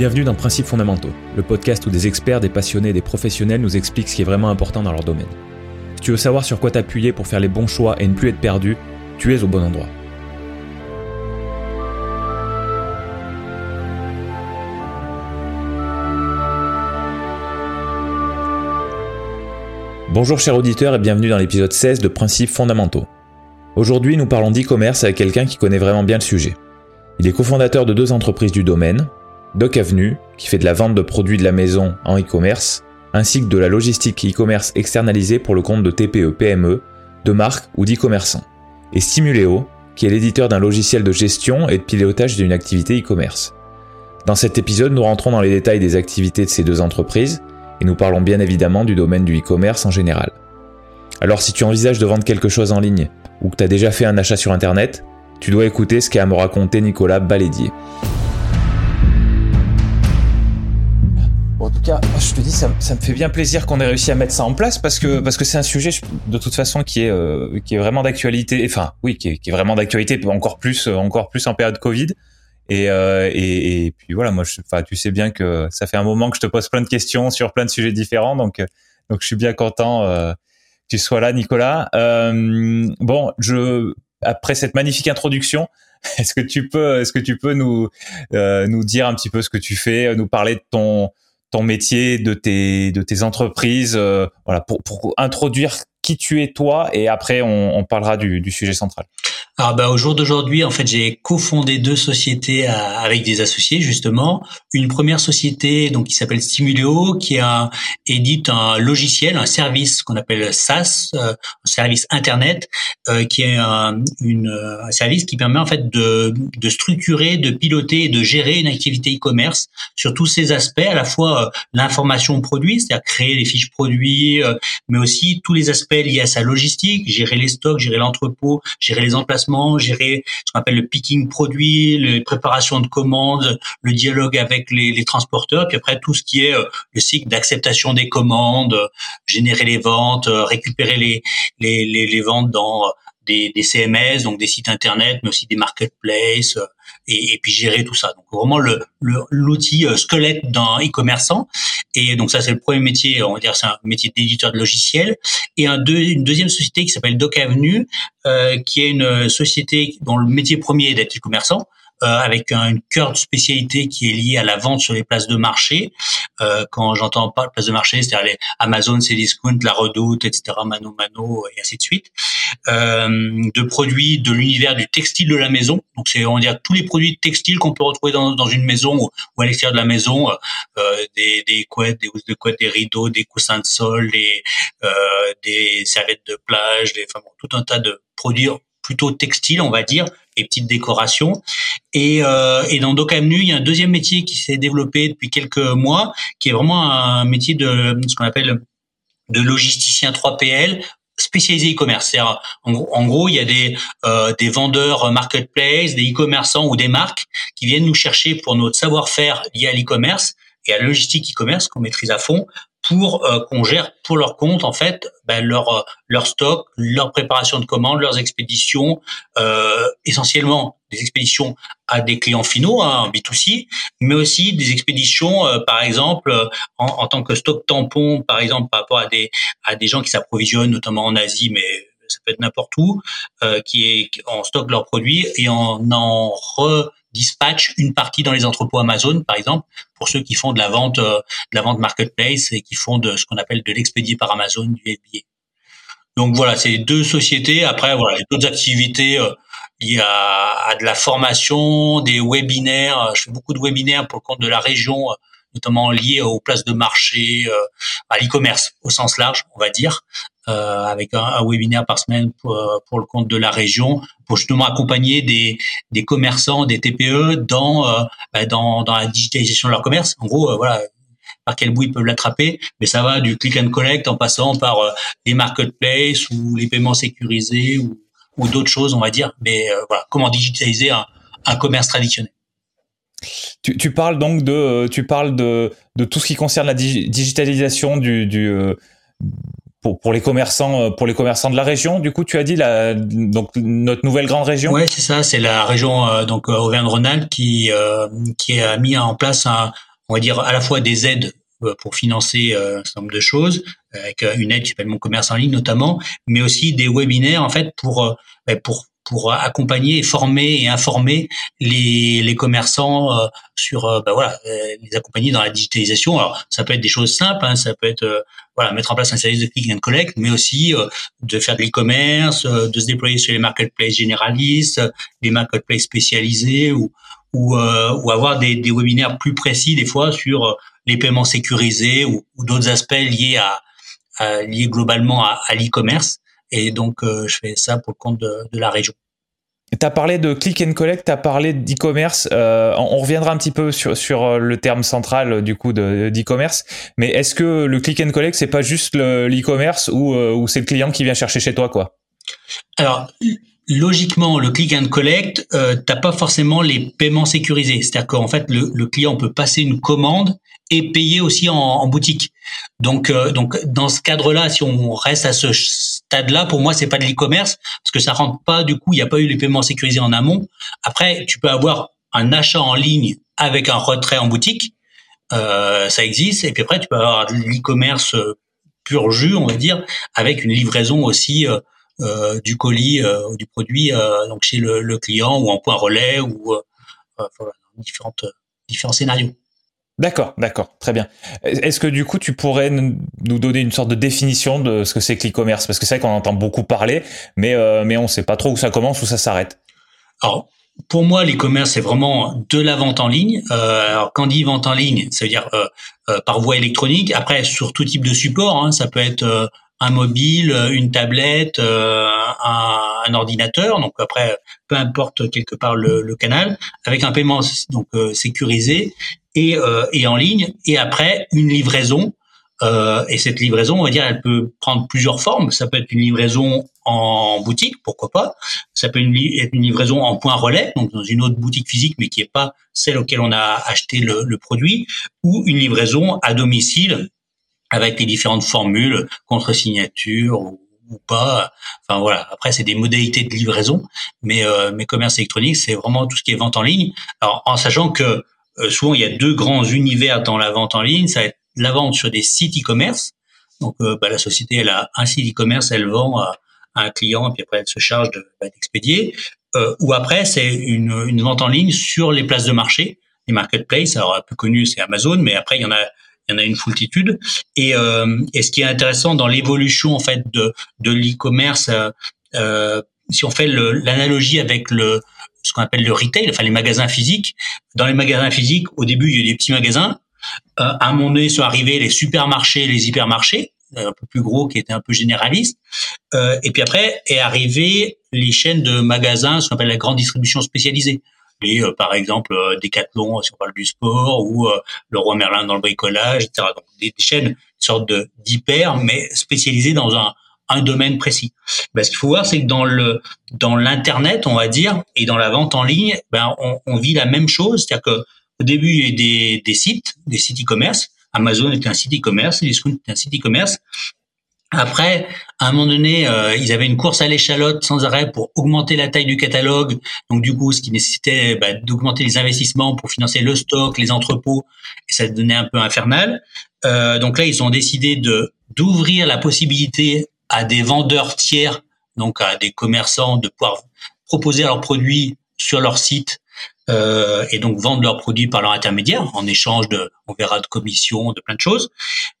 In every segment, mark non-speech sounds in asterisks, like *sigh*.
Bienvenue dans Principes fondamentaux, le podcast où des experts, des passionnés et des professionnels nous expliquent ce qui est vraiment important dans leur domaine. Si tu veux savoir sur quoi t'appuyer pour faire les bons choix et ne plus être perdu, tu es au bon endroit. Bonjour chers auditeurs et bienvenue dans l'épisode 16 de Principes fondamentaux. Aujourd'hui nous parlons d'e-commerce avec quelqu'un qui connaît vraiment bien le sujet. Il est cofondateur de deux entreprises du domaine, Doc Avenue, qui fait de la vente de produits de la maison en e-commerce, ainsi que de la logistique e-commerce externalisée pour le compte de TPE, PME, de marques ou d'e-commerçants. Et Stimuleo, qui est l'éditeur d'un logiciel de gestion et de pilotage d'une activité e-commerce. Dans cet épisode, nous rentrons dans les détails des activités de ces deux entreprises et nous parlons bien évidemment du domaine du e-commerce en général. Alors si tu envisages de vendre quelque chose en ligne ou que tu as déjà fait un achat sur Internet, tu dois écouter ce qu'a à me raconter Nicolas Balédier. En tout cas, je te dis, ça, me fait bien plaisir qu'on ait réussi à mettre ça en place parce que parce que c'est un sujet de toute façon qui est euh, qui est vraiment d'actualité. Enfin, oui, qui est, qui est vraiment d'actualité, encore plus encore plus en période Covid. Et, euh, et, et, puis voilà, moi, je, enfin, tu sais bien que ça fait un moment que je te pose plein de questions sur plein de sujets différents, donc donc je suis bien content euh, que tu sois là, Nicolas. Euh, bon, je après cette magnifique introduction, *laughs* est-ce que tu peux est-ce que tu peux nous euh, nous dire un petit peu ce que tu fais, nous parler de ton ton métier, de tes, de tes entreprises, euh, voilà, pour, pour introduire qui tu es toi et après on, on parlera du, du sujet central. Alors bah, au jour d'aujourd'hui, en fait, j'ai cofondé deux sociétés euh, avec des associés justement. Une première société donc qui s'appelle Stimuleo, qui a édite un logiciel, un service qu'on appelle SaaS, euh, un service internet, euh, qui est un, une, un service qui permet en fait de, de structurer, de piloter et de gérer une activité e-commerce sur tous ces aspects, à la fois l'information produit, c'est-à-dire créer les fiches produits, mais aussi tous les aspects liés à sa logistique, gérer les stocks, gérer l'entrepôt, gérer les emplacements gérer ce qu'on appelle le picking produit, les préparations de commandes, le dialogue avec les, les transporteurs, puis après tout ce qui est euh, le cycle d'acceptation des commandes, générer les ventes, euh, récupérer les, les, ventes dans euh, des, des, CMS, donc des sites internet, mais aussi des marketplaces, et, puis gérer tout ça. Donc vraiment le l'outil squelette d'un e-commerçant. Et donc ça c'est le premier métier, on va dire c'est un métier d'éditeur de logiciels. Et un deux, une deuxième société qui s'appelle Doc Avenue, euh, qui est une société dont le métier premier est d'être e-commerçant. Euh, avec un, une cœur de spécialité qui est liée à la vente sur les places de marché. Euh, quand j'entends pas places de marché, c'est-à-dire les Amazon, Cdiscount, La Redoute, etc., Mano Mano et ainsi de suite. Euh, de produits de l'univers du textile de la maison. Donc c'est on va dire tous les produits textiles qu'on peut retrouver dans, dans une maison ou, à l'extérieur de la maison, euh, des, des couettes, des housses de couettes, des rideaux, des coussins de sol, des, euh, des serviettes de plage, des, enfin bon, tout un tas de produits plutôt textile, on va dire, et petites décorations. Et, euh, et dans Docamnu, il y a un deuxième métier qui s'est développé depuis quelques mois, qui est vraiment un métier de ce qu'on appelle de logisticien 3PL spécialisé e-commerce. En, en, gros, il y a des, euh, des vendeurs marketplace, des e-commerçants ou des marques qui viennent nous chercher pour notre savoir-faire lié à l'e-commerce et à la logistique e-commerce qu'on maîtrise à fond pour euh, qu'on gère pour leur compte en fait ben, leur euh, leur stock, leur préparation de commandes, leurs expéditions, euh, essentiellement des expéditions à des clients finaux hein, en B2C, mais aussi des expéditions euh, par exemple en, en, tant que stock tampon par exemple par rapport à des à des gens qui s'approvisionnent notamment en Asie mais ça peut être n'importe où qui est en stock leurs produits et en en re dispatch une partie dans les entrepôts Amazon, par exemple, pour ceux qui font de la vente, euh, de la vente marketplace et qui font de ce qu'on appelle de l'expédié par Amazon, du FBA. Donc voilà, c'est deux sociétés. Après, voilà, il y a d'autres activités euh, liées à, à, de la formation, des webinaires. Je fais beaucoup de webinaires pour le compte de la région, euh, notamment liés aux places de marché, à l'e-commerce au sens large, on va dire. Euh, avec un, webinaire par semaine pour, pour, le compte de la région, pour justement accompagner des, commerçants, des TPE dans, euh, bah, dans, dans la digitalisation de leur commerce. En gros, euh, voilà, par quel bout ils peuvent l'attraper, mais ça va du click and collect en passant par les marketplaces ou les paiements sécurisés ou, d'autres choses, on va dire. Mais voilà, comment digitaliser un, un commerce traditionnel. Tu, tu, parles donc de, tu parles de, de tout ce qui concerne la digitalisation du, du, pour, pour les commerçants euh, pour les commerçants de la région du coup tu as dit la donc notre nouvelle grande région? Ouais c'est ça c'est la région euh, donc euh, Auvergne-Rhône-Alpes qui qui a mis en place un, on va dire à la fois des aides pour financer un certain nombre de choses, avec une aide qui s'appelle Mon Commerce en ligne notamment, mais aussi des webinaires en fait pour ben, pour pour accompagner, former et informer les, les commerçants euh, sur, euh, bah voilà, euh, les accompagner dans la digitalisation. Alors, ça peut être des choses simples, hein, ça peut être voilà, mettre en place un service de click and collect, mais aussi de faire de l'e-commerce, de se déployer sur les marketplaces généralistes, des marketplaces spécialisés ou ou, ou avoir des, des webinaires plus précis des fois sur les paiements sécurisés ou, ou d'autres aspects liés à, à liés globalement à, à l'e-commerce. Et donc, euh, je fais ça pour le compte de, de la région. Tu as parlé de click and collect, tu as parlé d'e-commerce. Euh, on reviendra un petit peu sur, sur euh, le terme central du coup d'e-commerce. Mais est-ce que le click and collect, c'est pas juste l'e-commerce ou, ou c'est le client qui vient chercher chez toi quoi? Alors, logiquement, le click and collect, euh, t'as pas forcément les paiements sécurisés. C'est-à-dire qu'en fait, le, le, client peut passer une commande et payer aussi en, en boutique. Donc, euh, donc dans ce cadre-là, si on reste à ce stade-là, pour moi, c'est pas de l'e-commerce parce que ça rentre pas. Du coup, il n'y a pas eu les paiements sécurisés en amont. Après, tu peux avoir un achat en ligne avec un retrait en boutique. Euh, ça existe. Et puis après, tu peux avoir de l'e-commerce euh, pur jus, on va dire, avec une livraison aussi euh, du colis ou du produit donc chez le, client ou en point relais ou différentes différents scénarios. D'accord, d'accord, très bien. Est-ce que du coup tu pourrais nous donner une sorte de définition de ce que c'est que l'e-commerce? Parce que c'est vrai qu'on entend beaucoup parler, mais euh, mais on ne sait pas trop où ça commence, où ça s'arrête. Alors pour moi, l'e-commerce c'est vraiment de la vente en ligne. Euh, alors quand dit vente en ligne, ça veut dire euh, par voie électronique. Après sur tout type de support, hein, ça peut être un mobile, une tablette, un, un, ordinateur. Donc après, peu importe quelque part le, le canal, avec un paiement donc sécurisé et, euh, et en ligne, et après une livraison. Euh, et cette livraison, on va dire, elle peut prendre plusieurs formes. Ça peut être une livraison en boutique, pourquoi pas. Ça peut être une livraison en point relais, donc dans une autre boutique physique, mais qui n'est pas celle auquel on a acheté le, produit, ou une livraison à domicile avec les différentes formules, contre-signature ou, pas. Enfin voilà. Après, c'est des modalités de livraison, mais euh, mes commerces électroniques, c'est vraiment tout ce qui est vente en ligne. Alors, en sachant que souvent il y a deux grands univers dans la vente en ligne. Ça va être la vente sur des sites e-commerce. Donc euh, bah, la société elle a un site e-commerce, elle vend à, un client et puis après elle se charge bah, d'expédier. Euh, ou après c'est une, une, vente en ligne sur les places de marché, les marketplaces. Alors la plus connue c'est Amazon, mais après il y en a il y en a une foultitude. Et, euh, et ce qui est intéressant dans l'évolution en fait de, de l'e-commerce, euh, si on fait l'analogie avec le, ce qu'on appelle le retail, enfin les magasins physiques. Dans les magasins physiques, au début, il y a des petits magasins. Euh, à moment donné, sont arrivés les supermarchés, les hypermarchés, euh, un peu plus gros, qui étaient un peu généralistes. Euh, et puis après, est arrivé les chaînes de magasins, ce qu'on appelle la grande distribution spécialisée. Les, euh, par exemple, euh, Decathlon, si on parle du sport, ou le Roi Merlin dans le bricolage, etc. Donc des, chaînes, une sorte d'hyper, mais spécialisées dans un un domaine précis. Ben, ce qu'il faut voir, c'est que dans le dans l'internet, on va dire, et dans la vente en ligne, ben on, on vit la même chose, c'est-à-dire que au début, il y a des, des sites, des sites e-commerce. Amazon était un site e-commerce, Discount était un site e-commerce. Après, à un moment donné, euh, ils avaient une course à l'échalote sans arrêt pour augmenter la taille du catalogue. Donc du coup, ce qui nécessitait bah, d'augmenter les investissements pour financer le stock, les entrepôts, et ça devenait un peu infernal. Euh, donc là, ils ont décidé de d'ouvrir la possibilité à des vendeurs tiers, donc à des commerçants, de pouvoir proposer leurs produits sur leur site euh, et donc vendre leurs produits par leur intermédiaire en échange de, on verra, de commissions, de plein de choses.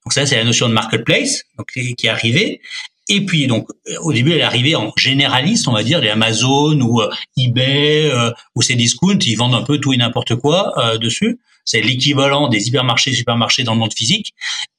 Donc ça, c'est la notion de marketplace donc, qui est arrivée. Et puis donc au début, elle est arrivée en généraliste, on va dire, les Amazon ou euh, eBay euh, ou ces discounts, ils vendent un peu tout et n'importe quoi euh, dessus. C'est l'équivalent des hypermarchés, supermarchés dans le monde physique.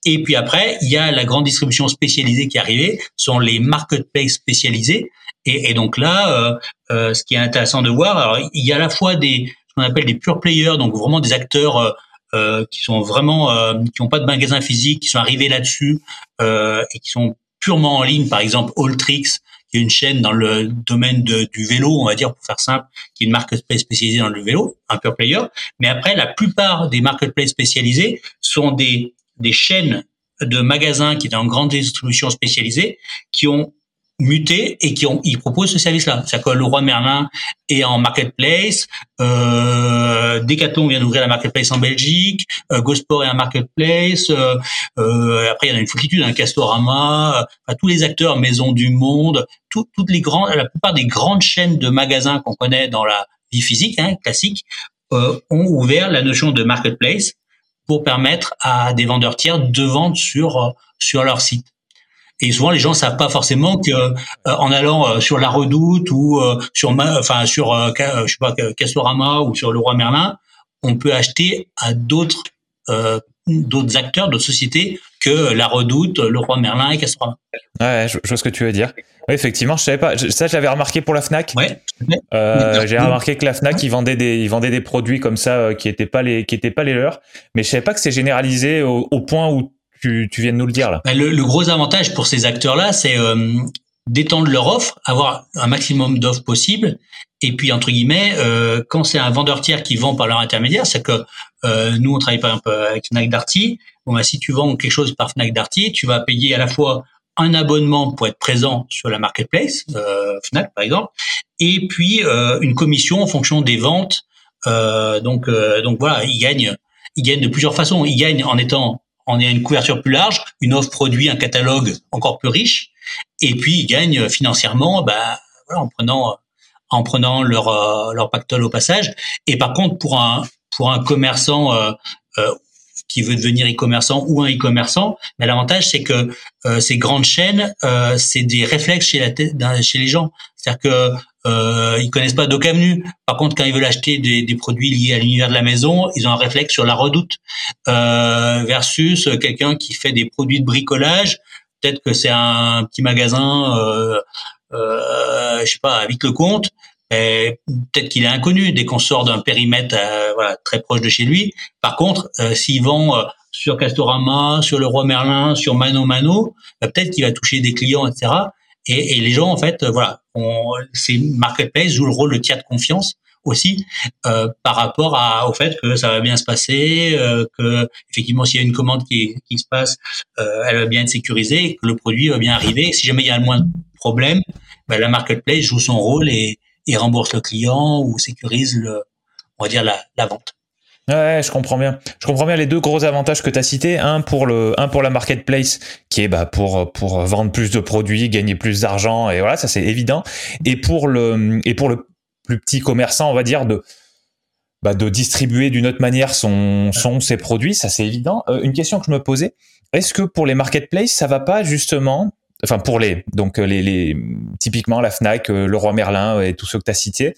Et puis après, il y a la grande distribution spécialisée qui est arrivée, sont les marketplaces spécialisés. Et, donc là, euh, euh, ce qui est intéressant de voir, alors il y a à la fois des ce qu'on appelle des pure players, donc vraiment des acteurs euh, qui sont vraiment qui n'ont pas de magasin physique, qui sont arrivés là-dessus et qui sont purement en ligne. Par exemple, Alltrix, qui est une chaîne dans le domaine du vélo, on va dire pour faire simple, qui est une marketplace spécialisée dans le vélo, un pure player. Mais après, la plupart des marketplaces spécialisés sont des, des chaînes de magasins qui sont en grande distribution spécialisée, qui ont muté et qui ont, ils proposent ce service-là. C'est-à-dire que le roi Merlin est en marketplace, euh, Decathlon vient d'ouvrir la marketplace en Belgique, euh, Gosport est en marketplace, euh, euh, après il y en a une foultitude, un hein, Castorama, euh, tous les acteurs Maison du Monde, toutes les grandes, la plupart des grandes chaînes de magasins qu'on connaît dans la vie physique, hein, classique, euh, ont ouvert la notion de marketplace pour permettre à des vendeurs tiers de vendre sur sur leur site. Et souvent, les gens savent pas forcément que euh, en allant euh, sur la Redoute ou euh, sur, enfin sur, je sais pas, Castorama ou sur le Roi Merlin, on peut acheter à d'autres d'autres acteurs, d'autres sociétés que la Redoute, le Roi Merlin et Castorama. Ouais, je, vois ce que tu veux dire. Oui, effectivement, je savais pas. Ça, j'avais remarqué pour la Fnac. Ouais. Euh, j'ai remarqué que la Fnac, ils vendaient des, ils vendaient des produits comme ça qui étaient pas les, qui étaient pas les leurs. Mais je savais pas que c'est généralisé au, au, point où tu, tu viens de nous le dire là. Bah, le, le gros avantage pour ces acteurs-là, c'est euh, d'étendre leur offre, avoir un maximum d'offres possibles. Et puis entre guillemets, euh, quand c'est un vendeur tiers qui vend par leur intermédiaire, c'est que euh, nous on travaille par exemple avec Fnac Darty. Bon bah, si tu vends quelque chose par Fnac Darty, tu vas payer à la fois un abonnement pour être présent sur la marketplace euh, Fnac par exemple, et puis euh, une commission en fonction des ventes. Euh, donc donc voilà, ils gagnent ils gagnent de plusieurs façons. Ils gagnent en étant on a une couverture plus large, une offre produit, un catalogue encore plus riche, et puis ils gagnent financièrement, bah, voilà, en prenant en prenant leur euh, leur pactole au passage. Et par contre, pour un pour un commerçant euh, euh, qui veut devenir e-commerçant ou un e-commerçant, mais l'avantage c'est que ces grandes chaînes, c'est des réflexes chez la chez les gens. C'est-à-dire que euh, ils connaissent pas d'Ocamnu. Par contre, quand ils veulent acheter des, des, produits liés à l'univers de la maison, ils ont un réflexe sur la redoute. Euh, versus quelqu'un qui fait des produits de bricolage, peut-être que c'est un petit magasin, euh, euh, je sais pas, vite le compte. Peut-être qu'il est inconnu dès qu'on sort d'un périmètre euh, voilà, très proche de chez lui. Par contre, euh, s'il vend euh, sur Castorama, sur le Roi Merlin, sur Mano Mano, bah, peut-être qu'il va toucher des clients, etc. Et, et les gens, en fait, euh, voilà, on, ces marketplace jouent le rôle de tiers de confiance aussi euh, par rapport à, au fait que ça va bien se passer, euh, que effectivement s'il y a une commande qui, qui se passe, euh, elle va bien être sécurisée, que le produit va bien arriver. Si jamais il y a le moins de problèmes, ben, la marketplace joue son rôle et, et rembourse le client ou sécurise le, on va dire la, la vente. Ouais, je comprends bien. Je comprends bien les deux gros avantages que tu as cités. Un pour le, un pour la marketplace, qui est bah pour pour vendre plus de produits, gagner plus d'argent, et voilà, ça c'est évident. Et pour le et pour le plus petit commerçant, on va dire de bah, de distribuer d'une autre manière son son ses produits, ça c'est évident. Euh, une question que je me posais, est-ce que pour les marketplaces, ça va pas justement Enfin, pour les, donc les, typiquement la Fnac, euh, le Roi Merlin et tous ceux que tu as cités,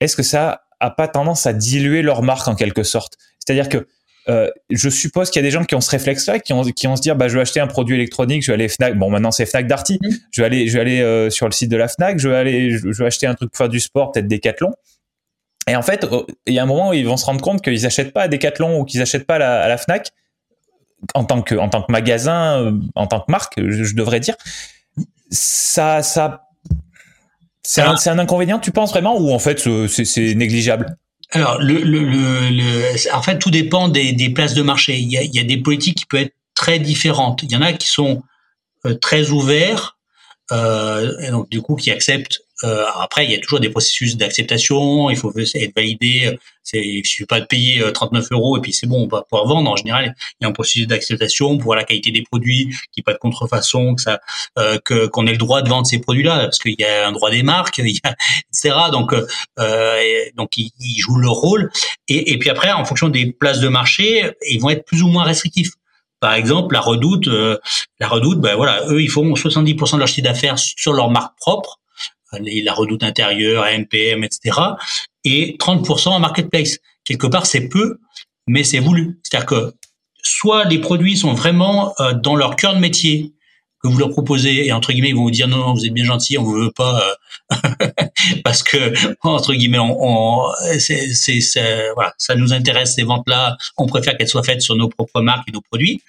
est-ce que ça a pas tendance à diluer leur marque en quelque sorte. C'est-à-dire que euh, je suppose qu'il y a des gens qui ont ce réflexe-là, qui ont, qui ont se dire, bah, je vais acheter un produit électronique, je vais aller Fnac. Bon, maintenant c'est Fnac Darty. Mmh. Je vais aller, je vais aller euh, sur le site de la Fnac. Je vais aller, je, vais acheter un truc pour faire du sport, peut-être Decathlon. Et en fait, il y a un moment où ils vont se rendre compte qu'ils achètent pas à Decathlon ou qu'ils achètent pas à la, à la, Fnac en tant que, en tant que magasin, euh, en tant que marque, je, je devrais dire. Ça, ça c'est un, un, inconvénient, tu penses vraiment, ou en fait c'est négligeable? Alors, le, le, le, en fait, tout dépend des, des, places de marché. Il y, a, il y a des politiques qui peuvent être très différentes. Il y en a qui sont euh, très ouverts, euh, et donc du coup qui acceptent euh, après, il y a toujours des processus d'acceptation. Il faut être validé. Il suffit pas de payer 39 euh, euros et puis c'est bon, on va pouvoir vendre. En général, il y a un processus d'acceptation pour voir la qualité des produits, qu'il n'y ait pas de contrefaçon, que ça, euh, que qu'on ait le droit de vendre ces produits-là, parce qu'il y a un droit des marques, *laughs* il y a, etc. Donc, euh, donc ils, jouent leur rôle. Et, et puis après, en fonction des places de marché, ils vont être plus ou moins restrictifs. Par exemple, la Redoute, euh, la Redoute, ben voilà, eux, ils font 70% de leur chiffre d'affaires sur leur marque propre la redoute intérieure, MPM, etc. Et 30% en marketplace. Quelque part, c'est peu, mais c'est voulu. C'est-à-dire que soit les produits sont vraiment euh, dans leur cœur de métier que vous leur proposez et entre guillemets ils vont vous dire non, non vous êtes bien gentil on vous veut pas euh, *laughs* parce que entre guillemets on, on c'est, c'est, voilà ça nous intéresse ces ventes là on préfère qu'elles soient faites sur nos propres marques et nos produits.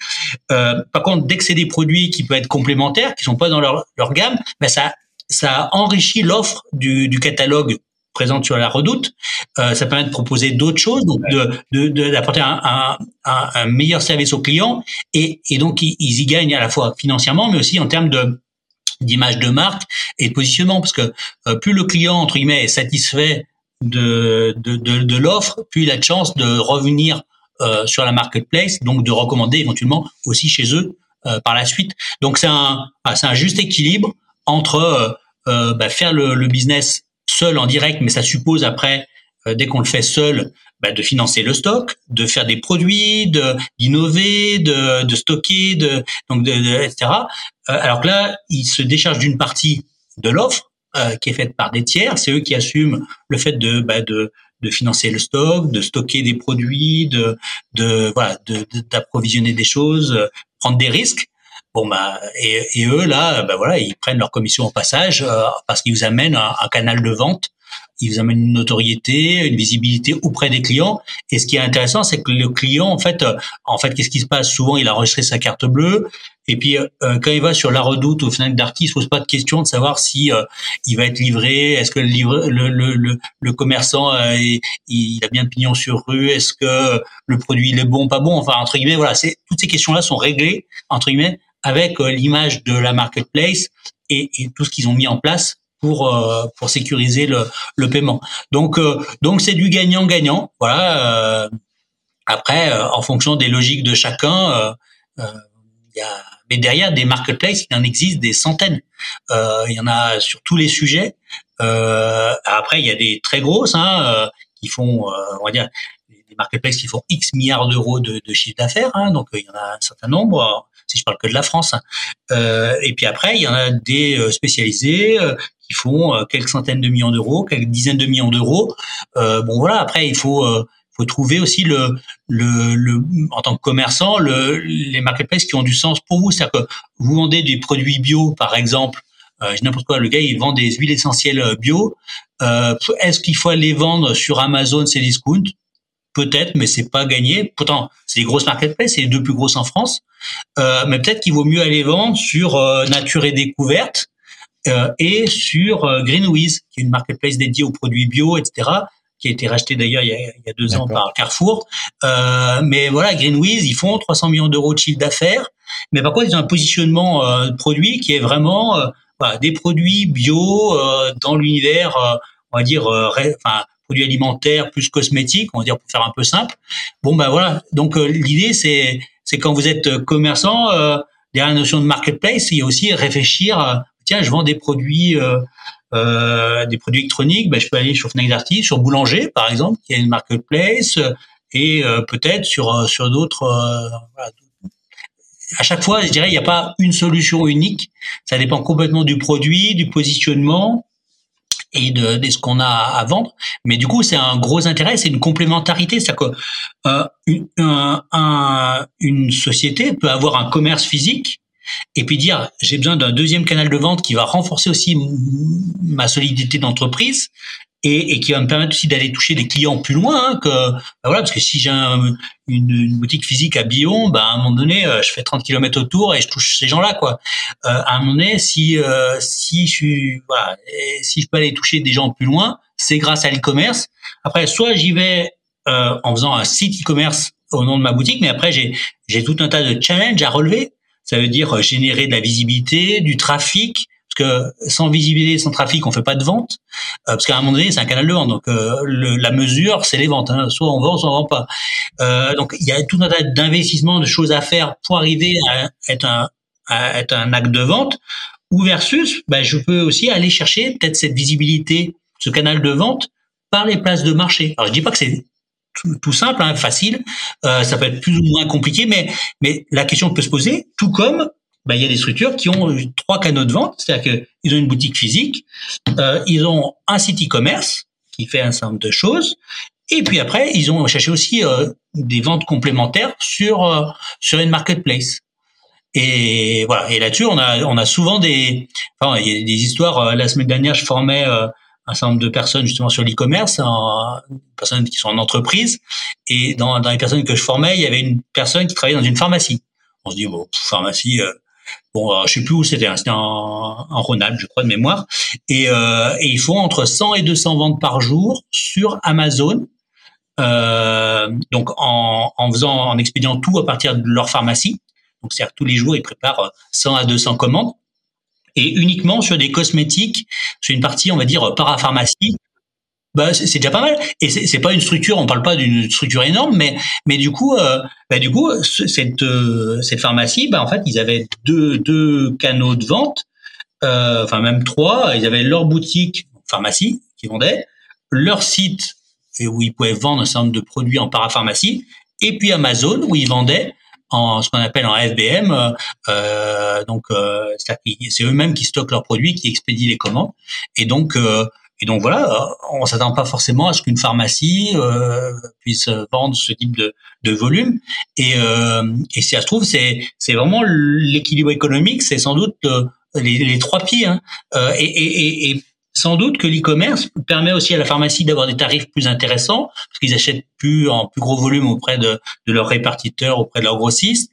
Euh, par contre dès que c'est des produits qui peuvent être complémentaires qui sont pas dans leur, leur gamme ben ça ça enrichit l'offre du, du, catalogue présent sur la redoute. Euh, ça permet de proposer d'autres choses, donc d'apporter un, un, meilleur service aux clients et, et donc ils, y gagnent à la fois financièrement, mais aussi en termes de d'image de marque et de positionnement parce que plus le client entre guillemets est satisfait de de, de, l'offre, plus il a de chance de revenir euh, sur la marketplace, donc de recommander éventuellement aussi chez eux euh, par la suite. Donc c'est un, ah, un juste équilibre entre euh, euh, bah, faire le, business seul en direct, mais ça suppose après, dès qu'on le fait seul, bah, de financer le stock, de faire des produits, d'innover, de, de stocker, de donc de, de etc. alors que là, il se décharge d'une partie de l'offre qui est faite par des tiers. C'est eux qui assument le fait de, bah, de de financer le stock, de stocker des produits, de, de voilà, d'approvisionner des choses, euh, prendre des risques. Bon bah et, et eux là, bah voilà, ils prennent leur commission au passage euh, parce qu'ils vous amènent un, canal de vente il vous amène une notoriété, une visibilité auprès des clients. Et ce qui est intéressant, c'est que le client, en fait, euh, en fait, qu'est-ce qui se passe? Souvent, il a enregistré sa carte bleue. Et puis, euh, quand il va sur la Redoute ou Fnac Darty, il se pose pas de question de savoir si euh, il va être livré. Est-ce que le, livre, le, le, le, commerçant, il a bien de pignon sur rue? Est-ce que le produit il est bon, pas bon? Enfin, entre guillemets, voilà, c'est toutes ces questions-là sont réglées entre guillemets avec l'image de la marketplace et, tout ce qu'ils ont mis en place pour euh, pour sécuriser le, le paiement. Donc euh, donc c'est du gagnant gagnant. Voilà. Euh, après, en fonction des logiques de chacun, il y a mais derrière des marketplaces, il en existe des centaines. il y en a sur tous les sujets. après, il y a des très grosses hein, qui font, on va dire, des marketplaces qui font X milliards d'euros de, de chiffre d'affaires. Hein, donc, il y en a un certain nombre si je parle que de la France. Hein. Euh, et puis après, il y en a des spécialisés qui font euh, quelques centaines de millions d'euros, quelques dizaines de millions d'euros. Euh, bon voilà, après il faut euh, faut trouver aussi le, le, le en tant que commerçant le, les marketplaces qui ont du sens pour vous. C'est-à-dire que vous vendez des produits bio, par exemple, euh, n'importe quoi, le gars il vend des huiles essentielles bio. Euh, Est-ce qu'il faut aller vendre sur Amazon, c'est discount? Peut-être, mais c'est pas gagné. Pourtant, c'est des grosses marketplaces, c'est les deux plus grosses en France. Euh, mais peut-être qu'il vaut mieux aller vendre sur Nature et Découverte, euh, et sur euh, Greenwiz, qui est une marketplace dédiée aux produits bio, etc., qui a été racheté d'ailleurs il, il, y a deux ans par Carrefour. Euh, mais voilà, Greenwiz, ils font 300 millions d'euros de chiffre d'affaires, mais par contre, ils ont un positionnement euh, de produit qui est vraiment voilà, des produits bio dans l'univers, on va dire, enfin, produits alimentaires plus cosmétiques, on va dire pour faire un peu simple. Bon ben voilà, donc l'idée c'est c'est quand vous êtes commerçant derrière la notion de marketplace, il y a aussi réfléchir tiens, je vends des produits, euh, euh, des produits électroniques, ben, je peux aller sur Fnac Darty, sur Boulanger par exemple, qui a une marketplace, et euh, peut-être sur sur d'autres. Voilà. À chaque fois, je dirais, il n'y a pas une solution unique. Ça dépend complètement du produit, du positionnement et de, de ce qu'on a à vendre. Mais du coup, c'est un gros intérêt, c'est une complémentarité. C'est-à-dire que euh, une, un, une société peut avoir un commerce physique et puis dire j'ai besoin d'un deuxième canal de vente qui va renforcer aussi ma solidité d'entreprise et, et, qui va me permettre aussi d'aller toucher des clients plus loin hein, que bah voilà parce que si j'ai une, une, boutique physique à Bion bah à un moment donné euh, je fais 30 km autour et je touche ces gens là quoi. Euh, à un moment donné si euh, si je suis voilà si je peux aller toucher des gens plus loin c'est grâce à l'e-commerce. Après soit j'y vais euh, en faisant un site e-commerce au nom de ma boutique mais après j'ai j'ai tout un tas de challenges à relever. Ça veut dire euh, générer de la visibilité, du trafic, sans visibilité, sans trafic, on fait pas de vente, euh, parce qu'à un moment donné, c'est un canal de vente. Donc euh, la mesure, c'est les ventes. Hein. Soit on vend, soit on vend pas. Euh, donc il y a tout un tas d'investissements, de choses à faire pour arriver à être un, acte de vente. Ou versus, ben, je peux aussi aller chercher peut-être cette visibilité, ce canal de vente par les places de marché. Alors je dis pas que c'est tout, simple, hein, facile. Ça peut être plus ou moins compliqué, mais mais la question peut se poser. Tout comme bah, il y a des structures qui ont trois canaux de vente, c'est-à-dire qu'ils ont une boutique physique, euh, ils ont un site e-commerce qui fait un certain nombre de choses, et puis après ils ont cherché aussi euh, des ventes complémentaires sur euh, sur une marketplace. Et voilà. Et là-dessus, on a on a souvent des, enfin, il y a des histoires. Euh, la semaine dernière, je formais un certain nombre de personnes justement sur l'e-commerce, personnes qui sont en entreprise. Et dans, les personnes que je formais, il y avait une personne qui travaillait dans une pharmacie. On se dit bon, pharmacie. Euh, bon, je sais plus où c'était. Hein, c'était en, en Rhône-Alpes, je crois de mémoire. Et, euh, et ils font entre 100 et 200 ventes par jour sur Amazon. Euh, donc en, en faisant, en expédiant tout à partir de leur pharmacie. Donc c'est-à-dire tous les jours, ils préparent 100 à 200 commandes. et uniquement sur des cosmétiques, sur une partie, on va dire, parapharmacie. Bah, c'est déjà pas mal. Et c'est pas une structure, on parle pas d'une structure énorme, mais mais du coup, euh, bah, du coup, cette euh, cette pharmacie, bah, en fait, ils avaient deux deux canaux de vente, euh, enfin même trois. Ils avaient leur boutique pharmacie qui vendait, leur site où ils pouvaient vendre un certain nombre de produits en parapharmacie, et puis Amazon où ils vendaient en ce qu'on appelle en FBM. Euh, donc, c'est eux-mêmes qui stockent leurs produits, qui expédient les commandes. Et donc, et donc voilà, on s'attend pas forcément à ce qu'une pharmacie euh, puisse vendre ce type de, de volume. Et, et si ça se trouve, c'est c'est vraiment l'équilibre économique, c'est sans doute les, les, trois pieds. Hein. et, et, et sans doute que l'e-commerce permet aussi à la pharmacie d'avoir des tarifs plus intéressants parce qu'ils achètent plus en plus gros volume auprès de, de leurs répartiteurs, auprès de leurs grossistes.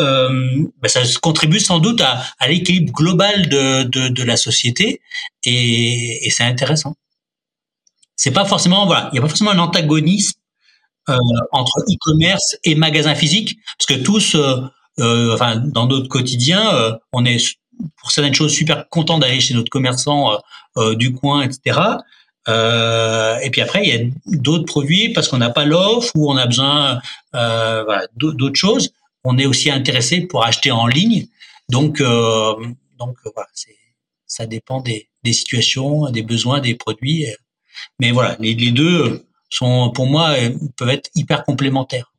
Euh, ben ça contribue sans doute à, à l'équilibre global de, de, de, la société et, et c'est intéressant. C'est pas forcément voilà, il n'y a pas forcément un antagonisme euh, entre e-commerce et magasin physique parce que tous, euh, euh enfin dans notre quotidien, euh, on est pour certaines choses super content d'aller chez notre commerçant euh, euh, du coin, etc. Euh, et puis après, il y a d'autres produits parce qu'on n'a pas l'offre ou on a besoin d'autres choses. On est aussi intéressé pour acheter en ligne. Donc, donc ça dépend des, des, situations, des besoins, des produits. Mais voilà, les, les, deux sont, pour moi, peuvent être hyper complémentaires.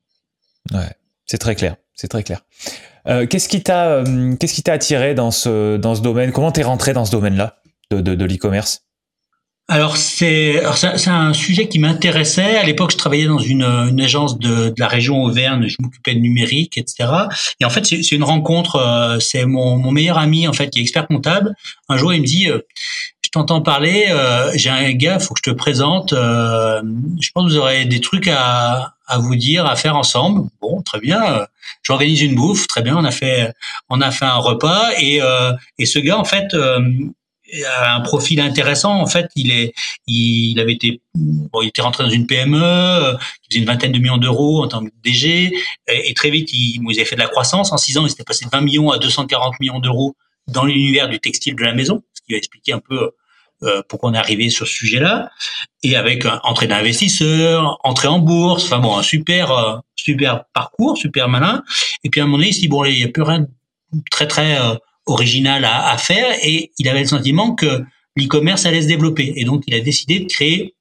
Ouais, c'est très clair. C'est très clair. Euh, qu'est-ce qui t'a euh, qu'est-ce qui t'a attiré dans ce dans ce domaine? Comment t'es rentré dans ce domaine-là de, de, l'e-commerce? Alors c'est un sujet qui m'intéressait. À l'époque, je travaillais dans une, une agence de, de, la région Auvergne. Je m'occupais de numérique, etc. Et en fait, c'est une rencontre. Euh, c'est mon, mon meilleur ami en fait qui est expert comptable. Un jour, il me dit je t'entends parler, euh, j'ai un gars, faut que je te présente. Euh, je pense que vous aurez des trucs à, à vous dire, à faire ensemble. Bon, très bien. J'organise une bouffe, très bien. On a fait, on a fait un repas et euh, et ce gars en fait a un profil intéressant. En fait, il est, il, avait été, bon, il était rentré dans une PME, qui faisait une vingtaine de millions d'euros en tant que DG, et, très vite, il, il avait fait de la croissance. En six ans, il s'était passé de 20 millions à 240 millions d'euros dans l'univers du textile de la maison, qui va expliquer un peu euh, pourquoi on est arrivé sur ce sujet-là, et avec entrée d'investisseurs, entrée en bourse, enfin bon, un super euh, super parcours, super malin. Et puis à un moment donné, il s'est dit bon, il n'y a plus rien de très très euh, original à, faire, et il avait le sentiment que l'e-commerce allait se développer, et donc il a décidé de créer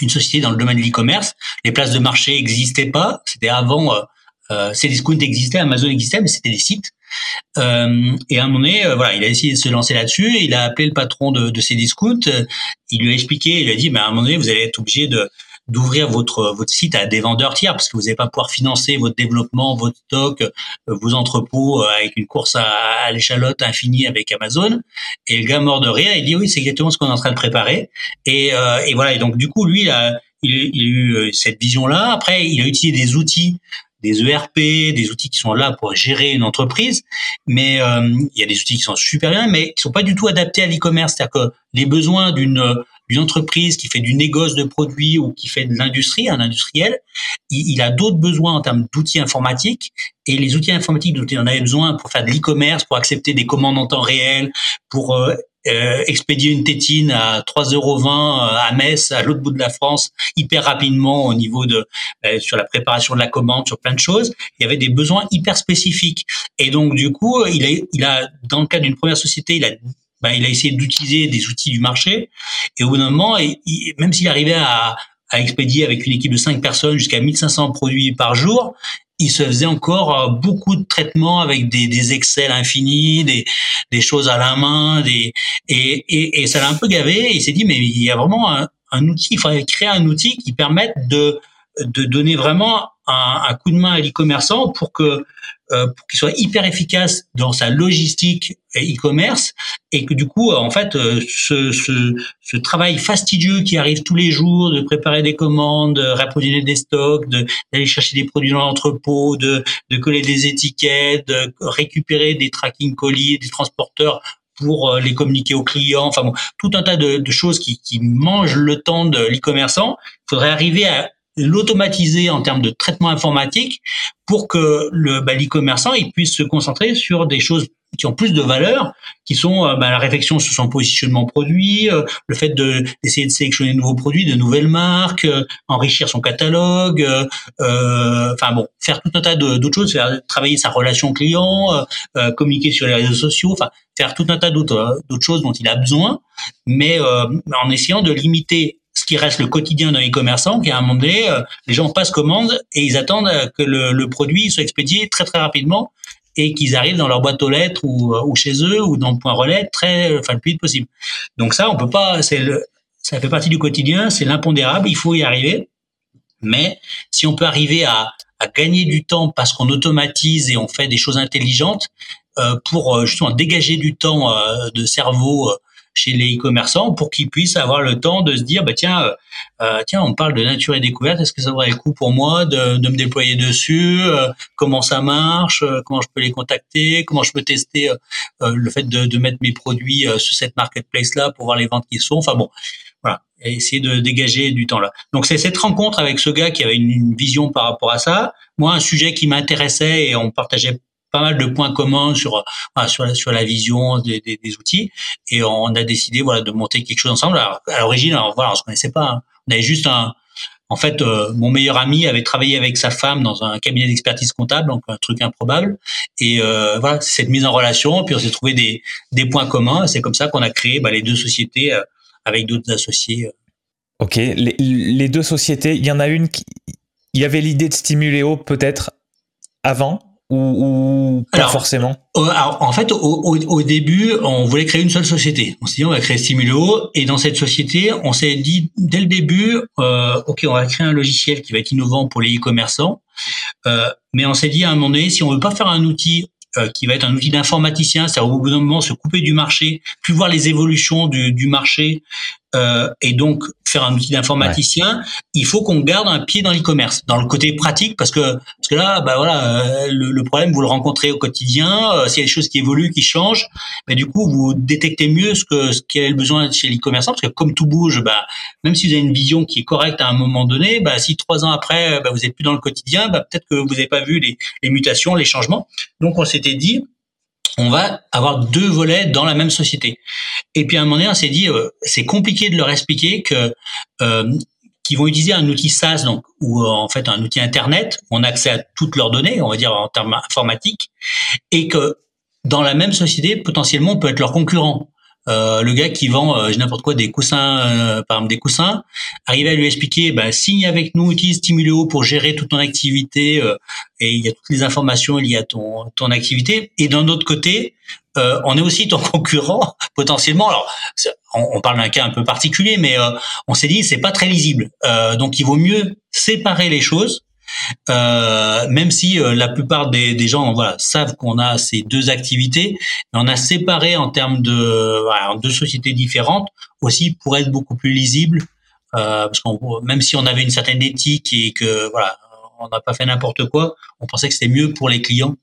une société dans le domaine de l'e-commerce. Les places de marché n'existaient pas, c'était avant. Euh, Cdiscount existait, Amazon existait, mais c'était des sites. Euh, et à un moment donné, euh, voilà, il a essayé de se lancer là-dessus. Il a appelé le patron de, de Cdiscount. Il lui a expliqué, il lui a dit, mais à un moment donné, vous allez être obligé d'ouvrir votre votre site à des vendeurs tiers parce que vous n'allez pas pouvoir financer votre développement, votre stock, euh, vos entrepôts avec une course à, l'échalote infinie avec Amazon. Et le gars mort de rire, il dit oui, c'est exactement ce qu'on est en train de préparer. Et, voilà. Et donc du coup, lui, il, il a eu cette vision-là. Après, il a utilisé des outils des ERP, des outils qui sont là pour gérer une entreprise, mais euh, il y a des outils qui sont super bien, mais qui sont pas du tout adaptés à l'e-commerce. C'est-à-dire que les besoins d'une d'une entreprise qui fait du négoce de produits ou qui fait de l'industrie, un industriel, il, il a d'autres besoins en termes d'outils informatiques. Et les outils informatiques dont il en avait besoin pour faire de l'e-commerce, pour accepter des commandes en temps réel, pour euh, euh, expédier une tétine à 3,20 euros euh, à Metz, à l'autre bout de la France, hyper rapidement au niveau de euh, sur la préparation de la commande, sur plein de choses. Il y avait des besoins hyper spécifiques. Et donc du coup, il a, il a dans le cas d'une première société, il a ben, il a essayé d'utiliser des outils du marché. Et au bout d'un moment, même s'il arrivait à, à expédier avec une équipe de 5 personnes jusqu'à 1500 produits par jour, il se faisait encore euh, beaucoup de traitements avec des, des Excel infinis, des, des choses à la main, des et, et, et ça l'a un peu gavé. il s'est dit mais il y a vraiment un, un outil, il faudrait créer un outil qui permette de de donner vraiment un, un coup de main à l'e-commerçant pour que euh, pour qu'il soit hyper efficace dans sa logistique e-commerce et que du coup en fait euh, ce, ce, ce, travail fastidieux qui arrive tous les jours de préparer des commandes, de rapprovisionner des stocks, d'aller chercher des produits dans l'entrepôt, de, de coller des étiquettes, de récupérer des tracking colis, des transporteurs pour euh, les communiquer aux clients, enfin bon, tout un tas de, de choses qui, qui mangent le temps de l'e-commerçant. Il faudrait arriver à l'automatiser en termes de traitement informatique pour que le bah, l'e-commerçant il puisse se concentrer sur des choses qui ont plus de valeur, qui sont euh, bah, la réflexion sur son positionnement produit, euh, le fait de d'essayer de sélectionner de nouveaux produits, de nouvelles marques, euh, enrichir son catalogue, enfin bon, faire tout un tas d'autres choses, faire travailler sa relation client, communiquer sur les réseaux sociaux, enfin faire tout un tas d'autres choses dont il a besoin, mais en essayant de limiter ce qui reste le quotidien d'un e-commerçant, qui à un moment donné, les gens passent commande et ils attendent que le, le, produit soit expédié très très rapidement et qu'ils arrivent dans leur boîte aux lettres ou, euh, ou chez eux ou dans le point relais très, enfin le plus vite possible. Donc ça, on peut pas, c'est le, ça fait partie du quotidien, c'est l'impondérable, il faut y arriver. Mais si on peut arriver à, à gagner du temps parce qu'on automatise et on fait des choses intelligentes euh, pour euh, justement dégager du temps euh, de cerveau chez les e-commerçants pour qu'ils puissent avoir le temps de se dire bah tiens euh, euh, tiens on parle de nature et découverte. Est-ce que ça vaudrait le coup pour moi de, de me déployer dessus euh, comment ça marche euh, comment je peux les contacter comment je peux tester le fait de, de, mettre mes produits sur cette marketplace là pour voir les ventes qui sont. Enfin bon voilà. Et essayer de dégager du temps là. Donc c'est cette rencontre avec ce gars qui avait une, une vision par rapport à ça. Moi un sujet qui m'intéressait et on partageait pas mal de points communs sur sur la, sur la vision des, outils et on a décidé voilà de monter quelque chose ensemble. Alors, à l'origine, voilà, on se connaissait pas. Hein. On avait juste un en fait, euh, mon meilleur ami avait travaillé avec sa femme dans un cabinet d'expertise comptable, donc un truc improbable. Et euh, voilà, cette mise en relation, puis on s'est trouvé des, des points communs. C'est comme ça qu'on a créé bah, les deux sociétés euh, avec d'autres associés. Ok, les, les, deux sociétés, il y en a une qui, il y avait l'idée de Stimuléo peut-être avant? Ou, pas forcément? euh, En fait, au, début, on voulait créer une seule société. On s'est dit, on va créer Stimulo, et dans cette société, on s'est dit dès le début, euh, ok, on va créer un logiciel qui va être innovant pour les e-commerçants, euh, mais on s'est dit à un moment donné, si on veut pas faire un outil euh, qui va être un outil d'informaticien, c'est-à-dire au bout d'un moment se couper du marché, plus voir les évolutions du, du marché, euh, et donc faire un outil d'informaticien, il faut qu'on garde un pied dans l'e-commerce, dans le côté pratique, parce que parce que là, bah voilà, euh, le, le problème vous le rencontrez au quotidien. Euh, S'il y a des choses qui évoluent, qui changent, bah du coup vous détectez mieux ce que ce qu'est le besoin chez l'e-commerçant, parce que comme tout bouge, bah même si vous avez une vision qui est correcte à un moment donné, bah si trois ans après bah, vous êtes plus dans le quotidien, bah peut-être que vous n'avez pas vu les, les mutations, les changements. Donc on s'était dit on va avoir deux volets dans la même société. Et puis à un moment donné, on s'est dit, euh, c'est compliqué de leur expliquer que euh, qu'ils vont utiliser un outil SaaS, donc ou euh, en fait un outil Internet, où on a accès à toutes leurs données, on va dire en termes informatiques, et que dans la même société, potentiellement, on peut être leur concurrent. Euh, le gars qui vend euh, n'importe quoi des coussins, euh, par exemple des coussins, arriver à lui expliquer, ben, signe avec nous, utilise Stimuléo pour gérer toute ton activité et il y a toutes les informations liées à ton ton activité. Et d'un autre côté, on est aussi ton *laughs* concurrent potentiellement. Alors, on, on parle d'un cas un peu particulier, mais on s'est dit c'est pas très lisible. donc, il vaut mieux séparer les choses euh, même si euh, la plupart des, gens savent qu'on a ces deux activités, on a séparé en termes de deux sociétés différentes aussi pour être beaucoup plus lisible. Euh, parce qu'on même si on avait une certaine éthique et que voilà, on n'a pas fait n'importe quoi, on pensait que c'était mieux pour les clients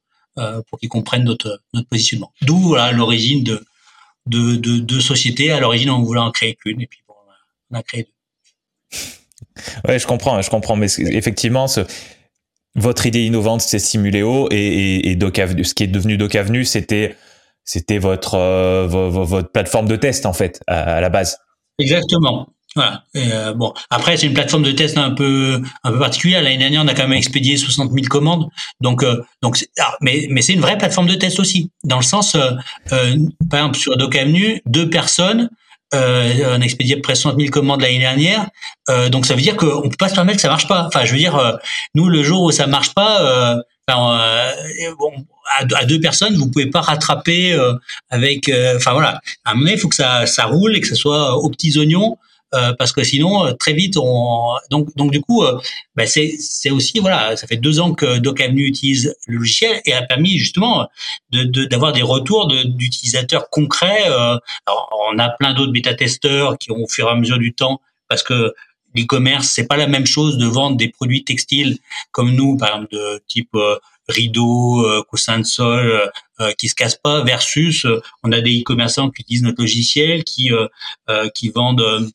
pour qu'ils comprennent notre positionnement. D'où voilà l'origine de de deux sociétés. À l'origine, on voulait en créer qu'une et puis bon, on a créé deux. Ouais, je comprends, je comprends, mais effectivement, votre idée innovante, c'est Simuléo et, et. Ce qui est devenu Doc Avenue, c'était c'était votre euh, votre plateforme de test en fait à, la base. Exactement. Euh, bon, après c'est une plateforme de test un peu un peu particulière. L'année dernière, on a quand même expédié 60 000 commandes. Donc euh, donc ah, mais mais c'est une vraie plateforme de test aussi, dans le sens par exemple sur Doc Avenue, deux personnes euh, on a expédié près de 60 000 commandes l'année dernière. Euh, donc ça veut dire qu'on peut pas se permettre que ça marche pas. Enfin, je veux dire, euh, nous le jour où ça marche pas, euh, enfin, bon, à, deux personnes, vous pouvez pas rattraper avec. Enfin voilà, à un moment il faut que ça, ça roule et que ce soit aux petits oignons. Euh, parce que sinon euh, très vite on donc donc du coup euh, bah, c'est c'est aussi voilà ça fait deux ans que Doc Avenue utilise le logiciel et a permis justement de d'avoir des retours d'utilisateurs concrets alors, on a plein d'autres bêta testeurs qui ont au fur et à mesure du temps parce que l'e-commerce c'est pas la même chose de vendre des produits textiles comme nous par exemple de type rideaux, euh, coussins de sol euh, qui se cassent pas versus on a des e-commerçants qui utilisent notre logiciel qui qui vendent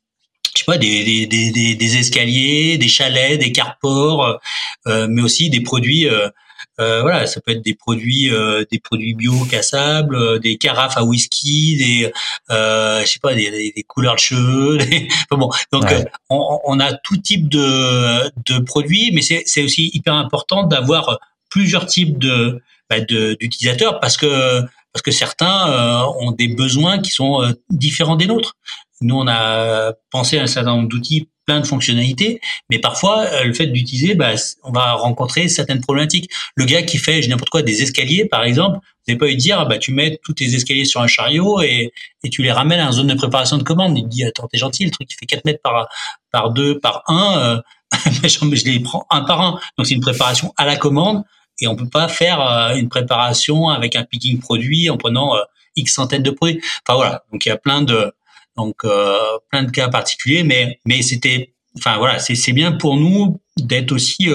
je sais pas, des, des, des, des, escaliers, des chalets, des carports, euh, mais aussi des produits euh, voilà, ça peut être des produits, des produits bio cassables, des carafes à whisky, des, je sais pas, des, des, couleurs de cheveux. *laughs* bon, donc on, on, a tout type de, de produits, mais c'est aussi hyper important d'avoir plusieurs types de bah, d'utilisateurs parce que parce que certains euh, ont des besoins qui sont euh, différents des nôtres. Nous, on a pensé à un certain nombre d'outils, plein de fonctionnalités, mais parfois, euh, le fait d'utiliser, bah, on va rencontrer certaines problématiques. Le gars qui fait, je n'importe quoi, des escaliers, par exemple, vous n'avez pas eu dire, bah, tu mets tous tes escaliers sur un chariot et, et tu les ramènes à une zone de préparation de commande. Il dit, attends, t'es gentil, le truc qui fait 4 mètres par, par 2, par 1, *laughs* je les prends un par un. Donc, c'est une préparation à la commande et on peut pas faire euh, une préparation avec un picking produit en prenant euh, x centaines de produits. Enfin voilà, donc il y a plein de donc euh, plein de cas particuliers, mais mais c'était enfin voilà, c'est c'est bien pour nous d'être aussi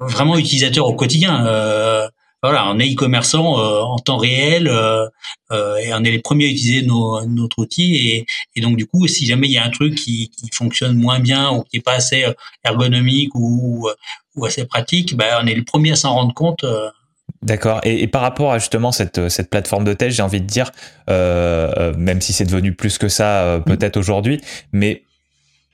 vraiment utilisateur au quotidien. Euh, voilà, on est e-commerçant euh, en temps réel euh, et on est les premiers à utiliser nos, notre outil et, et, donc du coup, si jamais il y a un truc qui, qui fonctionne moins bien ou qui est pas assez ergonomique ou, ou assez pratique, ben, on est les premiers à s'en rendre compte. D'accord. Et, et, par rapport à justement cette, cette plateforme de test, j'ai envie de dire, euh, même si c'est devenu plus que ça mm. peut-être aujourd'hui, mais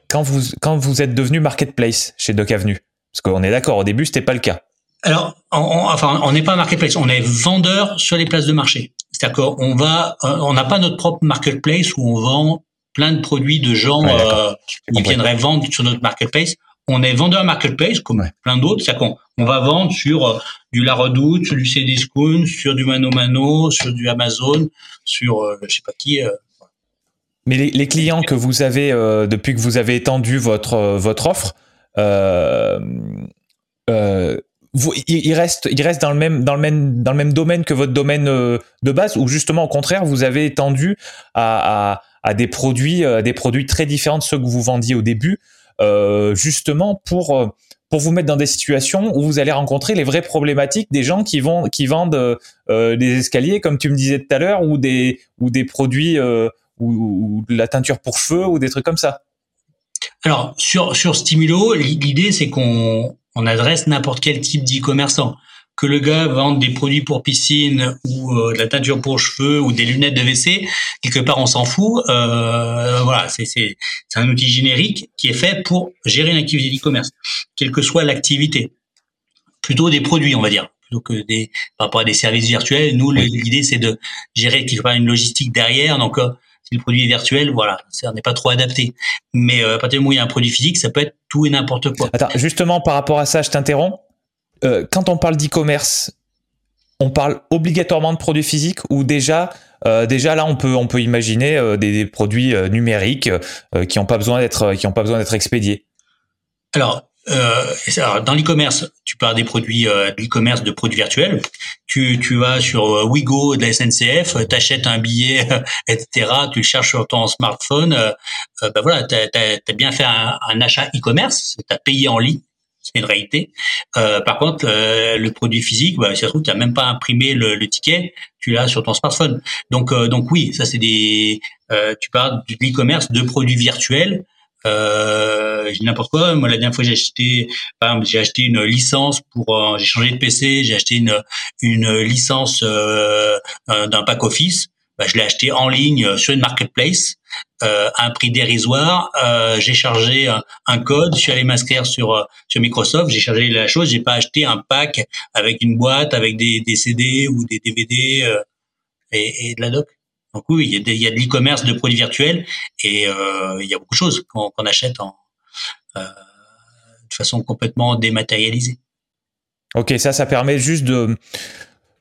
quand vous, quand vous êtes devenu marketplace chez Doc Avenue, parce qu'on est d'accord, au début, c'était pas le cas. Alors, on, enfin, on n'est pas marketplace, on est vendeur sur les places de marché. C'est-à-dire qu'on va, euh, on n'a pas notre propre marketplace où on vend plein de produits de gens euh, qui viendraient vendre sur notre marketplace. On est vendeur marketplace comme plein d'autres. C'est-à-dire qu'on on va vendre sur euh, du La Redoute, sur du Cdiscount, sur du Mano Mano, sur du Amazon, sur euh, je sais pas qui. Mais les, les, clients que vous avez depuis que vous avez étendu votre votre offre, euh, vous, il, reste, il reste dans le même, dans le même, dans le même domaine que votre domaine euh, de base, ou justement au contraire, vous avez étendu à, à, à des produits, à euh, des produits très différents de ceux que vous vendiez au début, euh, justement pour euh, pour vous mettre dans des situations où vous allez rencontrer les vraies problématiques des gens qui vendent euh, des escaliers, comme tu me disais tout à l'heure, ou des ou des produits ou, de la teinture pour cheveux ou des trucs comme ça. Alors sur sur Stimulo, l'idée c'est qu'on on adresse n'importe quel type d'e-commerçant. Que le gars vende des produits pour piscine ou euh, de la teinture pour cheveux ou des lunettes de WC, quelque part on s'en fout. Euh, voilà, c'est un outil générique qui est fait pour gérer une activité d'e-commerce, quelle que soit l'activité. Plutôt des produits, on va dire plutôt que des par rapport à des services virtuels. Nous, l'idée c'est de gérer quelque part une logistique derrière. Donc euh, si le produit est virtuel, voilà, ça n'est pas trop adapté. Mais euh, à partir du moment où il y a un produit physique, ça peut être tout et n'importe quoi. Attends, justement, par rapport à ça, je t'interromps. Euh, quand on parle d'e-commerce, on parle obligatoirement de produits physiques ou déjà euh, déjà là on peut on peut imaginer euh, des, produits numériques qui n'ont pas besoin d'être qui ont pas besoin d'être expédiés. Alors dans l'e-commerce, tu parles des produits euh, de produits virtuels. Tu, tu vas sur Wigo de la SNCF, t'achètes un billet, *laughs* etc. Tu le cherches sur ton smartphone. Ben voilà, t'as as, bien fait un, un achat e-commerce. T'as payé en ligne. C'est une réalité. par contre, le produit physique, bah, si ça se trouve, tu même pas imprimé le, le ticket, tu l'as sur ton smartphone. Donc, donc oui, ça c'est des. tu parles de l'e-commerce de produits virtuels euh, n'importe quoi. Moi, la dernière fois, j'ai acheté, exemple, j'ai acheté une licence pour, euh, j'ai changé de PC, j'ai acheté une une licence euh, d'un pack Office. Bah, je l'ai acheté en ligne sur une marketplace euh, à un prix dérisoire. Euh, j'ai chargé un, code, je suis allé m'inscrire sur sur Microsoft, j'ai chargé la chose. J'ai pas acheté un pack avec une boîte, avec des, des CD ou des DVD euh, et, et de la doc. Donc oui, il y a de, l'e-commerce de produits virtuels et euh, il y a beaucoup de choses qu'on achète en, euh, de façon complètement dématérialisée. Ok, ça, ça permet juste de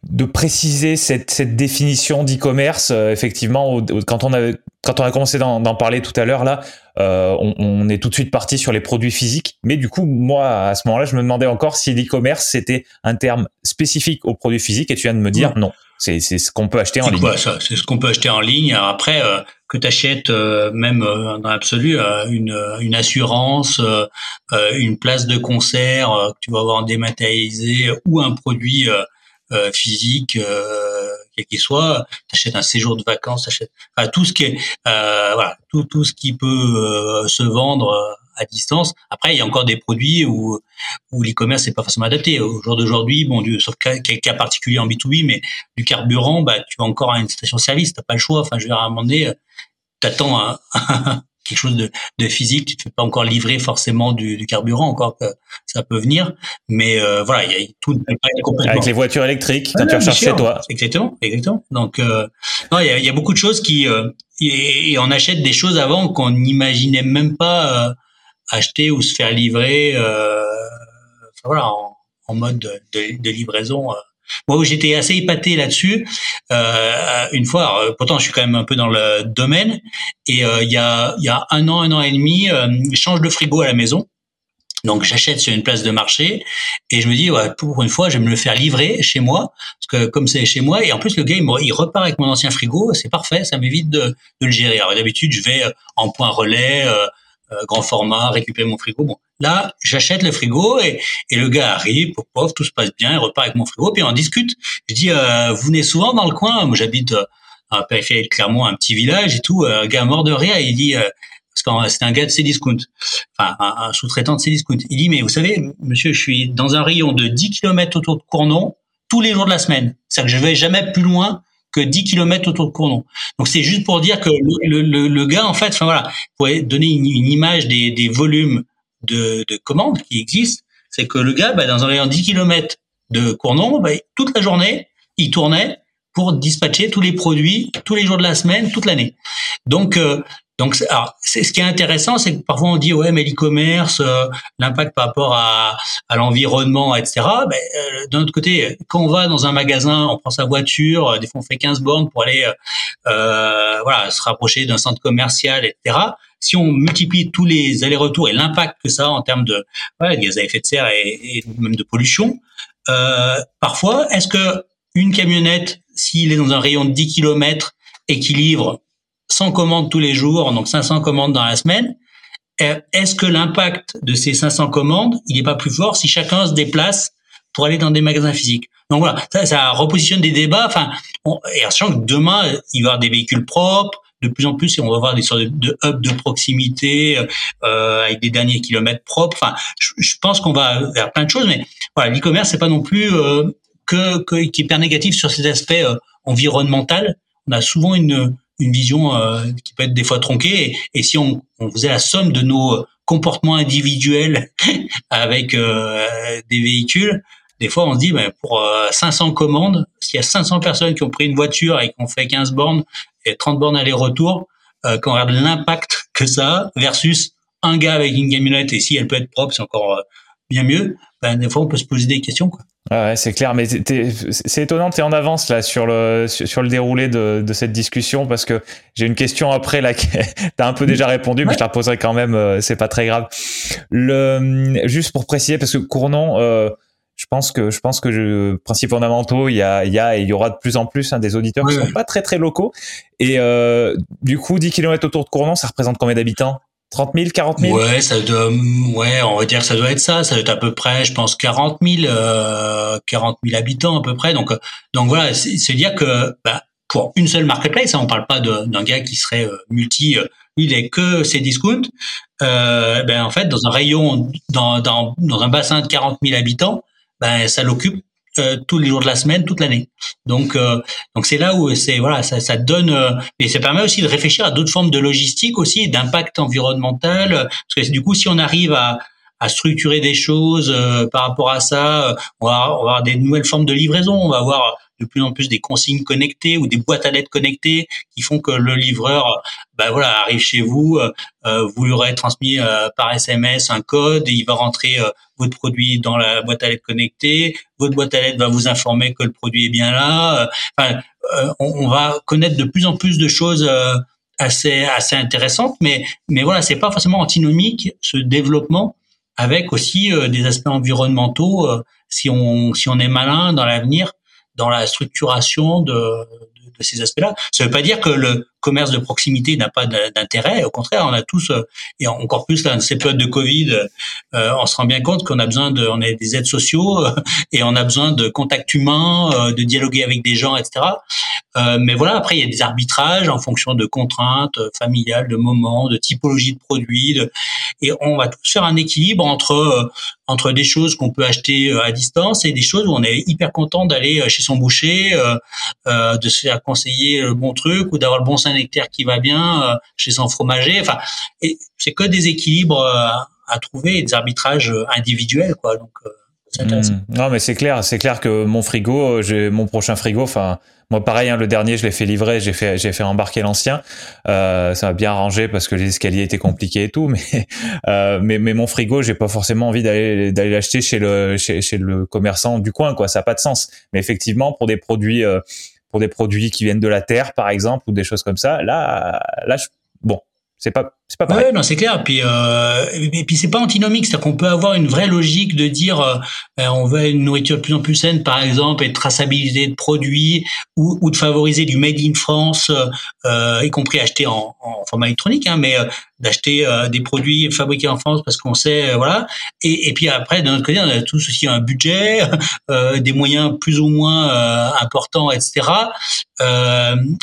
de préciser cette, cette définition d'e-commerce. Euh, effectivement, quand on a quand on a commencé d'en parler tout à l'heure là, euh, on, on, est tout de suite parti sur les produits physiques. Mais du coup, moi à ce moment-là, je me demandais encore si l'e-commerce c'était un terme spécifique aux produits physiques. Et tu viens de me dire non. C'est c'est ce qu'on peut acheter en ligne. C'est ce qu'on peut acheter en ligne. après, euh, que tu achètes euh, même dans l'absolu une, une assurance, une place de concert que tu vas avoir dématérialisé ou un produit euh, physique, euh, quel qu'il soit, t'achètes un séjour de vacances, t'achètes enfin, tout ce qui est, euh, voilà, tout tout ce qui peut se vendre à distance. Après, il y a encore des produits où, où l'e-commerce n'est pas forcément adapté. Au jour d'aujourd'hui, bon, Dieu, sauf quelques cas particuliers en B2B, mais du carburant, bah, tu vas encore à une station-service, t'as pas le choix. Enfin, je vais dire, à t'attends *laughs* quelque chose de, de, physique, tu te fais pas encore livrer forcément du, du carburant, encore que ça peut venir. Mais euh, voilà, il y a tout. Avec les voitures électriques, quand tu recharges chez toi. Exactement, exactement. Donc, euh, non, il y a, y a, beaucoup de choses qui euh, et, on achète des choses avant qu'on n'imaginait même pas euh, acheter ou se faire livrer. Euh, voilà, en, en mode de, de, de livraison. Moi, j'étais assez épaté là-dessus. Euh, une fois, euh, pourtant, je suis quand même un peu dans le domaine. Et euh, il y, a, y a un an, un an et demi, euh, je change de frigo à la maison. Donc, j'achète sur une place de marché et je me dis, ouais, pour une fois, je vais me le faire livrer chez moi, parce que comme c'est chez moi, et en plus, le gars, il, repart avec mon ancien frigo, c'est parfait, ça m'évite de, de, le gérer. Alors, d'habitude, je vais en point relais, euh, grand format, récupérer mon frigo. Bon, Là, j'achète le frigo et, et, le gars arrive, pauvre, tout se passe bien, il repart avec mon frigo, puis on discute. Je dis, euh, vous venez souvent dans le coin? Moi, j'habite euh, à périphérie de Clermont, un petit village et tout. Euh, un gars mort de rire, il dit, euh, parce que c'est un gars de Cdiscount, enfin un, sous-traitant de Cdiscount. Il dit, mais vous savez, monsieur, je suis dans un rayon de 10 km autour de Cournon tous les jours de la semaine. C'est-à-dire que je vais jamais plus loin que 10 km autour de Cournon. Donc c'est juste pour dire que le, le, le, gars, en fait, enfin voilà, pour donner une, une image des, des volumes de, de commandes qui existent, c'est que le gars, bah, dans un rayon de 10 km de Cournon, bah, toute la journée, il tournait pour dispatcher tous les produits tous les jours de la semaine, toute l'année. Donc, euh, donc, c'est ce qui est intéressant, c'est que parfois on dit ouais, mais l'e-commerce, euh, l'impact par rapport à, l'environnement, etc. Ben, euh, d'un autre côté, quand on va dans un magasin, on prend sa voiture, des fois on fait 15 bornes pour aller, voilà, se rapprocher d'un centre commercial, etc si on multiplie tous les allers-retours et l'impact que ça a en termes de, gaz à effet de serre et, même de pollution, euh, parfois, est-ce que une camionnette, s'il est dans un rayon de 10 km et qui livre 100 commandes tous les jours, donc 500 commandes dans la semaine, euh, est-ce que l'impact de ces 500 commandes, il n'est pas plus fort si chacun se déplace pour aller dans des magasins physiques? Donc voilà, ça, repositionne des débats. Enfin, et sachant que demain, il va y avoir des véhicules propres, de plus en plus, on va voir des sortes de, hubs de proximité euh, avec des derniers kilomètres propres. Enfin, je, pense qu'on va vers plein de choses, mais voilà, l'e-commerce c'est pas non plus euh, que, que qui est hyper négatif sur ces aspects euh, environnementaux. On a souvent une une vision euh, qui peut être des fois tronquée. Et, si on, on, faisait la somme de nos comportements individuels *laughs* avec euh, des véhicules, des fois on se dit ben, pour 500 commandes, s'il y a 500 personnes qui ont pris une voiture et qui ont fait 15 bornes et 30 bornes aller-retour, euh, quand on regarde l'impact que ça a versus un gars avec une camionnette et si elle peut être propre, c'est encore euh, bien mieux. Ben, des fois, on peut se poser des questions. Quoi. Ah ouais, c'est clair, mais c'est étonnant, tu es en avance là sur le sur le déroulé de, de cette discussion parce que j'ai une question après là tu *laughs* as un peu déjà répondu, mais je la reposerai quand même, euh, c'est pas très grave. Le juste pour préciser parce que Cournon euh, je pense que je pense que je, principes fondamentaux, il y a il y a et il y aura de plus en plus hein, des auditeurs qui sont pas très très locaux. Et euh, du coup, 10 km autour de Cournon, ça représente combien d'habitants? 30 000, 40 000 Ouais, ça doit, ouais, on va dire que ça doit être ça. Ça doit être à peu près, je pense, 40 000, euh, 40 000 habitants à peu près. Donc, donc voilà, c'est dire que bah, pour une seule marketplace, hein, on parle pas d'un gars qui serait euh, multi. Euh, il est que ses discounts. Euh, ben en fait, dans un rayon, dans, dans, dans un bassin de 40 000 habitants, ben ça l'occupe euh, tous les jours de la semaine, toute l'année. Donc, euh, donc c'est là où c'est voilà, ça, ça donne, euh, mais ça permet aussi de réfléchir à d'autres formes de logistique aussi, d'impact environnemental. Parce que du coup, si on arrive à, à structurer des choses par rapport à ça, on va, on va avoir des nouvelles formes de livraison. On va avoir de plus en plus des consignes connectées ou des boîtes à lettres connectées qui font que le livreur, ben voilà, arrive chez vous, euh, euh, vous lui aurez transmis euh, par SMS un code, et il va rentrer votre produit dans la boîte à lettres connectée, votre boîte à lettres va vous informer que le produit est bien là. Enfin, on, on, va connaître de plus en plus de choses assez assez intéressantes, mais mais voilà, c'est pas forcément antinomique ce développement avec aussi des aspects environnementaux. si on si on est malin dans l'avenir, dans la structuration de, ces aspects-là. Ça ne veut pas dire que le commerce de proximité n'a pas d'intérêt. Au contraire, on a tous, et encore plus là, dans ces périodes de Covid, on se rend bien compte qu'on a besoin de, on a des aides sociaux et on a besoin de contact humain, de dialoguer avec des gens, etc. mais voilà, après il y a des arbitrages en fonction de contraintes familiales, de moments, de typologie de produits, et on va tous faire un équilibre entre entre des choses qu'on peut acheter à distance et des choses où on est hyper content d'aller chez son boucher, de se faire conseiller le bon truc ou d'avoir le bon Saint-Nectaire qui va bien chez son fromager. Enfin, c'est que des équilibres à trouver et des arbitrages individuels, quoi. Donc Hmm. Non, mais c'est clair, c'est clair que mon frigo, mon prochain frigo. Enfin, moi, pareil, hein, le dernier, je l'ai fait livrer, j'ai fait, j'ai fait embarquer l'ancien. Euh, ça m'a bien arrangé parce que les escaliers étaient compliqués et tout. *laughs* Mais, euh, mais, mais mon frigo, j'ai pas forcément envie d'aller, d'aller l'acheter chez le, chez, le commerçant du coin, quoi. Ça a pas de sens. Mais effectivement, pour des produits, euh, pour des produits qui viennent de la terre, par exemple, ou des choses comme ça, là, là, bon, c'est pas, c'est pas pareil. Non, c'est clair. Puis, euh, et puis c'est pas antinomique, c'est-à-dire qu'on peut avoir une vraie logique de dire, euh, ben, on veut une nourriture de plus en plus saine, par exemple, et de traçabilité de produits, ou, ou de favoriser du made in France, euh, y compris acheté en, format électronique, hein, mais d'acheter euh, des produits fabriqués en France parce qu'on sait, euh, voilà. Et, et, puis après, d'un autre côté, on a tous aussi un budget, *laughs* des moyens plus ou moins importants, etc.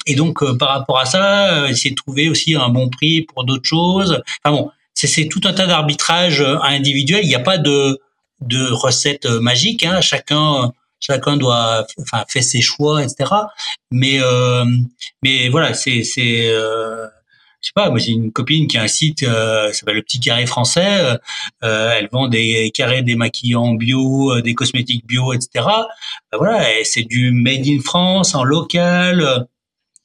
et donc, par rapport à ça, essayer de trouver aussi un bon prix pour d'autres choses. Enfin bon, c'est tout un tas d'arbitrages individuels. Il n'y a pas de de recettes magiques. Hein. Chacun chacun doit enfin fait ses choix etc mais mais voilà c'est c'est je sais pas, moi j'ai une copine qui a un site, euh, ça s'appelle le Petit Carré Français. Euh, euh, elle vend des carrés démaquillants bio, euh, des cosmétiques bio, etc. Ben voilà, c'est du made in France, en local,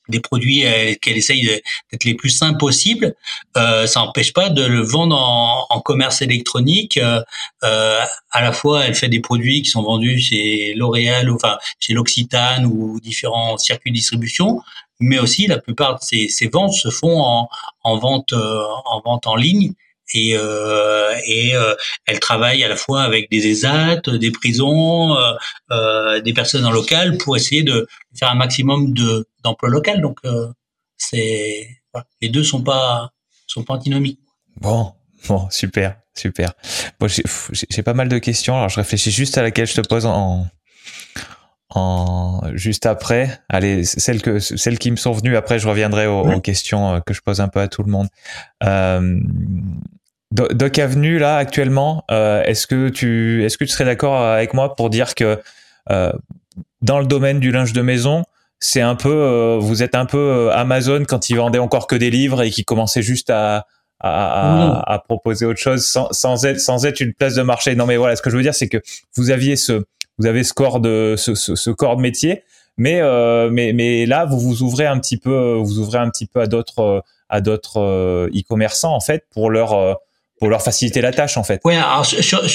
des produits qu'elle essaye d'être les plus simples possibles. Euh, ça n'empêche pas de le vendre en, en commerce électronique. Euh, à la fois, elle fait des produits qui sont vendus chez L'Oréal, enfin chez l'Occitane ou différents circuits de distribution mais aussi la plupart de ces, ventes se font en, en vente euh, en vente en ligne et, euh, et euh, elle travaille à la fois avec des ESAT, des prisons, euh, des personnes en local pour essayer de faire un maximum de d'emplois local. Donc c'est les deux sont pas sont pas antinomiques. Bon, bon, super, super. Bon, j'ai pas mal de questions. Alors je réfléchis juste à laquelle je te pose en en juste après. Allez, celles que celles qui me sont venues après, je reviendrai aux, questions euh, que je pose un peu à tout le monde. Euh, Doc Avenue là actuellement, euh, est-ce que tu est-ce que tu serais d'accord avec moi pour dire que euh, dans le domaine du linge de maison, c'est un peu vous êtes un peu Amazon quand ils vendaient encore que des livres et qui commençaient juste à à, à, à, proposer autre chose sans, sans être sans être une place de marché. Non mais voilà, ce que je veux dire c'est que vous aviez ce vous avez ce corps de ce, ce, ce corps de métier, mais euh, mais mais là vous vous ouvrez un petit peu, vous ouvrez un petit peu à d'autres à d'autres euh, e-commerçants en fait pour leur euh, pour leur faciliter la tâche en fait. Ouais, alors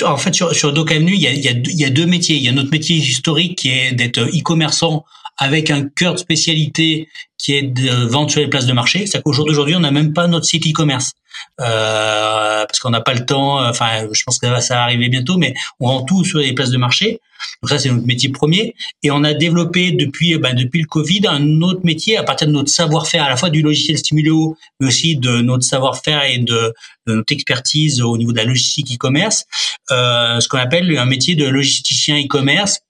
en fait sur sur Doc Avenue, il y a, il y, a, il y a deux métiers. Il y a notre métier historique qui est d'être e-commerçant avec un cœur de spécialité qui est de vendre sur les places de marché. C'est qu'au jour d'aujourd'hui, on n'a même pas notre site e-commerce euh, parce qu'on n'a pas le temps. Enfin, je pense que ça va arriver bientôt, mais on vend tout sur les places de marché. Donc ça, c'est notre métier premier. Et on a développé depuis ben, depuis le Covid un autre métier à partir de notre savoir-faire, à la fois du logiciel Stimuléo, mais aussi de notre savoir-faire et de, notre expertise au niveau de la logistique e-commerce, euh, ce qu'on appelle un métier de logisticien e-commerce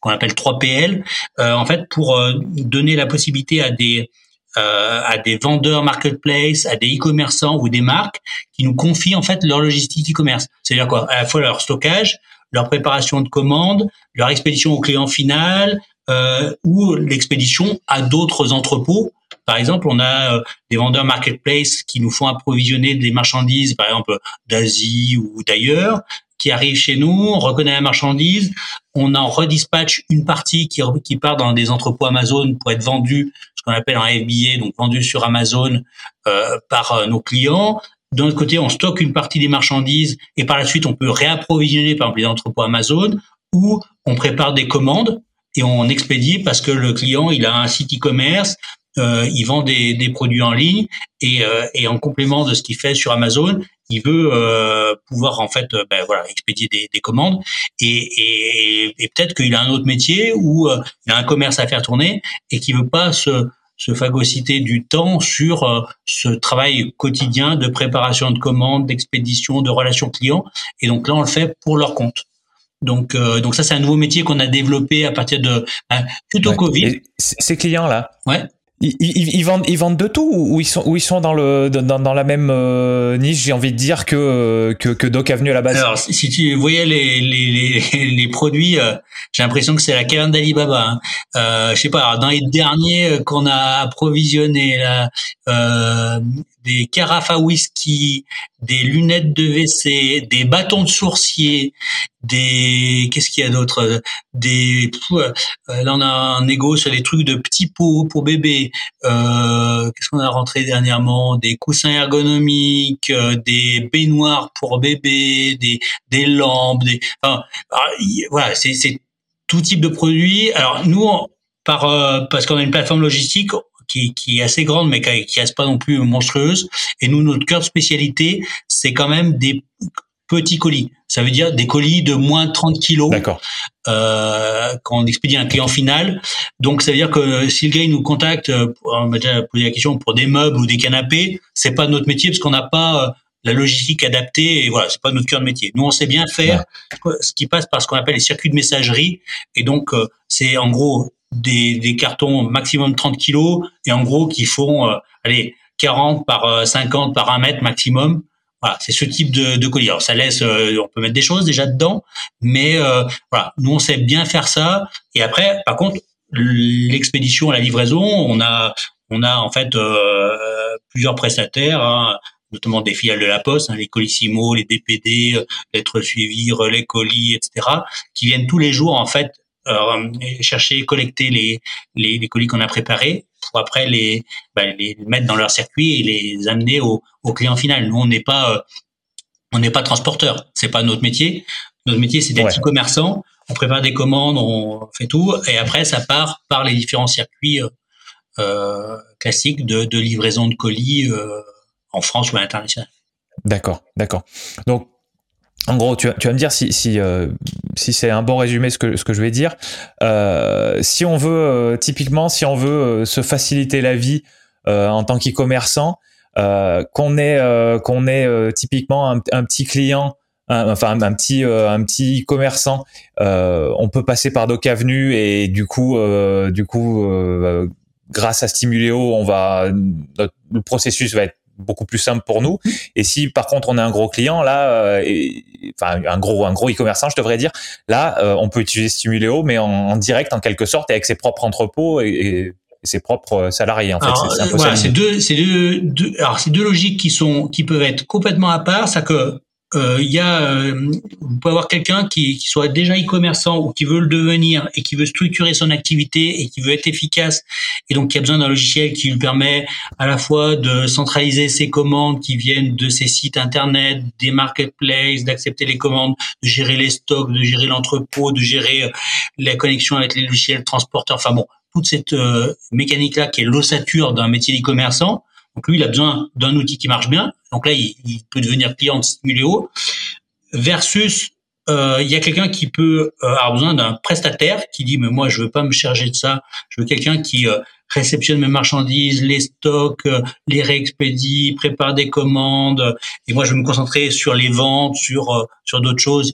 qu'on appelle 3PL, euh, en fait pour euh, donner la possibilité à des euh, à des vendeurs marketplace, à des e-commerçants ou des marques qui nous confient en fait leur logistique e-commerce. C'est-à-dire quoi? À la fois leur stockage, leur préparation de commandes, leur expédition au client final euh, ou l'expédition à d'autres entrepôts. Par exemple, on a euh, des vendeurs marketplace qui nous font approvisionner des marchandises, par exemple d'Asie ou d'ailleurs, qui arrivent chez nous, on reconnaît la marchandise, on en redispatche une partie qui, qui part dans des entrepôts Amazon pour être vendue, ce qu'on appelle un FBA, donc vendu sur Amazon euh, par euh, nos clients. D'un autre côté, on stocke une partie des marchandises et par la suite, on peut réapprovisionner par exemple les entrepôts Amazon ou on prépare des commandes et on expédie parce que le client, il a un site e-commerce, euh, il vend des, produits en ligne et en complément de ce qu'il fait sur Amazon, il veut euh, pouvoir en fait euh, ben, voilà expédier des, des commandes et, et, et peut-être qu'il a un autre métier ou euh, il a un commerce à faire tourner et qui veut pas se se phagocyter du temps sur ce travail quotidien de préparation de commandes, d'expédition, de relations clients. Et donc là, on le fait pour leur compte. Donc, donc ça, c'est un nouveau métier qu'on a développé à partir de ben, plutôt Covid. ces clients-là, ouais. Ils, ils, vendent, ils vendent de tout ou ils sont, ou ils sont dans, le, dans, dans la même euh, niche, j'ai envie de dire, que, que, que Doc Avenue à la base Alors, si tu voyais les, les, les, les produits, euh, j'ai l'impression que c'est la caverne d'Alibaba. Hein. Euh, je sais pas, dans les derniers qu'on a approvisionnés, là, euh, des carafes à whisky, des lunettes de WC, des bâtons de sourcier, des qu'est-ce qu'il y a d'autre? Des euh, là on a un égo sur les trucs de petits pots pour bébé. Euh, qu'est-ce qu'on a rentré dernièrement? Des coussins ergonomiques, euh, des baignoires pour bébé, des des lampes, des enfin voilà c'est c'est tout type de produits. Alors nous par euh, parce qu'on a une plateforme logistique, qui, qui est assez grande, mais qui, qui reste pas non plus monstrueuse. Et nous, notre cœur de spécialité, c'est quand même des petits colis. Ça veut dire des colis de moins de 30 kilos. Euh, quand on expédie un client final. Donc ça veut dire que si le gars il nous contacte, euh, on m'a déjà posé la question pour des meubles ou des canapés, c'est pas notre métier parce qu'on n'a pas euh, la logistique adaptée et voilà, c'est pas notre cœur de métier. Nous on sait bien faire ce qui passe par ce qu'on appelle les circuits de messagerie et donc euh, c'est en gros des, des, cartons maximum 30 kilos et en gros qui font euh, allez 40 par 50 euh, par 1 mètre maximum. Voilà, c'est ce type de, de, colis. Alors ça laisse, euh, on peut mettre des choses déjà dedans, mais voilà, nous on sait bien faire ça. Et après, par contre, l'expédition, la livraison, on a, on a en fait plusieurs prestataires. Hein, notamment des filiales de la Poste, hein, les Colissimo, les DPD, lettres suivies, relais colis, etc., qui viennent tous les jours en fait euh, chercher, collecter les, les, les colis qu'on a préparés pour après les, bah, les mettre dans leur circuit et les amener au, au client final. Nous, on n'est pas euh, on n'est pas transporteur, c'est pas notre métier. Notre métier, c'est d'être commerçant. On prépare des commandes, on fait tout, et après, ça part par les différents circuits euh, classiques de, de, livraison de colis euh, en France ou à l'international. D'accord, d'accord. Donc en gros, tu, tu, vas me dire si, si, euh, si c'est un bon résumé ce que, ce que je vais dire. Euh, si on veut, euh, typiquement, si on veut euh, se faciliter la vie euh, en tant qu'e-commerçant, qu'on ait, qu'on ait typiquement un, un, petit client, enfin un, petit, un petit commerçant, on peut passer par Doc Avenue et du coup, du coup, grâce à Stimuléo, on va, le processus va être beaucoup plus simple pour nous. Et si par contre on est un gros client, là, euh, et, enfin un gros un gros e-commerçant, je devrais dire, là, euh, on peut utiliser Stimuléo, mais en, direct en quelque sorte, avec ses propres entrepôts et, ses propres salariés. En fait, c'est voilà, c'est deux, c'est deux, deux, alors c'est deux logiques qui sont qui peuvent être complètement à part, ça que euh, il y a, euh, vous pouvez avoir quelqu'un qui, qui, soit déjà e-commerçant ou qui veut le devenir et qui veut structurer son activité et qui veut être efficace et donc qui a besoin d'un logiciel qui lui permet à la fois de centraliser ses commandes qui viennent de ses sites internet, des marketplaces, d'accepter les commandes, de gérer les stocks, de gérer l'entrepôt, de gérer euh, la connexion avec les logiciels transporteurs. Enfin bon, toute cette mécanique là qui est l'ossature d'un métier d'e-commerçant donc lui, il a besoin d'un outil qui marche bien. Donc là, il, peut devenir client de Stimuléo. Versus, euh, il y a quelqu'un qui peut euh, avoir besoin d'un prestataire qui dit, mais moi, je veux pas me charger de ça. Je veux quelqu'un qui euh, réceptionne mes marchandises, les stocks, les réexpédie, prépare des commandes. Et moi, je vais me concentrer sur les ventes, sur sur d'autres choses.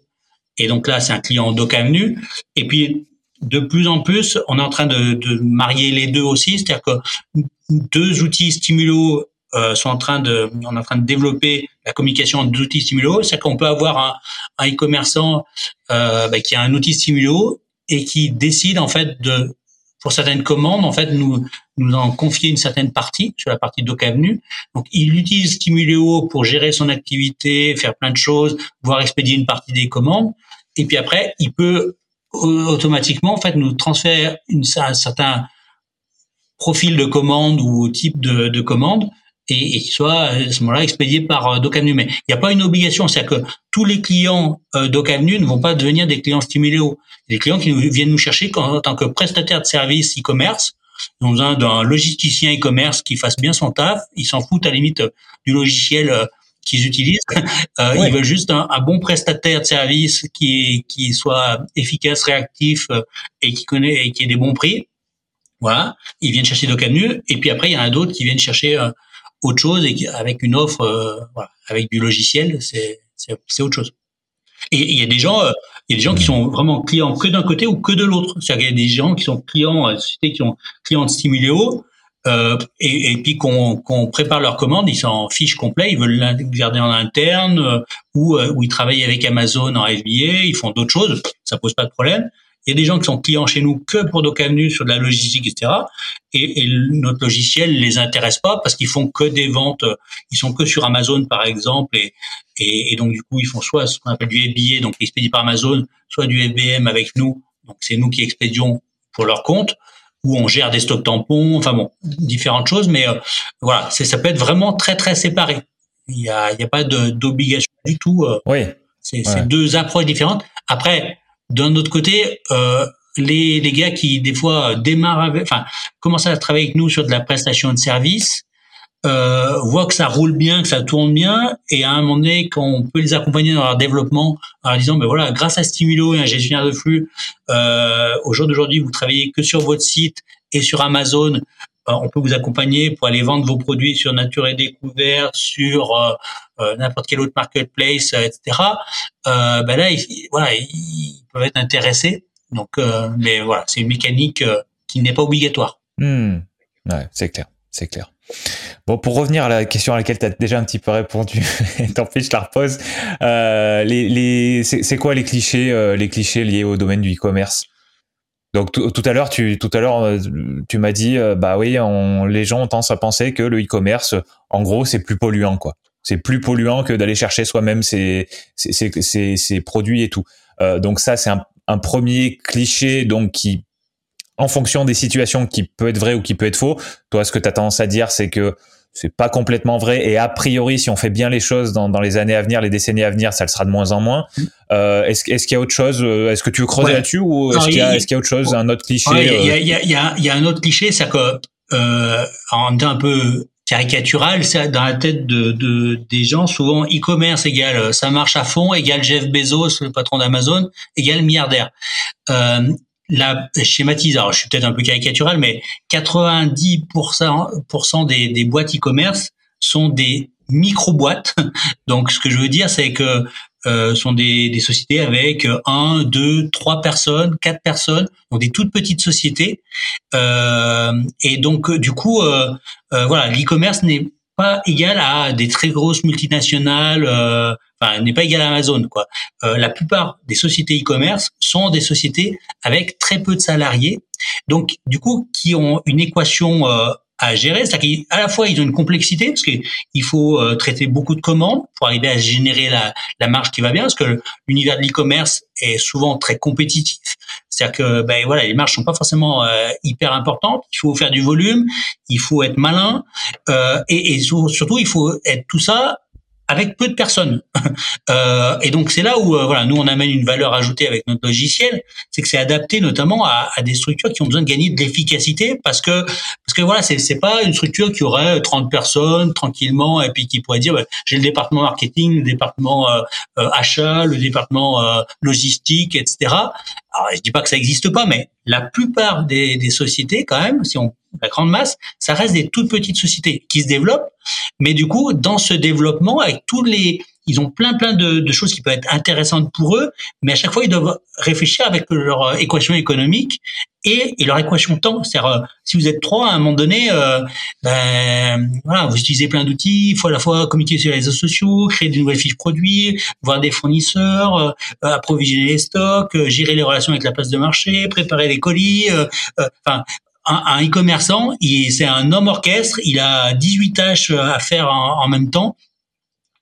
Et donc là, c'est un client Doc Avenue. Et puis, de plus en plus, on est en train de, de marier les deux aussi, c'est-à-dire que deux outils stimulo euh, sont en train de, on est en train de développer la communication d'outils stimulo, c'est qu'on peut avoir un, un e-commerçant euh, bah, qui a un outil stimulo et qui décide en fait de, pour certaines commandes, en fait, nous nous en confier une certaine partie sur la partie Doc Avenue. Donc, il utilise Stimuléo pour gérer son activité, faire plein de choses, voire expédier une partie des commandes. Et puis après, il peut automatiquement en fait nous transfère un certain profil de commande ou type de, de commande et, et qui soit à ce moment-là expédié par euh. Mais il n'y a pas une obligation, c'est-à-dire que tous les clients euh, ne vont pas devenir des clients Stimuléo. Des clients qui viennent nous chercher en tant que prestataire de services e-commerce. Ils ont d'un logisticien e-commerce qui fasse bien son taf. Ils s'en foutent à la limite du logiciel euh, qu'ils utilisent. *laughs* Euh, Ils veulent juste un, un, bon prestataire de service qui, qui soit efficace, réactif euh, et qui connaît et qui ait des bons prix. Voilà, ils viennent chercher Docamnu, et puis après il y en a d'autres qui viennent chercher euh, autre chose et avec une offre, euh, voilà, avec du logiciel, c'est c'est autre chose. Et il y a des gens, euh, il y a des gens qui sont vraiment clients que d'un côté ou que de l'autre. C'est-à-dire qu'il y a des gens qui sont clients, euh, qui sont clients de Stimuléo, euh, et, et, puis qu'on qu'on prépare leur commande, ils s'en fichent complet, ils veulent la garder en interne, euh, ou, ou ils travaillent avec Amazon en FBA, ils font d'autres choses, ça pose pas de problème. Il y a des gens qui sont clients chez nous que pour Docamnu sur de la logistique, etc. Et, et notre logiciel les intéresse pas parce qu'ils font que des ventes, ils sont que sur Amazon par exemple, et, et, et donc du coup ils font soit ce qu'on appelle du FBA, donc expédié par Amazon, soit du FBM avec nous, donc c'est nous qui expédions pour leur compte, où on gère des stocks tampons, enfin bon, différentes choses, mais euh, voilà, ça peut être vraiment très très séparé. Il y a, il y a pas d'obligation du tout. Euh, oui. C'est deux approches différentes. Après, d'un autre côté, euh, les, les gars qui des fois démarrent, avec, enfin commencent à travailler avec nous sur de la prestation de service, euh, voient que ça roule bien, que ça tourne bien, et à un moment donné, qu'on peut les accompagner dans leur développement en disant, ben voilà, grâce à Stimulo et un gestionnaire de flux, euh, au jour d'aujourd'hui, vous travaillez que sur votre site et sur Amazon, euh, on peut vous accompagner pour aller vendre vos produits sur Nature et Découverte, sur euh, euh, n'importe quel autre marketplace, etc. ben là, ils, voilà, ils peuvent être intéressés. Donc, mais voilà, c'est une mécanique qui n'est pas obligatoire. Hmm. Ouais, c'est clair, c'est clair. Bon, pour revenir à la question à laquelle tu as déjà un petit peu répondu, *laughs* tant pis, je la repose. Euh, les, les, c'est quoi les clichés, euh, les clichés liés au domaine du e-commerce Donc tout à l'heure, tu tout à l'heure, euh, tu m'as dit, euh, bah oui, on, les gens ont tendance à penser que le e-commerce, en gros, c'est plus polluant, quoi. C'est plus polluant que d'aller chercher soi-même ses, ses, ses, ses, produits et tout. Euh, donc ça, c'est un, premier cliché donc qui en fonction des situations qui peut être vrai ou qui peut être faux. Toi, ce que tu as tendance à dire, c'est que c'est pas complètement vrai et a priori, si on fait bien les choses dans, dans, les années à venir, les décennies à venir, ça le sera de moins en moins. Mm. Euh, est-ce, est-ce qu'il y a autre chose euh, Est-ce que tu veux creuser là-dessus ou est-ce, qu'il y a, est-ce qu'il y a autre chose, un autre cliché Il y, a, y, a, y, a, y, a, un autre cliché, c'est que euh, en un peu caricatural, c'est dans la tête de, de, des gens, souvent e-commerce égale ça marche à fond, égale Jeff Bezos, le patron d'Amazon, égale milliardaire. Euh, la schématise, alors je suis peut-être un peu caricatural, mais 90% des, boîtes e-commerce sont des micro-boîtes. *laughs* Donc, ce que je veux dire, c'est que euh, sont des, des, sociétés avec un, deux, trois personnes, quatre personnes, donc des toutes petites sociétés. Euh, et donc, du coup, euh, euh voilà, l'e-commerce n'est pas égal à des très grosses multinationales euh, enfin, n'est pas égal à Amazon, quoi. Euh, la plupart des sociétés e-commerce sont des sociétés avec très peu de salariés, donc du coup qui ont une équation euh, à gérer, c'est-à-dire qu'à la fois ils ont une complexité parce qu'il faut euh, traiter beaucoup de commandes pour arriver à générer la, la marge qui va bien, parce que l'univers de l'e-commerce est souvent très compétitif, c'est-à-dire que ben voilà les marges sont pas forcément euh, hyper importantes, il faut faire du volume, il faut être malin euh, et, et surtout il faut être tout ça avec peu de personnes. *laughs* euh, et donc c'est là où euh, voilà, nous on amène une valeur ajoutée avec notre logiciel, c'est que c'est adapté notamment à, à, des structures qui ont besoin de gagner de l'efficacité parce que parce que voilà, c'est c'est pas une structure qui aurait 30 personnes tranquillement et puis qui pourrait dire bah, j'ai le département marketing, le département euh, euh achat, le département euh, logistique, etc. Alors je dis pas que ça n'existe pas, mais la plupart des, des sociétés quand même, si on la grande masse, ça reste des toutes petites sociétés qui se développent. Mais du coup, dans ce développement, avec tous les, ils ont plein plein de, de, choses qui peuvent être intéressantes pour eux, mais à chaque fois ils doivent réfléchir avec leur euh, équation économique et, leur équation temps. C'est-à-dire euh, si vous êtes trois à un moment donné, euh, ben voilà, vous utilisez plein d'outils, il faut à la fois communiquer sur les réseaux sociaux, créer de nouvelles fiches produits, voir des fournisseurs, euh, approvisionner les stocks, gérer les relations avec la place de marché, préparer les colis. Enfin, un, e-commerçant, c'est un homme orchestre, il a 18 tâches euh, à faire en, même temps.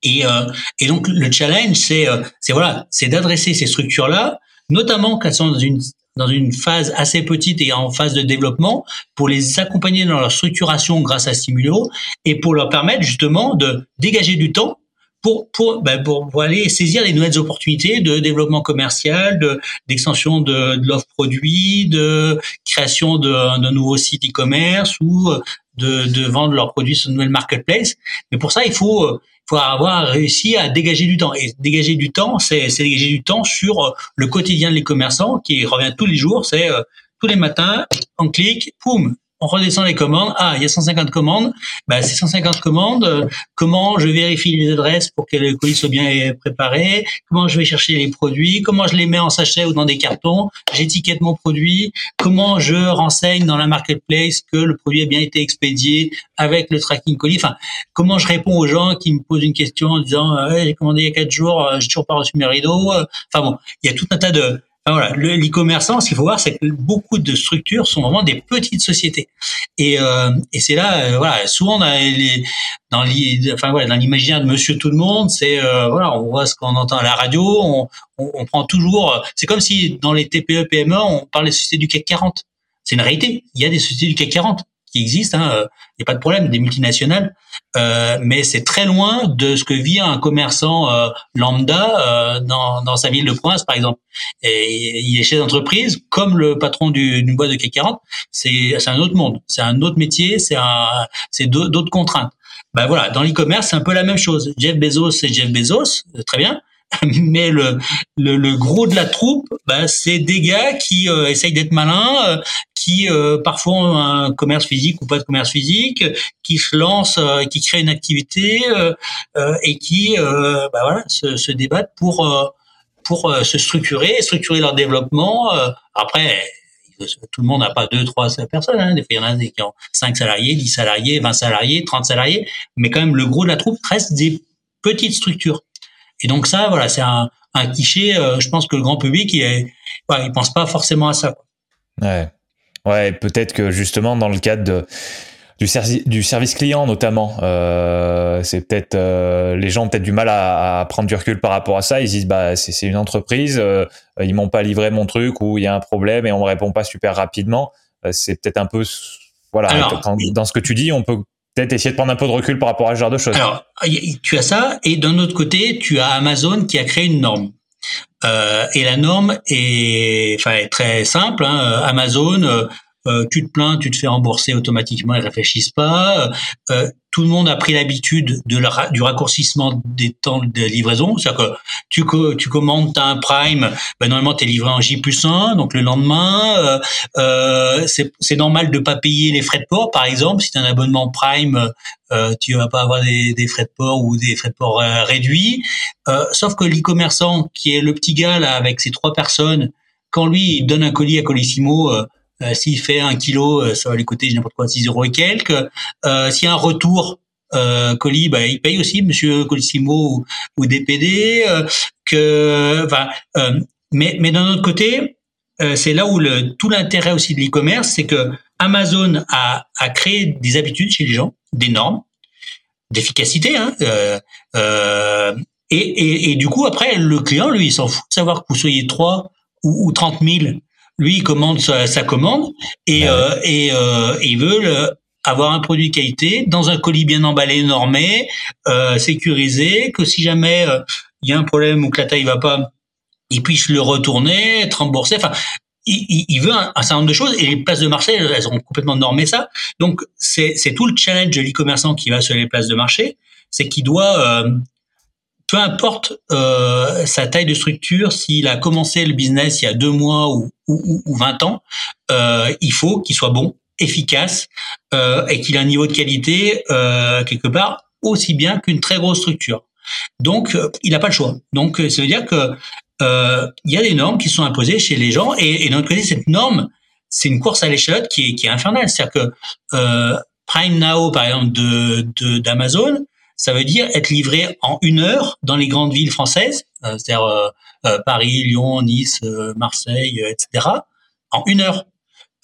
Et, euh, et, donc le challenge, c'est euh, c'est voilà, c'est d'adresser ces structures-là, notamment qu'elles sont dans une dans une phase assez petite et en phase de développement, pour les accompagner dans leur structuration grâce à Stimulo et pour leur permettre justement de dégager du temps pour pour, ben pour, pour aller saisir les nouvelles opportunités de développement commercial, de d'extension de, de l'offre produit, de création d'un nouveau site e-commerce ou de, de vendre leurs produits sur une nouvelle marketplace. Mais pour ça, il faut faut avoir réussi à dégager du temps. Et dégager du temps, c'est dégager du temps sur le quotidien de les commerçants qui revient tous les jours. C'est tous les matins, on clique, poum, on redescend les commandes. Ah, il y a 150 commandes. Bah, ces 150 commandes, euh, comment je vérifie les adresses pour que le colis soit bien préparé? Comment je vais chercher les produits? Comment je les mets en sachet ou dans des cartons? J'étiquette mon produit. Comment je renseigne dans la marketplace que le produit a bien été expédié avec le tracking colis? Enfin, comment je réponds aux gens qui me posent une question en disant euh, j'ai commandé il y a quatre jours, euh, j'ai toujours pas reçu mes rideaux. Enfin bon, il y a tout un tas de voilà, l'e-commerçant, ce qu'il faut voir, c'est que beaucoup de structures sont vraiment des petites sociétés. Et, euh, et c'est là, euh, voilà, souvent dans dans enfin l'imaginaire de Monsieur Tout le Monde, c'est euh, voilà, on voit ce qu'on entend à la radio, on, on, on prend toujours. C'est comme si dans les TPE PME, on parle des sociétés du CAC 40. C'est une réalité. Il y a des sociétés du CAC 40 qui existent, il hein, n'y a pas de problème, des multinationales, euh, mais c'est très loin de ce que vit un commerçant euh, lambda euh, dans, dans sa ville de province, par exemple. Et il est chez d'entreprise, comme le patron d'une boîte de CAC 40, c'est un autre monde, c'est un autre métier, c'est d'autres contraintes. Ben voilà, dans l'e-commerce, c'est un peu la même chose. Jeff Bezos, c'est Jeff Bezos, très bien. *laughs* mais le, le, le, gros de la troupe, bah, c'est des gars qui euh, essayent d'être malins, euh, qui euh, parfois ont un commerce physique ou pas de commerce physique, qui se lancent, euh, qui créent une activité et qui bah, voilà, se, se débattent pour pour se structurer, structurer leur développement. après, tout le monde n'a pas deux, trois personnes. Hein. Des fois, il y en a qui ont cinq salariés, dix salariés, vingt salariés, trente salariés. Mais quand même, le gros de la troupe reste des petites structures. Et donc ça, voilà, c'est un, un cliché. Euh, je pense que le grand public, il, est, il pense pas forcément à ça. Ouais, ouais. Peut-être que justement dans le cadre de du, du service client notamment. Euh, c'est peut-être euh, les gens ont peut-être du mal à, à, prendre du recul par rapport à ça. Ils disent bah c'est une entreprise, euh, ils m'ont pas livré mon truc ou il y a un problème et on me répond pas super rapidement. C'est peut-être un peu voilà dans ce que tu dis, on peut peut-être essayer de prendre un peu de recul par rapport à ce genre de choses. Alors, tu as ça, et d'un autre côté, tu as Amazon qui a créé une norme. Euh, et la norme est, enfin, est très simple. Hein. Amazon, euh, tu te plains, tu te fais rembourser automatiquement, ils réfléchissent pas. Euh, tout le monde a pris l'habitude de la, du raccourcissement des temps de livraison. C'est-à-dire que tu, tu commandes, tu as un Prime, ben normalement tu es livré en J plus 1, donc le lendemain. Euh, euh, c'est normal de pas payer les frais de port, par exemple. Si tu as un abonnement Prime, euh, tu vas pas avoir des, des, frais de port ou des frais de port euh, réduits. Euh, sauf que l'e-commerçant, qui est le petit gars là avec ses trois personnes, quand lui il donne un colis à Colissimo, euh, s'il fait un kilo, euh, ça va lui coûter n'importe quoi 6 euros et quelques. Euh, s'il y a un retour euh, colis, bah, il paye aussi, Monsieur Colissimo ou, DPD. que, mais, mais d'un autre côté, c'est là où tout l'intérêt aussi de l'e-commerce, c'est que Amazon a, créé des habitudes chez les gens, des normes, d'efficacité, hein, euh, et, du coup après le client lui il s'en fout de savoir que vous soyez 3 ou, ou 30 000 lui, il commande sa, commande et, euh, et, euh, il veut avoir un produit qualité dans un colis bien emballé, normé, euh, sécurisé, que si jamais euh, il y a un problème ou que la taille va pas, il puisse le retourner, être remboursé. Enfin, il, il veut un, certain nombre de choses et les places de marché, elles ont complètement normé ça. Donc, c'est tout le challenge de l'e-commerçant qui va sur les places de marché, c'est qu'il doit euh, peu importe euh, sa taille de structure, s'il a commencé le business il y a deux mois ou, ou, ou 20 ans, euh, il faut qu'il soit bon, efficace euh, et qu'il ait un niveau de qualité euh, quelque part aussi bien qu'une très grosse structure. Donc, euh, il n'a pas le choix. Donc, ça veut dire que il y a des normes qui sont imposées chez les gens et, et d'un autre côté, cette norme, c'est une course à l'échalote qui est, qui est infernale. C'est-à-dire que Prime Now, par exemple, de d'Amazon, ça veut dire être livré en une heure dans les grandes villes françaises, euh, c'est-à-dire euh, euh, Paris, Lyon, Nice, Marseille, etc., en une heure,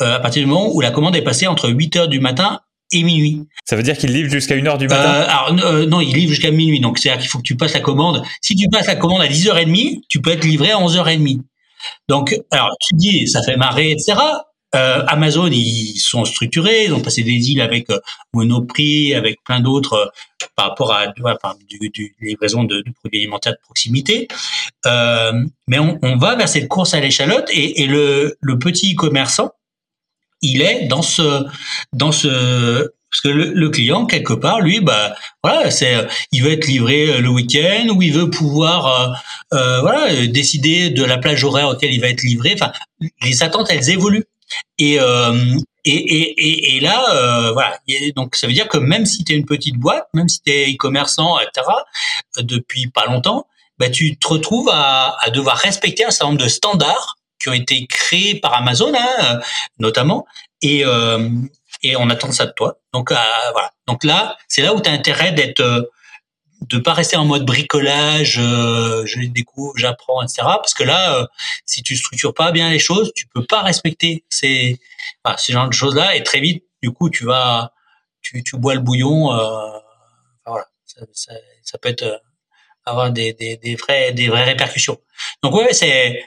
à partir du moment où la commande est passée entre 8 heures du matin et minuit. Ça veut dire qu'il livre jusqu'à une heure du matin? Alors non, il livre jusqu'à minuit, donc c'est-à-dire qu'il faut que tu passes la commande. Si tu passes la commande à 10h30, tu peux être livré à 11h30. Donc, alors tu dis, ça fait marrer, etc. Euh, Amazon, ils sont structurés, ils ont passé des deals avec euh, Monoprix, avec plein d'autres euh, par rapport à enfin, du, du, livraison de, de, produits alimentaires de proximité. Euh, mais on, on, va vers cette course à l'échalote et, et le, le, petit commerçant, il est dans ce dans ce parce que le, le, client quelque part lui bah voilà c'est il veut être livré le week-end ou il veut pouvoir euh, voilà décider de la plage horaire auquel il va être livré enfin les attentes elles évoluent Et, euh, et, et, et, là, euh, voilà. Donc, ça veut dire que même si tu es une petite boîte, même si tu es e-commerçant, etc., depuis pas longtemps, bah, tu te retrouves à, devoir respecter un certain nombre de standards qui ont été créés par Amazon, hein, notamment, et, euh, et on attend ça de toi. Donc, euh, voilà. Donc là, c'est là où tu as intérêt d'être de pas rester en mode bricolage, euh, je découvre, j'apprends, etc. Parce que là, euh, si tu structures pas bien les choses, tu peux pas respecter ces, enfin, ces genre de choses-là, et très vite, du coup, tu vas, tu, tu bois le bouillon. Euh, voilà, ça, ça, ça, peut être euh, avoir des, des, des vrais, des vraies répercussions. Donc ouais, c'est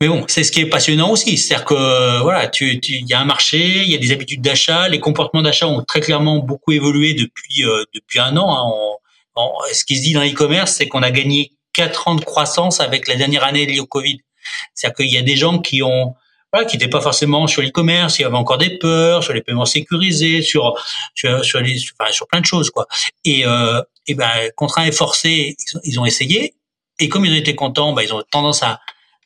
mais bon, c'est ce qui est passionnant aussi, c'est-à-dire que voilà, tu, il y a un marché, il y a des habitudes d'achat, les comportements d'achat ont très clairement beaucoup évolué depuis euh, depuis un an. Hein ce qui se dit dans l'e-commerce, c'est qu'on a gagné quatre ans de croissance avec la dernière année liée au Covid. C'est-à-dire qu'il y a des gens qui ont voilà, qui n'étaient pas forcément sur l'e-commerce, il y avait encore des peurs sur les paiements sécurisés, sur sur les, sur plein de choses quoi. Et euh, et ben contraints et forcés, ils, ont essayé et comme ils ont été contents, ben, ils ont tendance à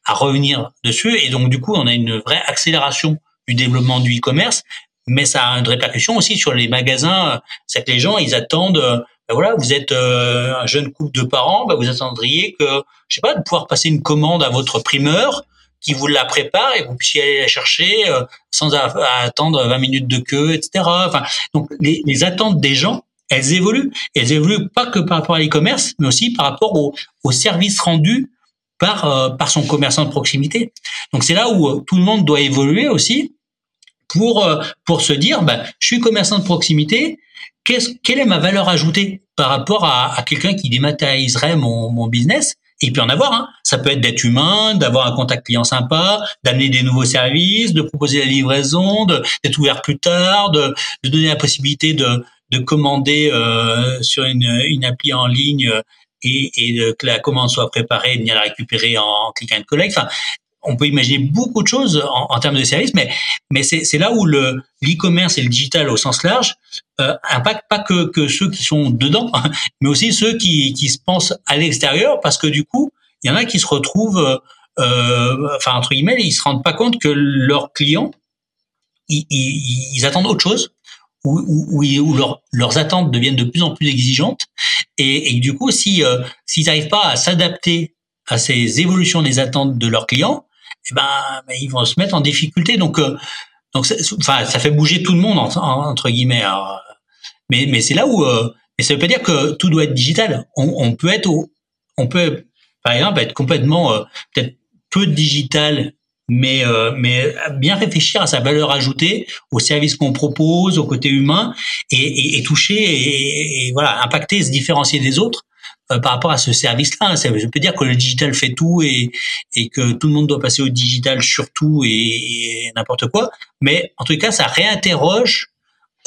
à revenir dessus et donc du coup on a une vraie accélération du développement du e-commerce, mais ça a une répercussion aussi sur les magasins. C'est que les gens ils attendent ben voilà, vous êtes euh, un jeune couple de parents, ben vous attendriez que, je sais pas, de pouvoir passer une commande à votre primeur qui vous la prépare et vous puissiez aller la chercher euh, sans attendre 20 minutes de queue, etc. Enfin, donc les, attentes des gens, elles évoluent. elles évoluent pas que par rapport à l'e-commerce, mais aussi par rapport au, au service rendu par euh, par son commerçant de proximité. Donc c'est là où tout le monde doit évoluer aussi pour pour se dire, ben, je suis commerçant de proximité, quelle est ma valeur ajoutée par rapport à, quelqu'un qui dématérialiserait mon, business? Et puis en avoir. Hein. Ça peut être d'être humain, d'avoir un contact client sympa, d'amener des nouveaux services, de proposer la livraison, d'être ouvert plus tard, de, de, donner la possibilité de, de commander euh, sur une, une appli en ligne et, et que la commande soit préparée et de venir la récupérer en, en click and collect. Enfin, on peut imaginer beaucoup de choses en, termes de services, mais c'est là où le l'e-commerce et le digital au sens large euh, impactent pas que, que ceux qui sont dedans, *laughs* mais aussi ceux qui, qui se pensent à l'extérieur, parce que du coup, il y en a qui se retrouvent, euh, enfin entre guillemets, ils se rendent pas compte que leurs clients, ils, ils, ils attendent autre chose, ou, ou, ou leurs attentes deviennent de plus en plus exigeantes, et, et du coup, si euh, s'ils n'arrivent pas à s'adapter à ces évolutions des attentes de leurs clients, eh ben, ben, ils vont se mettre en difficulté. Donc, euh, donc, enfin, ça fait bouger tout le monde entre guillemets. mais mais c'est là où, euh, mais ça veut pas dire que tout doit être digital. On, on peut être, on peut, par exemple, être complètement euh, peut-être peu digital, mais euh, mais bien réfléchir à sa valeur ajoutée, au service qu'on propose, au côté humain, et, et, et toucher et, et, voilà, impacter, se différencier des autres par rapport à ce service-là. Ça veut dire que le digital fait tout et, et que tout le monde doit passer au digital surtout et, et n'importe quoi. Mais en tout cas, ça réinterroge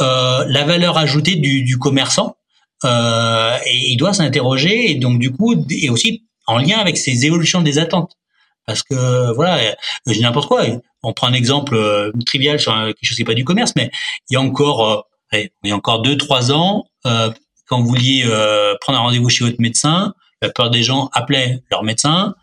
euh, la valeur ajoutée du, du commerçant euh, et il doit s'interroger et donc du coup et aussi en lien avec ces évolutions des attentes. Parce que voilà, j'ai n'importe quoi. On prend un exemple euh, trivial sur quelque chose qui n'est pas du commerce, mais il y a encore, euh, il y a encore deux trois ans, euh, quand vous vouliez euh, prendre un rendez-vous chez votre médecin, la peur des gens appelaient leur médecin,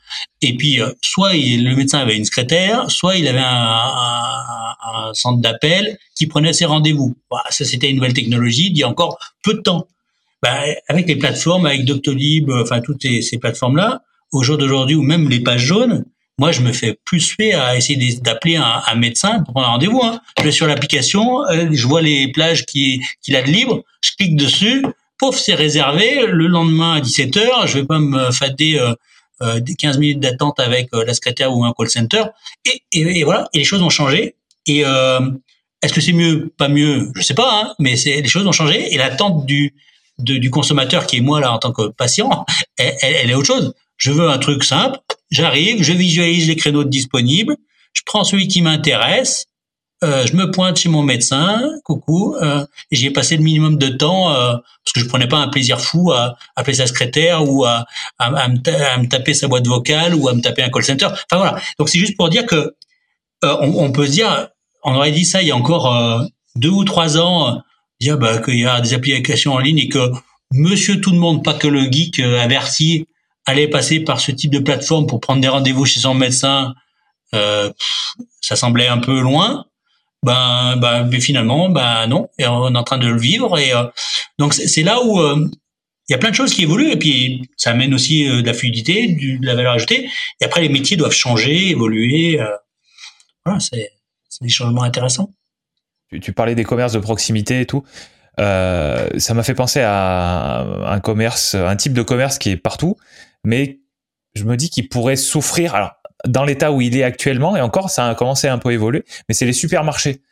et puis euh, soit le médecin avait une secrétaire, soit il avait un, centre d'appel qui prenait ses rendez-vous. Ça, c'était une nouvelle technologie d'il y a encore peu de temps. Ben, avec les plateformes, avec Doctolib, enfin toutes ces, plateformes-là, au jour d'aujourd'hui, ou même les pages jaunes, moi, je me fais plus suer à essayer d'appeler un, médecin pour prendre un rendez-vous. Hein. Je vais sur l'application, euh, je vois les plages qu'il qui a de libre, je clique dessus, pouf, c'est réservé. Le lendemain à 17h, je vais pas me fader euh, euh, 15 minutes d'attente avec euh, la secrétaire ou un call center. Et, et, voilà, et les choses ont changé. Et euh, est-ce que c'est mieux, pas mieux? Je sais pas, hein, mais c'est les choses ont changé. Et l'attente du du consommateur qui est moi là en tant que patient, *laughs* elle, elle, elle est autre chose. Je veux un truc simple. J'arrive, je visualise les créneaux disponibles, je prends celui qui m'intéresse, euh, je me pointe chez mon médecin, coucou, euh, j'y ai passé le minimum de temps euh, parce que je prenais pas un plaisir fou à, appeler sa secrétaire ou à, à, me taper sa boîte vocale ou à me taper un call center. Enfin voilà. Donc c'est juste pour dire que euh, on, on, peut se dire, on aurait dit ça il y a encore euh, deux ou trois ans, dire bah, qu'il y a des applications en ligne et que Monsieur tout le monde, pas que le geek averti, allait passer par ce type de plateforme pour prendre des rendez-vous chez son médecin ça semblait un peu loin. Ben, ben, mais finalement, ben non, et on est en train de le vivre. Et donc c'est là où il y a plein de choses qui évoluent et puis ça amène aussi de la fluidité, de la valeur ajoutée. Et après, les métiers doivent changer, évoluer. voilà, c'est des changements intéressants. Tu, parlais des commerces de proximité et tout. Euh, ça m'a fait penser à un commerce, un type de commerce qui est partout, mais je me dis qu'il pourrait souffrir. Alors, dans l'état où il est actuellement, et encore, ça a commencé à un peu évoluer, mais c'est les supermarchés.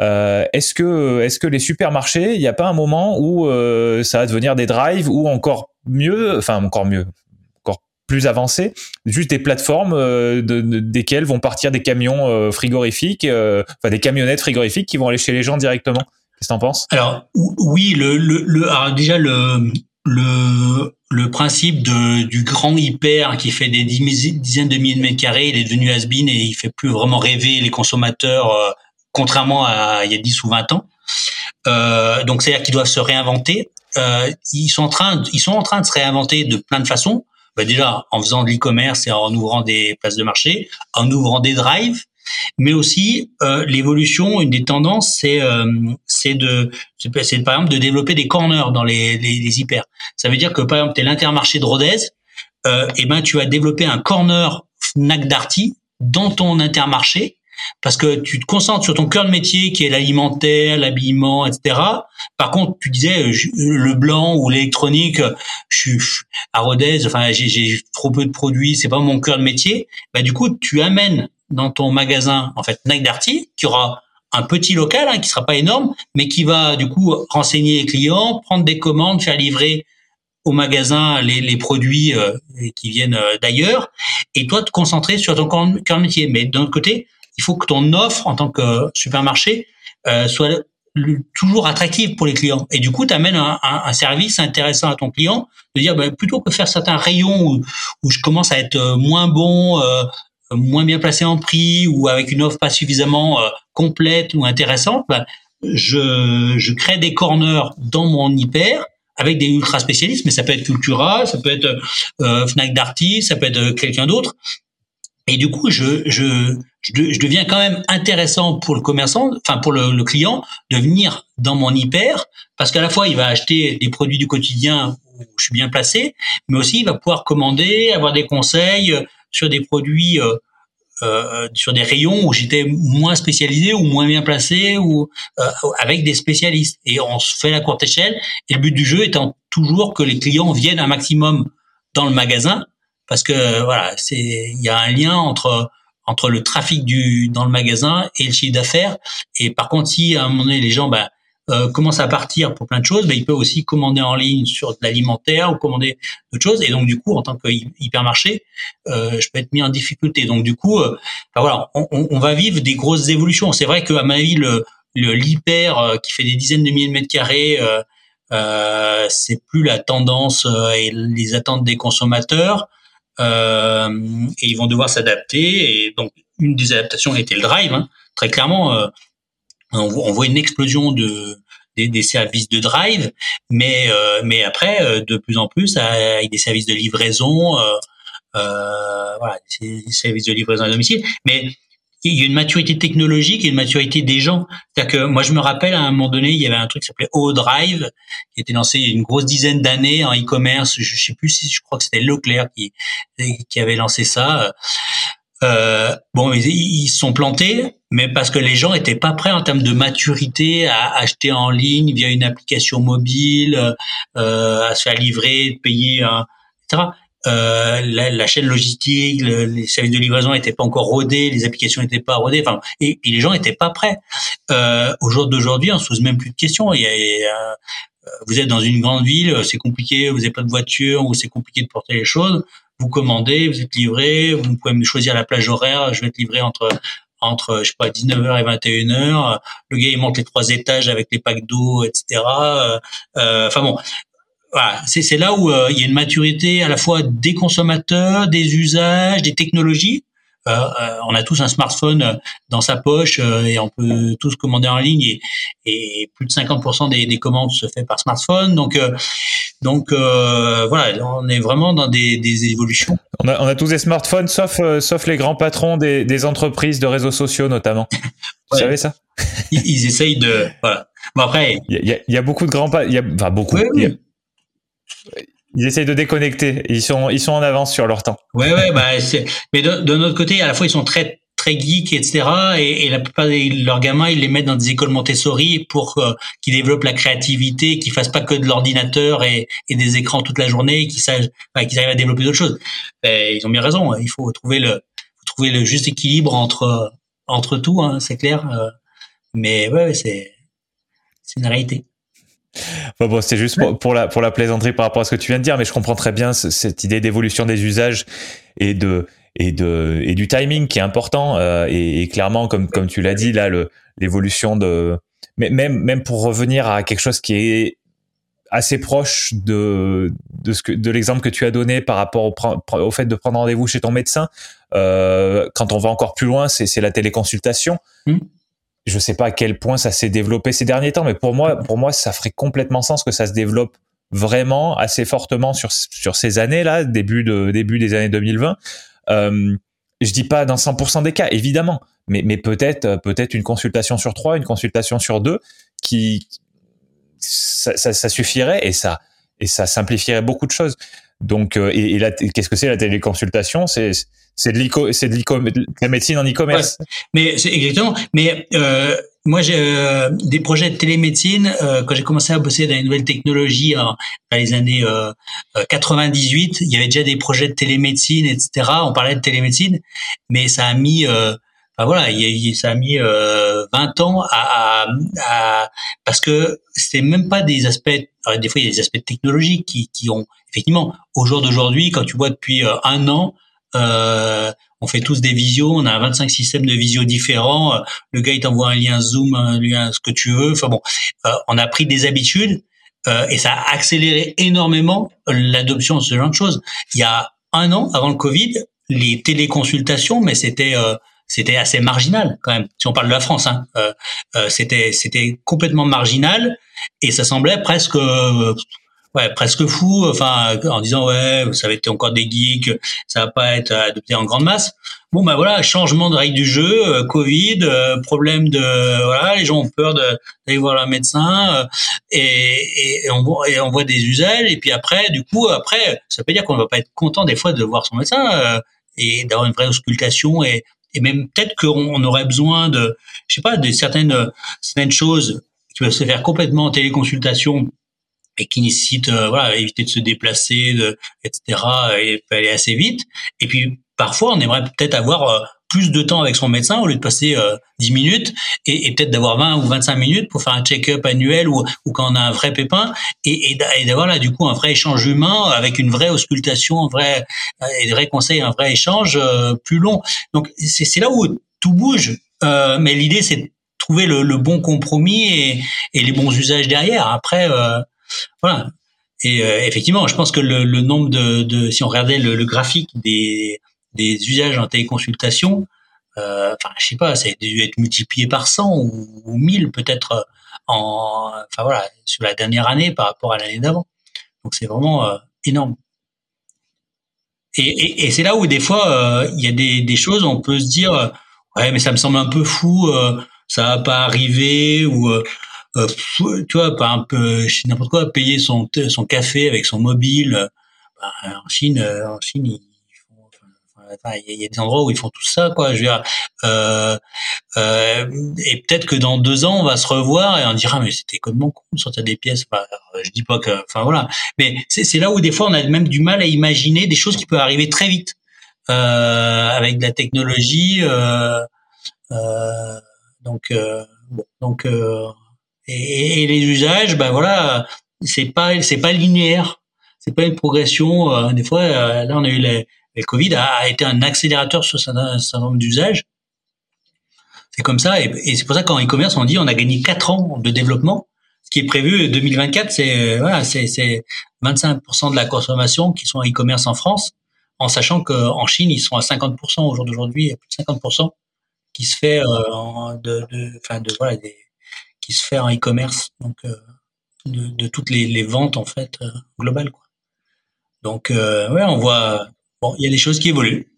Euh, est-ce que, est-ce que les supermarchés, il n'y a pas un moment où euh, ça va devenir des drives ou encore mieux, enfin encore mieux, plus avancé, juste des plateformes euh, de, desquelles vont partir des camions euh, frigorifiques, euh, enfin des camionnettes frigorifiques qui vont aller chez les gens directement? Qu'est-ce que t'en penses? Alors oui, le, le, le alors déjà le le le principe de, du grand hyper qui fait des dizaines de milliers de mètres carrés, il est devenu has et il fait plus vraiment rêver les consommateurs, contrairement à il y a 10 ou 20 ans. Euh, donc c'est-à-dire qu'ils doivent se réinventer. Euh, ils sont en train, ils sont en train de se réinventer de plein de façons bah déjà en faisant de l'e-commerce et en ouvrant des places de marché, en ouvrant des drives, mais aussi euh, l'évolution, une des tendances, c'est euh, c'est de c'est par exemple de développer des corners dans les, les, hyper. Ça veut dire que par exemple, tu es l'intermarché de Rodez, euh, et ben tu vas développer un corner Fnac Darty dans ton intermarché parce que tu te concentres sur ton cœur de métier qui est l'alimentaire, l'habillement, etc. Par contre, tu disais euh, le blanc ou l'électronique, je suis à Rodez, enfin j'ai trop peu de produits, c'est pas mon cœur de métier. Bah du coup, tu amènes dans ton magasin en fait Nike Darty qui aura un petit local hein, qui sera pas énorme, mais qui va du coup renseigner les clients, prendre des commandes, faire livrer au magasin les, produits euh, qui viennent euh, d'ailleurs, et toi te concentrer sur ton cœur métier. Mais d'un autre côté, il faut que ton offre en tant que supermarché euh, soit toujours attractive pour les clients. Et du coup, tu amènes un, service intéressant à ton client, de dire bah, plutôt que faire certains rayons où, je commence à être moins bon, moins bien placé en prix ou avec une offre pas suffisamment euh, complète ou intéressante, bah, je, je crée des corners dans mon hyper avec des ultra spécialistes, mais ça peut être Cultura, ça peut être euh, Fnac Darty, ça peut être quelqu'un d'autre. Et du coup, je, je, je, deviens quand même intéressant pour le commerçant, enfin pour le, client, de venir dans mon hyper, parce qu'à la fois il va acheter des produits du quotidien où je suis bien placé, mais aussi il va pouvoir commander, avoir des conseils sur des produits, euh, euh, sur des rayons où j'étais moins spécialisé ou moins bien placé ou euh, avec des spécialistes. Et on se fait la courte échelle. Et le but du jeu étant toujours que les clients viennent un maximum dans le magasin, parce que voilà, c'est il y a un lien entre entre le trafic du dans le magasin et le chiffre d'affaires. Et par contre, si à un moment donné les gens bah, euh, commencent à partir pour plein de choses, bah, ils peuvent aussi commander en ligne sur de l'alimentaire ou commander d'autres choses. Et donc du coup, en tant que hypermarché, euh, je peux être mis en difficulté. Donc du coup, euh, voilà, on, on, va vivre des grosses évolutions. C'est vrai qu'à ma avis, le l'hyper euh, qui fait des dizaines de milliers de mètres carrés, euh, euh, c'est plus la tendance et les attentes des consommateurs. Et ils vont devoir s'adapter. Et donc, une des adaptations été le drive. Hein. Très clairement, euh, on, voit une explosion de des, services de drive, mais euh, mais après, de plus en plus, avec des services de livraison, voilà, des services de livraison à domicile. Mais il y a une maturité technologique et une maturité des gens. C'est-à-dire que moi, je me rappelle à un moment donné, il y avait un truc qui s'appelait O-Drive, qui était lancé il y a une grosse dizaine d'années en e-commerce. Je, sais plus si je crois que c'était Leclerc qui qui avait lancé ça. Euh, bon, ils, ils sont plantés, mais parce que les gens étaient pas prêts en termes de maturité à acheter en ligne via une application mobile, euh, à se faire livrer, payer, etc euh, la, la, chaîne logistique, les services de livraison n'étaient pas encore rodés, les applications n'étaient pas rodées, enfin, et puis les gens n'étaient pas prêts. Euh, au jour d'aujourd'hui, on se pose même plus de questions. Il y a, euh, vous êtes dans une grande ville, c'est compliqué, vous n'avez pas de voiture ou c'est compliqué de porter les choses. Vous commandez, vous êtes livré, vous pouvez me choisir la plage horaire. Je vais être livré entre entre je sais pas 19h et 21h. Le gars il monte les trois étages avec les packs d'eau, etc. Euh, enfin bon, voilà, c'est là où euh, il y a une maturité à la fois des consommateurs, des usages, des technologies. Euh, euh on a tous un smartphone euh, dans sa poche et on peut tous commander en ligne et, et plus de 50% des, des, commandes se fait par smartphone. Donc Donc voilà, on est vraiment dans des, des évolutions. On a, on a, tous des smartphones, sauf sauf les grands patrons des, des entreprises de réseaux sociaux notamment. *laughs* Vous savez ça? *laughs* Ils, ils, essayent de voilà. Bon après, il y a, y a, beaucoup de grands, il y a enfin beaucoup. Oui, ils essayent de déconnecter. Ils sont, ils sont en avance sur leur temps. Ouais, ouais, bah, mais de, de notre côté, à la fois, ils sont très, très geeks, etc. Et, et la plupart de leurs gamins, ils les mettent dans des écoles Montessori pour euh, qu'ils développent la créativité, qu'ils fassent pas que de l'ordinateur et, et, des écrans toute la journée, qu'ils qu'ils arrivent à développer d'autres choses. Et ils ont bien raison. Hein. Il faut trouver le, trouver le juste équilibre entre, entre tout, hein, c'est clair. Euh. Mais ouais, c'est, c'est une réalité. Bon, bon, c'est juste pour, la, pour la plaisanterie par rapport à ce que tu viens de dire, mais je comprends très bien cette idée d'évolution des usages et de et de et du timing qui est important euh, et, et, clairement comme comme tu l'as dit là l'évolution de mais même même pour revenir à quelque chose qui est assez proche de de ce que de l'exemple que tu as donné par rapport au, au fait de prendre rendez-vous chez ton médecin euh, quand on va encore plus loin c'est c'est la téléconsultation. Mmh je sais pas à quel point ça s'est développé ces derniers temps, mais pour moi, pour moi, ça ferait complètement sens que ça se développe vraiment assez fortement sur sur ces années là, début de début des années 2020. Euh, je dis pas dans 100% des cas, évidemment, mais mais peut-être peut-être une consultation sur trois, une consultation sur deux, qui ça, suffirait et ça et ça simplifierait beaucoup de choses. Donc, euh, et qu'est-ce que c'est la téléconsultation? C'est c'est de l'e c'est de la médecine en e-commerce. Mais c'est exactement. Mais euh, moi, j'ai euh, des projets de télémédecine. Euh, quand j'ai commencé à bosser dans les nouvelles technologies en, dans les années 98, il y avait déjà des projets de télémédecine, etc. On parlait de télémédecine, mais ça a mis Enfin, voilà, il, ça a mis 20 ans à, à, à parce que c'était même pas des aspects. des fois, il y a des aspects technologiques qui, qui ont effectivement au jour d'aujourd'hui, quand tu vois depuis un an euh, on fait tous des visios, on a 25 systèmes de visio différents. Euh, le gars il t'envoie un lien Zoom, un lien ce que tu veux. Enfin bon, euh, on a pris des habitudes euh, et ça a accéléré énormément l'adoption de ce genre de choses. Il y a un an, avant le Covid, les téléconsultations, mais c'était c'était assez marginal quand même. Si on parle de la France, hein, c'était c'était complètement marginal et ça semblait presque presque fou, enfin, en disant ouais, ça va être encore des geeks, ça va pas être adopté en grande masse. Bon ben voilà, changement de règle du jeu, euh, Covid, euh, problème de voilà, les gens ont peur d'aller voir un médecin euh, et, et, on voit, et on voit des usages et puis après, du coup, après, ça peut dire qu'on va pas être content des fois de voir son médecin et d'avoir une vraie auscultation et, et même peut-être qu'on aurait besoin de, je sais pas, de certaines certaines choses qui peuvent se faire complètement en téléconsultation et qui nécessite euh, voilà éviter de se déplacer, de, etc. et aller assez vite. Et puis parfois on aimerait peut-être avoir euh, plus de temps avec son médecin au lieu de passer euh, 10 minutes et, peut-être d'avoir 20 ou 25 minutes pour faire un check-up annuel ou, quand on a un vrai pépin et, d'avoir là du coup un vrai échange humain avec une vraie auscultation, un vrai euh, et des vrais conseils, un vrai échange plus long. Donc c'est là où tout bouge. mais l'idée c'est de trouver le, bon compromis et les bons usages derrière. Après voilà. Et euh, effectivement, je pense que le, nombre de, si on regardait le, graphique des, des usages en téléconsultation, euh, enfin, je sais pas, ça a dû être multiplié par 100 ou, ou 1000 peut-être en, enfin voilà, sur la dernière année par rapport à l'année d'avant. Donc c'est vraiment euh, énorme. Et, et, c'est là où des fois euh, il y a des, des choses, on peut se dire, ouais, mais ça me semble un peu fou, ça va pas arriver ou euh, tu vois, pas un peu n'importe quoi, payer son son café avec son mobile. Euh, bah, en Chine, euh, en Chine, il y a des endroits où ils font tout ça, quoi. Je veux dire, euh, et peut-être que dans deux ans, on va se revoir et on dira, mais c'était complètement con de sortir des pièces. Enfin, je dis pas que, enfin voilà, mais c'est là où des fois on a même du mal à imaginer des choses qui peuvent arriver très vite avec de la technologie. donc, bon, donc et, et, les usages, ben voilà, c'est pas c'est pas linéaire, c'est pas une progression. Euh, des fois, euh, là, on a eu les, le Covid a, été un accélérateur sur un certain nombre d'usages. C'est comme ça, et, c'est pour ça qu'en e-commerce, on dit on a gagné quatre ans de développement. Ce qui est prévu 2024, c'est voilà, c'est 25% de la consommation qui sont en e-commerce en France, en sachant qu'en Chine, ils sont à 50% au jour d'aujourd'hui, plus de 50% qui se fait euh, de, de, enfin de voilà des qui se fait en e-commerce. Donc, euh, de, toutes les, les, ventes en fait euh, globales. Quoi. Donc euh, ouais, on voit bon, il y a des choses qui évoluent.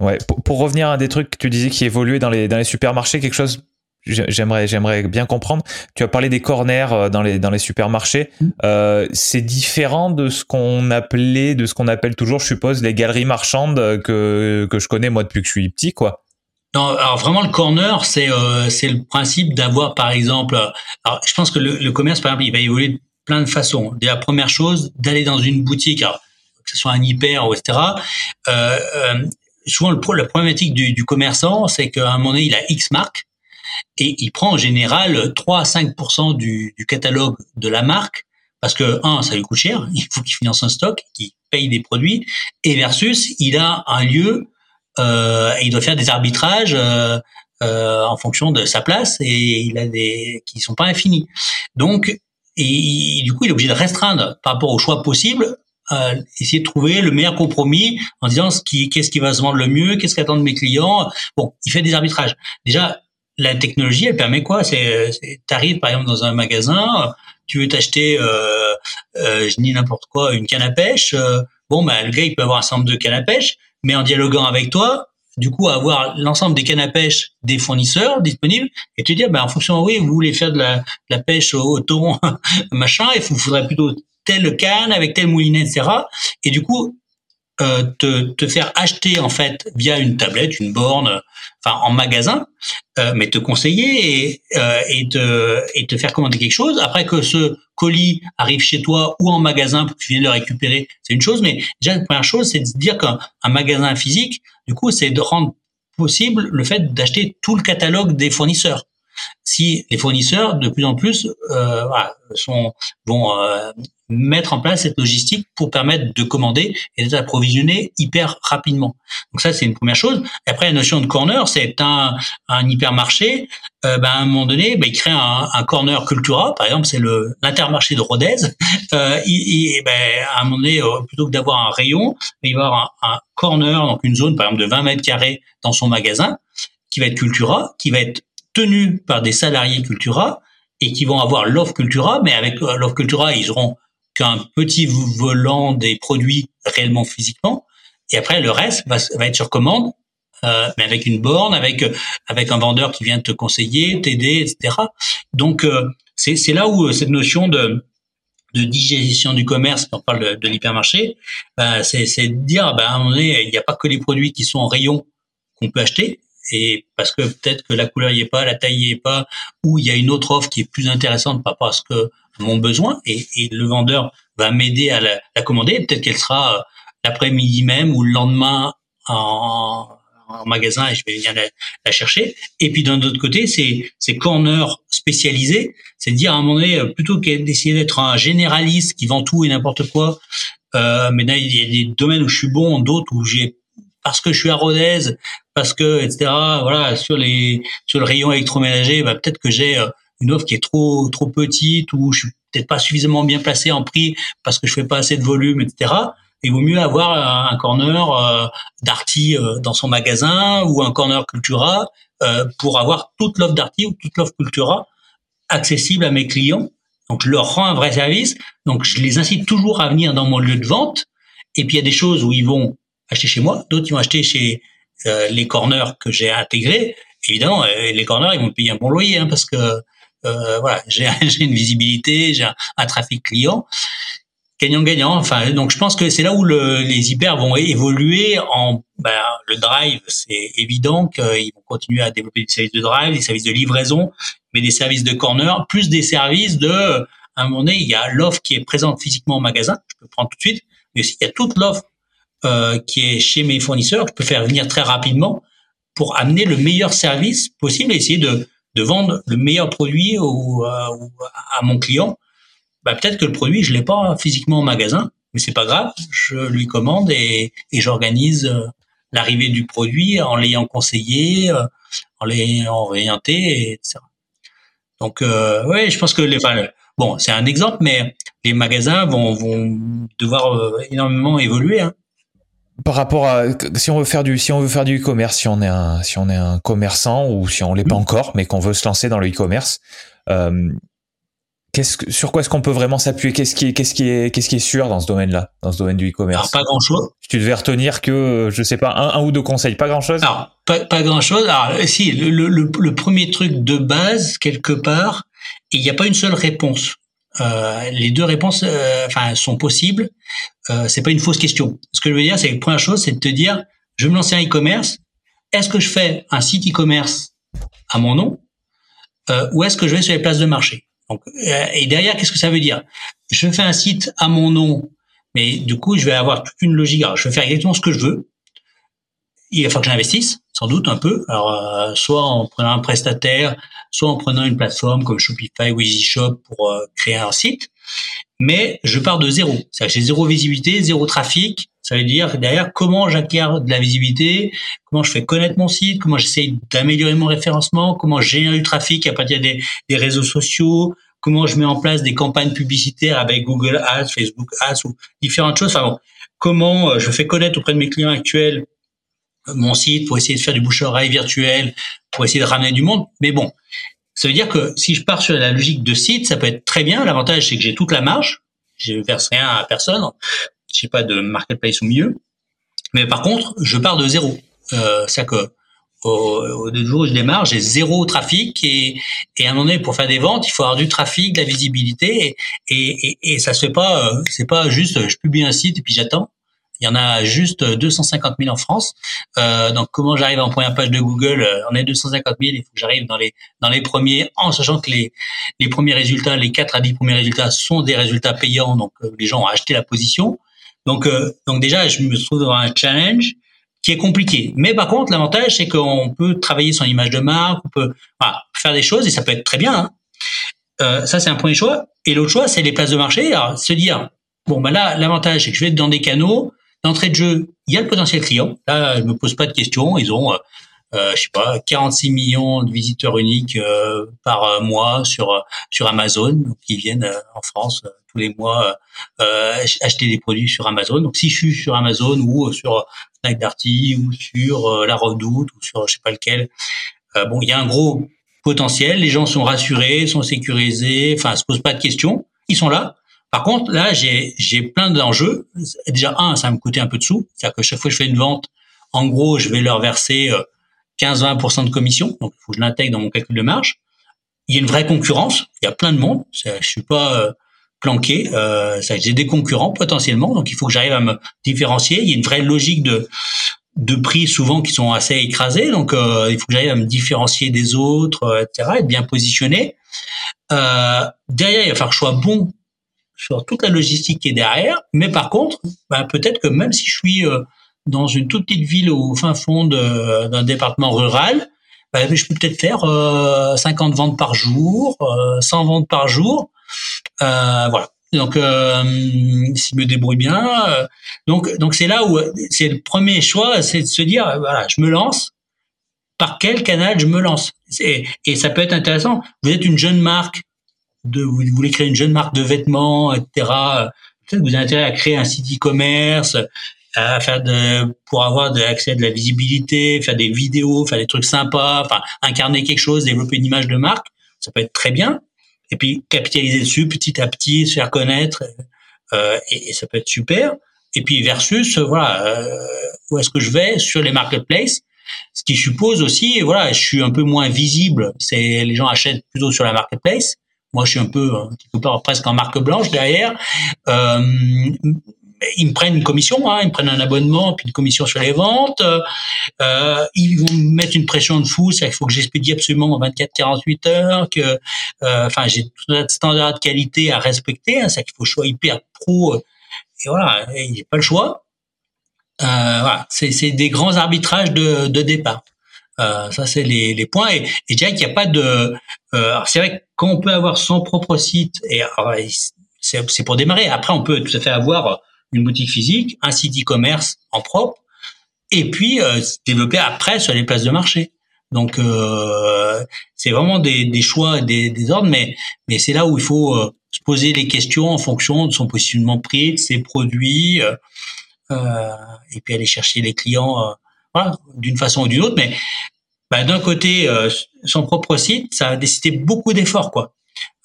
Ouais, pour, pour, revenir à des trucs que tu disais qui évoluaient dans les dans les supermarchés, quelque chose j'aimerais j'aimerais bien comprendre. Tu as parlé des corners dans les dans les supermarchés. Mm. Euh, c'est différent de ce qu'on appelait, de ce qu'on appelle toujours, je suppose, les galeries marchandes que que je connais moi depuis que je suis petit, quoi. Alors vraiment le corner, c'est euh, c'est le principe d'avoir par exemple. Alors je pense que le, commerce, par exemple, il va évoluer de plein de façons. La première chose, d'aller dans une boutique, que ce soit un hyper ou etc. Euh, euh, souvent le, la problématique du, commerçant, c'est qu'à un moment donné, il a X marques et il prend en général 3 à 5 du, du catalogue de la marque parce que un, ça lui coûte cher, il faut qu'il finance un stock, qu'il paye des produits, et versus il a un lieu euh, et il doit faire des arbitrages euh, euh, en fonction de sa place et il a des qui sont pas infinis. Donc et du coup, il est obligé de restreindre par rapport aux choix possibles, euh, essayer de trouver le meilleur compromis en disant ce qui, qu'est-ce qui va se vendre le mieux, qu'est-ce qu'attendent mes clients. Bon, il fait des arbitrages. Déjà, la technologie, elle permet quoi? C'est, t'arrives par exemple dans un magasin, tu veux t'acheter, euh, euh, je dis n'importe quoi, une canne à pêche. Euh, bon, bah, le gars, il peut avoir un certain de cannes à pêche, mais en dialoguant avec toi, du coup, avoir l'ensemble des cannes à pêche des fournisseurs disponibles et te dire, bah, en fonction, oui, vous voulez faire de la, pêche au, au thon, *laughs* machin, il faudrait plutôt telle canne avec tel moulinet, etc. Et du coup, euh, te, te, faire acheter en fait via une tablette, une borne, enfin en magasin, euh, mais te conseiller et, euh, et, te, et te faire commander quelque chose. Après que ce colis arrive chez toi ou en magasin pour que tu viennes le récupérer, c'est une chose. Mais déjà la première chose, c'est de dire qu'un magasin physique, du coup, c'est de rendre possible le fait d'acheter tout le catalogue des fournisseurs si les fournisseurs de plus en plus euh, sont vont euh, mettre en place cette logistique pour permettre de commander et d'être approvisionné hyper rapidement. Donc ça, c'est une première chose. Après, la notion de corner, c'est un, un hypermarché. Euh, ben, à un moment donné, ben, il crée un, un corner Cultura. Par exemple, c'est l'intermarché de Rodez. *laughs* Euh, il, ben, à un moment donné, euh, plutôt que d'avoir un rayon, il va avoir un, un, corner, donc une zone, par exemple, de 20 mètres carrés dans son magasin, qui va être Cultura, qui va être tenu par des salariés Cultura et qui vont avoir l'offre Cultura, mais avec euh, l'offre Cultura, ils auront qu'un petit volant des produits réellement physiquement. Et après, le reste va, être sur commande, euh, mais avec une borne, avec avec un vendeur qui vient te conseiller, t'aider, etc. Donc euh, c'est là où euh, cette notion de de digestion du commerce, on parle de, de l'hypermarché, c'est c'est de dire, bah, à un moment donné, il n'y a pas que les produits qui sont en rayon qu'on peut acheter, et parce que peut-être que la couleur y est pas, la taille y est pas, ou il y a une autre offre qui est plus intéressante par rapport à ce que mon besoin, et, le vendeur va m'aider à la, commander. Peut-être qu'elle sera euh, l'après-midi même ou le lendemain en, magasin et je vais venir la, chercher. Et puis d'un autre côté, c'est ces corners spécialisés, c'est dire à un moment donné, euh, plutôt que d'essayer d'être un généraliste qui vend tout et n'importe quoi, euh, mais là il y a des domaines où je suis bon, d'autres où j'ai parce que je suis à Rodez, parce que etc. Voilà sur les sur le rayon électroménager, bah, peut-être que j'ai euh, une offre qui est trop trop petite ou je suis peut-être pas suffisamment bien placé en prix parce que je fais pas assez de volume, etc. Il vaut mieux avoir un corner euh, Darty euh, dans son magasin ou un corner Cultura pour avoir toute l'offre Darty ou toute l'offre Cultura accessible à mes clients. Donc je leur rends un vrai service. Donc je les incite toujours à venir dans mon lieu de vente. Et puis il y a des choses où ils vont acheter chez moi, d'autres ils vont acheter chez les corners que j'ai intégrés. Évidemment, euh, les corners ils vont payer un bon loyer hein, parce que euh, voilà, *laughs* j'ai une visibilité, j'ai un, trafic client gagnant-gagnant. Enfin, donc je pense que c'est là où le, les hyper vont évoluer. En ben, le drive, c'est évident qu'ils vont continuer à développer des services de drive, des services de livraison, mais des services de corner, plus des services de. À un moment donné, il y a l'offre qui est présente physiquement au magasin, je peux prendre tout de suite, mais aussi il y a toute l'offre euh, qui est chez mes fournisseurs, je peux faire venir très rapidement pour amener le meilleur service possible et essayer de, vendre le meilleur produit euh, à mon client. Bah, peut-être que le produit, je l'ai pas physiquement au magasin, mais c'est pas grave, je lui commande et, j'organise euh, l'arrivée du produit en l'ayant conseillé, en l'ayant orienté, etc. Donc, ouais, je pense que les, enfin, bon, c'est un exemple, mais les magasins vont, vont devoir énormément évoluer. Hein par rapport à si on veut faire du si on veut faire du e-commerce, si on est un si on est un commerçant ou si on l'est pas encore, mais qu'on veut se lancer dans le e-commerce, euh, qu'est-ce que, sur quoi est-ce qu'on peut vraiment s'appuyer? Qu'est-ce qui est, qu'est-ce qui est, qu'est-ce qui est sûr dans ce domaine-là, dans ce domaine du e-commerce? Pas grand-chose. Tu devais retenir que, je sais pas, un, un ou deux conseils, pas grand-chose? Alors, pas, pas grand-chose. Alors, si le, le, le, premier truc de base quelque part, il n'y a pas une seule réponse. Euh, les deux réponses, euh, sont possibles. Euh, c'est pas une fausse question. Ce que je veux dire, c'est que la première chose, c'est de te dire, je vais me lancer un e-commerce. Est-ce que je fais un site e-commerce à mon nom euh, ou est-ce que je vais sur les places de marché? Et derrière, qu'est-ce que ça veut dire? Je fais un site à mon nom, mais du coup, je vais avoir une logique. Je vais faire exactement ce que je veux. Il va falloir que j'investisse, sans doute un peu. Alors, soit en prenant un prestataire, soit en prenant une plateforme comme Shopify ou EasyShop pour euh, créer un site. Mais je pars de zéro. C'est-à-dire j'ai zéro visibilité, zéro trafic, ça veut dire derrière comment j'acquiers de la visibilité, comment je fais connaître mon site, comment j'essaie d'améliorer mon référencement, comment je génère du trafic à partir des, des, réseaux sociaux, comment je mets en place des campagnes publicitaires avec Google Ads, Facebook Ads ou différentes choses. Comment euh, je fais connaître auprès de mes clients actuels mon site pour essayer de faire du bouche-oreille virtuel, pour essayer de ramener du monde. Mais bon, ça veut dire que si je pars sur la logique de site, ça peut être très bien. L'avantage, c'est que j'ai toute la marge. Je verse rien à personne j'ai pas de marketplace au milieu. Mais par contre, je pars de zéro. Euh, c'est que au, au jour où je démarre, j'ai zéro trafic et, et à un moment donné, pour faire des ventes, il faut avoir du trafic, de la visibilité et, et, et ça se fait pas. Euh, c'est pas juste, je publie un site et puis j'attends. Il y en a juste 250 000 en France. Euh, donc, comment j'arrive en première page de Google euh, On est 250 000. Il faut que j'arrive dans les dans les premiers, en sachant que les les premiers résultats, les 4 à 10 premiers résultats, sont des résultats payants. Donc, euh, les gens ont acheté la position. Donc, euh, donc déjà, je me trouve dans un challenge qui est compliqué. Mais par contre, l'avantage, c'est qu'on peut travailler son image de marque, on peut voilà, faire des choses et ça peut être très bien. Hein. Euh, ça, c'est un premier choix. Et l'autre choix, c'est les places de marché. Alors, se dire, bon, ben là, l'avantage, c'est que je vais être dans des canaux. D'entrée de jeu, il y a le potentiel client. Là, je me pose pas de questions. Ils ont, euh, euh je sais pas, 46 millions de visiteurs uniques euh, par mois sur sur Amazon qui viennent en France les mois euh, acheter des produits sur Amazon. Donc si je suis sur Amazon ou sur Snack Darty ou sur euh, La Redoute ou sur je sais pas lequel, euh, bon, il y a un gros potentiel. Les gens sont rassurés, sont sécurisés, enfin, se posent pas de questions. Ils sont là. Par contre, là, j'ai plein d'enjeux. Déjà un, ça va me coûter un peu de sous. C'est-à-dire que chaque fois que je fais une vente, en gros, je vais leur verser 15-20% de commission. Donc, il faut que je l'intègre dans mon calcul de marge. Il y a une vraie concurrence. Il y a plein de monde. Je suis pas planqué. Euh, j'ai des concurrents potentiellement, donc il faut que j'arrive à me différencier. Il y a une vraie logique de de prix souvent qui sont assez écrasés, donc euh, il faut que j'arrive à me différencier des autres, euh, etc., être bien positionné. Euh, derrière, il va falloir que je sois bon sur toute la logistique qui est derrière, mais par contre, ben, peut-être que même si je suis euh, dans une toute petite ville au fin fond d'un département rural, ben, je peux peut-être faire 50 ventes par jour, 100 ventes par jour, euh, voilà. Donc, euh, s'il me débrouille bien, euh, donc donc c'est là où c'est le premier choix, c'est de se dire voilà, je me lance. Par quel canal je me lance? Et, et ça peut être intéressant. Vous êtes une jeune marque, de, vous voulez créer une jeune marque de vêtements, etc. Peut-être que vous avez intérêt à créer un site e-commerce, à faire de, pour avoir de l'accès à de la visibilité, faire des vidéos, faire des trucs sympas, enfin incarner quelque chose, développer une image de marque. Ça peut être très bien et puis capitaliser dessus petit à petit, se faire connaître, euh, et, et, ça peut être super. Et puis versus, euh, voilà, euh, où est-ce que je vais sur les marketplaces? Ce qui suppose aussi, voilà, je suis un peu moins visible. C'est les gens achètent plutôt sur la marketplace. Moi, je suis un peu part presque en marque blanche derrière. Euh, ils me prennent une commission, hein, ils me prennent un abonnement, puis une commission sur les ventes. Euh, ils vont me mettre une pression de fou, c'est qu'il faut que j'expédie absolument en 24-48 heures, que, euh, enfin, j'ai tout un standard de qualité à respecter, hein, c'est qu'il faut que je sois hyper pro. Euh, et voilà, j'ai pas le choix. Euh, voilà, c'est des grands arbitrages de départ. Euh, ça, c'est les, les, points. Et, et je dirais n'y a pas de. Euh, c'est vrai que quand on peut avoir son propre site, et c'est pour démarrer. Après, on peut tout à fait avoir une boutique physique, un site e-commerce en propre, et puis euh, développer après sur les places de marché. Donc euh, c'est vraiment des, des choix, des, des, ordres, mais mais c'est là où il faut euh, se poser les questions en fonction de son positionnement prix, de ses produits, euh, euh, et puis aller chercher les clients d'une façon ou d'une autre. Mais bah, d'un côté, son propre site, ça a nécessité beaucoup d'efforts, quoi.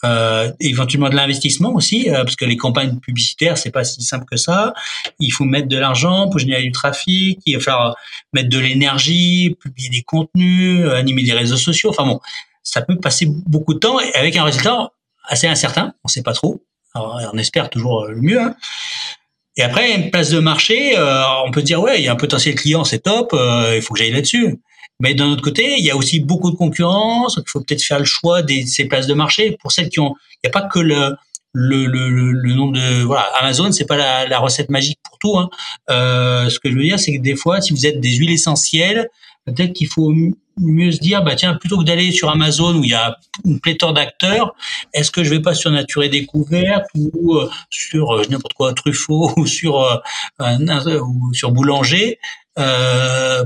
euh, éventuellement de l'investissement aussi, euh, parce que les campagnes publicitaires, c'est pas si simple que ça. Il faut mettre de l'argent pour générer du trafic, il va falloir mettre de l'énergie, publier des contenus, euh, animer des réseaux sociaux. Enfin bon, ça peut passer beaucoup de temps avec un résultat assez incertain. On sait pas trop. on espère toujours le mieux. Hein. Et après, une place de marché, on peut dire ouais, il y a un potentiel client, c'est top, il faut que j'aille là-dessus. Mais d'un autre côté, il y a aussi beaucoup de concurrence. Il faut peut-être faire le choix de ces places de marché pour celles qui ont. Il n'y a pas que le le, le, le nombre de voilà Amazon c'est pas la, la, recette magique pour tout hein. euh, ce que je veux dire c'est que des fois si vous êtes des huiles essentielles peut-être qu'il faut mieux se dire bah tiens plutôt que d'aller sur Amazon où il y a une pléthore d'acteurs est-ce que je vais pas sur Nature et Découverte ou euh, sur euh, n'importe quoi Truffaut *laughs* ou sur euh, sur Boulanger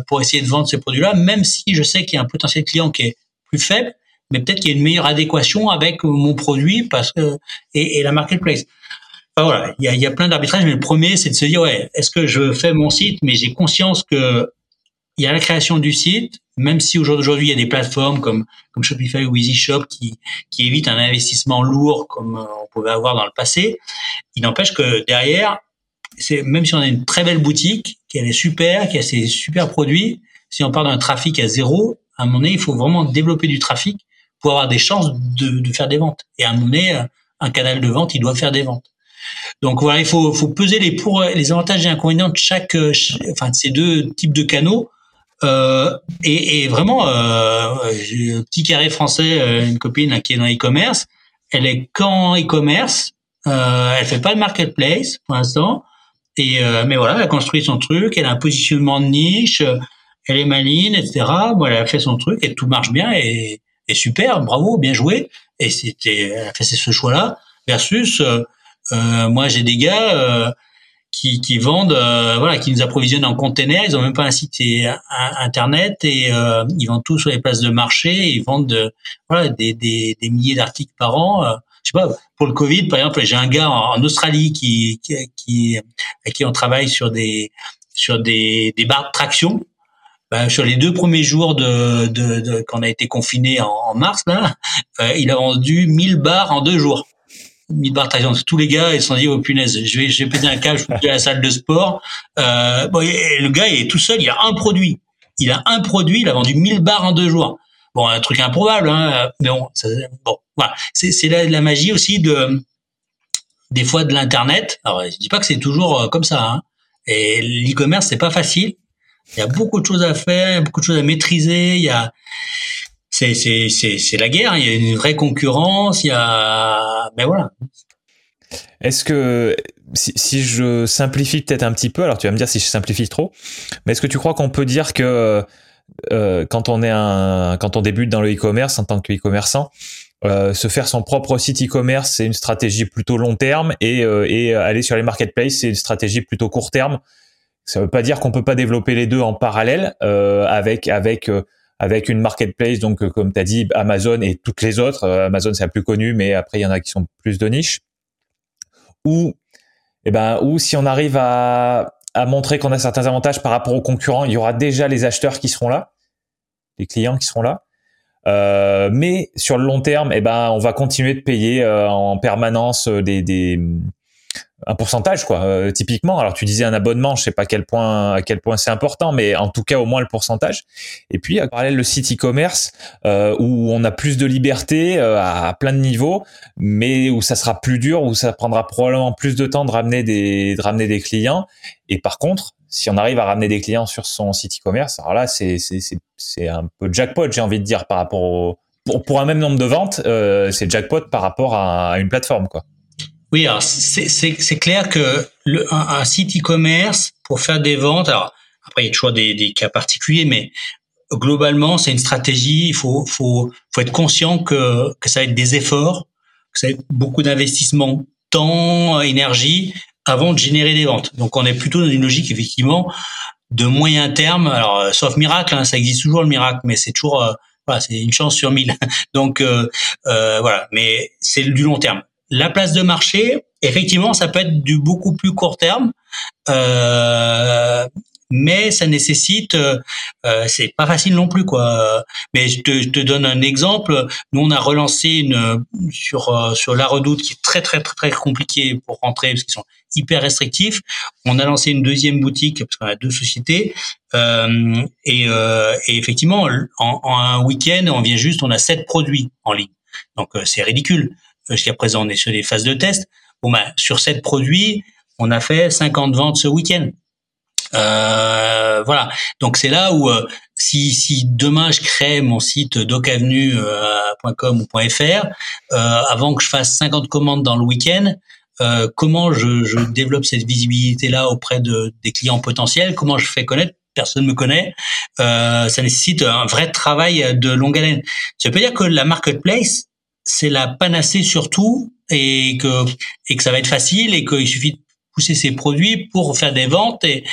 pour essayer de vendre ces produits-là, même si je sais qu'il y a un potentiel client qui est plus faible, mais peut-être qu'il y a une meilleure adéquation avec mon produit parce que et, et la marketplace. Enfin, voilà, il y a, il y a plein d'arbitrages, mais le premier, c'est de se dire ouais, est-ce que je fais mon site, mais j'ai conscience que il y a la création du site, même si aujourd'hui il y a des plateformes comme comme Shopify ou EasyShop qui qui évitent un investissement lourd comme on pouvait avoir dans le passé. Il n'empêche que derrière, c'est même si on a une très belle boutique, qu'elle est super, qui a ses super produits, si on part d'un trafic à zéro, à un moment donné, il faut vraiment développer du trafic pour avoir des chances de, de faire des ventes. Et à un moment donné, un canal de vente, il doit faire des ventes. Donc voilà, il faut, faut peser les pour, les avantages et inconvénients de chaque, enfin de ces deux types de canaux. Euh, et, et, vraiment, euh, j'ai un petit carré français, euh, une copine qui est dans e-commerce. Elle est qu'en e-commerce. Euh, elle fait pas de marketplace pour l'instant. Et euh, mais voilà, elle a construit son truc, elle a un positionnement de niche, euh, elle est maligne, etc. Bon, elle a fait son truc et tout marche bien et, et super, bravo, bien joué. Et c'était, elle a fait ce choix-là versus euh, moi j'ai des gars qui, qui vendent, voilà, qui nous approvisionnent en container. Ils ont même pas un site internet et ils vendent tout sur les places de marché. ils vendent voilà des, des, des milliers d'articles par an je sais pas, pour le Covid, par exemple, j'ai un gars en, Australie qui, qui, qui, avec qui on travaille sur des, sur des, des barres de traction. Ben, sur les deux premiers jours de, de, de qu'on a été confiné en, en, mars, là, euh, il a vendu 1000 barres en deux jours. 1000 barres de traction. Tous les gars, ils se sont dit, oh punaise, je vais, péter un câble, je vais à la salle de sport. Euh, bon, le gars, il est tout seul, il a un produit. Il a un produit, il a vendu 1000 barres en deux jours. Bon, un truc improbable, hein, mais bon, ça, bon, voilà. C'est, la, magie aussi de des fois de l'internet. Alors, je dis pas que c'est toujours euh, comme ça. Hein. Et l'e-commerce, c'est pas facile. Il y a beaucoup de choses à faire, beaucoup de choses à maîtriser. Il y a c'est la guerre. Il y a une vraie concurrence. Il y a mais ben voilà. Est-ce que si, je simplifie peut-être un petit peu, alors tu vas me dire si je simplifie trop, mais est-ce que tu crois qu'on peut dire que euh, quand on est un, quand on débute dans le e-commerce en tant que e-commerçant, euh, se faire son propre site e-commerce, c'est une stratégie plutôt long terme et, euh, aller sur les marketplaces, c'est une stratégie plutôt court terme. Ça veut pas dire qu'on peut pas développer les deux en parallèle avec avec avec une marketplace donc comme tu as dit Amazon et toutes les autres. Amazon c'est la plus connue, mais après il y en a qui sont plus de niche. Ou eh ben ou si on arrive à à montrer qu'on a certains avantages par rapport aux concurrents. Il y aura déjà les acheteurs qui seront là, les clients qui seront là. Euh, mais sur le long terme, eh ben, on va continuer de payer euh, en permanence euh, des, des, un pourcentage quoi. Euh, typiquement alors tu disais un abonnement je sais pas à quel point à quel point c'est important mais en tout cas au moins le pourcentage. Et puis à parallèle le site e-commerce euh, où on a plus de liberté euh, à, plein de niveaux mais où ça sera plus dur où ça prendra probablement plus de temps de ramener des de ramener des clients. Et par contre si on arrive à ramener des clients sur son site e-commerce alors là c'est c'est c'est un peu jackpot j'ai envie de dire par rapport au pour, pour un même nombre de ventes c'est jackpot par rapport à, à une plateforme quoi oui, c'est clair que un, site e-commerce pour faire des ventes, alors après il y a toujours des, cas particuliers, mais globalement c'est une stratégie. Il faut, être conscient que, ça va être des efforts, que ça va être beaucoup d'investissement, temps, énergie avant de générer des ventes. Donc on est plutôt dans une logique effectivement de moyen terme. Alors euh, sauf miracle, hein, ça existe toujours le miracle, mais c'est toujours euh, une chance sur mille. *laughs* Donc euh, voilà, mais c'est du long terme. La place de marché, effectivement, ça peut être du beaucoup plus court terme. Euh, mais ça nécessite, euh, euh, c'est pas facile non plus quoi. Mais je te, donne un exemple. Nous on a relancé une sur sur la Redoute qui est très très très très compliqué pour rentrer parce qu'ils sont hyper restrictifs. On a lancé une deuxième boutique parce qu'on a deux sociétés et, et, effectivement en, en un week-end on vient juste, on a sept produits en ligne. Donc c'est ridicule. Jusqu'à présent on est sur des phases de test. Bon ben sur sept produits on a fait 50 ventes ce week-end. Euh, voilà. Donc c'est là où euh, si, si demain je crée mon site docavenu.com euh, ou .fr, avant que je fasse 50 commandes dans le week-end, comment je, je, développe cette visibilité là auprès de, des clients potentiels? Comment je fais connaître? Personne me connaît. ça nécessite un vrai travail de longue haleine. Ça veut dire que la marketplace, c'est la panacée surtout et que et que ça va être facile et qu'il suffit de pousser ses produits pour faire des ventes et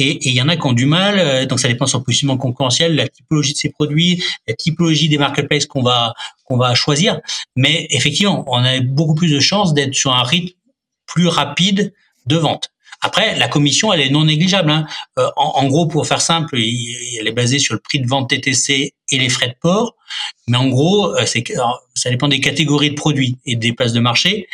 et il y en a qui ont du mal. Euh, donc ça dépend de son positionnement concurrentiel, la typologie de ses produits, la typologie des marketplaces qu'on va qu'on va choisir. Mais effectivement, on a beaucoup plus de chances d'être sur un rythme plus rapide de vente. Après, la commission, elle est non négligeable. Hein. Euh, en, gros, pour faire simple, elle est basée sur le prix de vente TTC et les frais de port. Mais en gros, euh, c'est ça dépend des catégories de produits et des places de marché.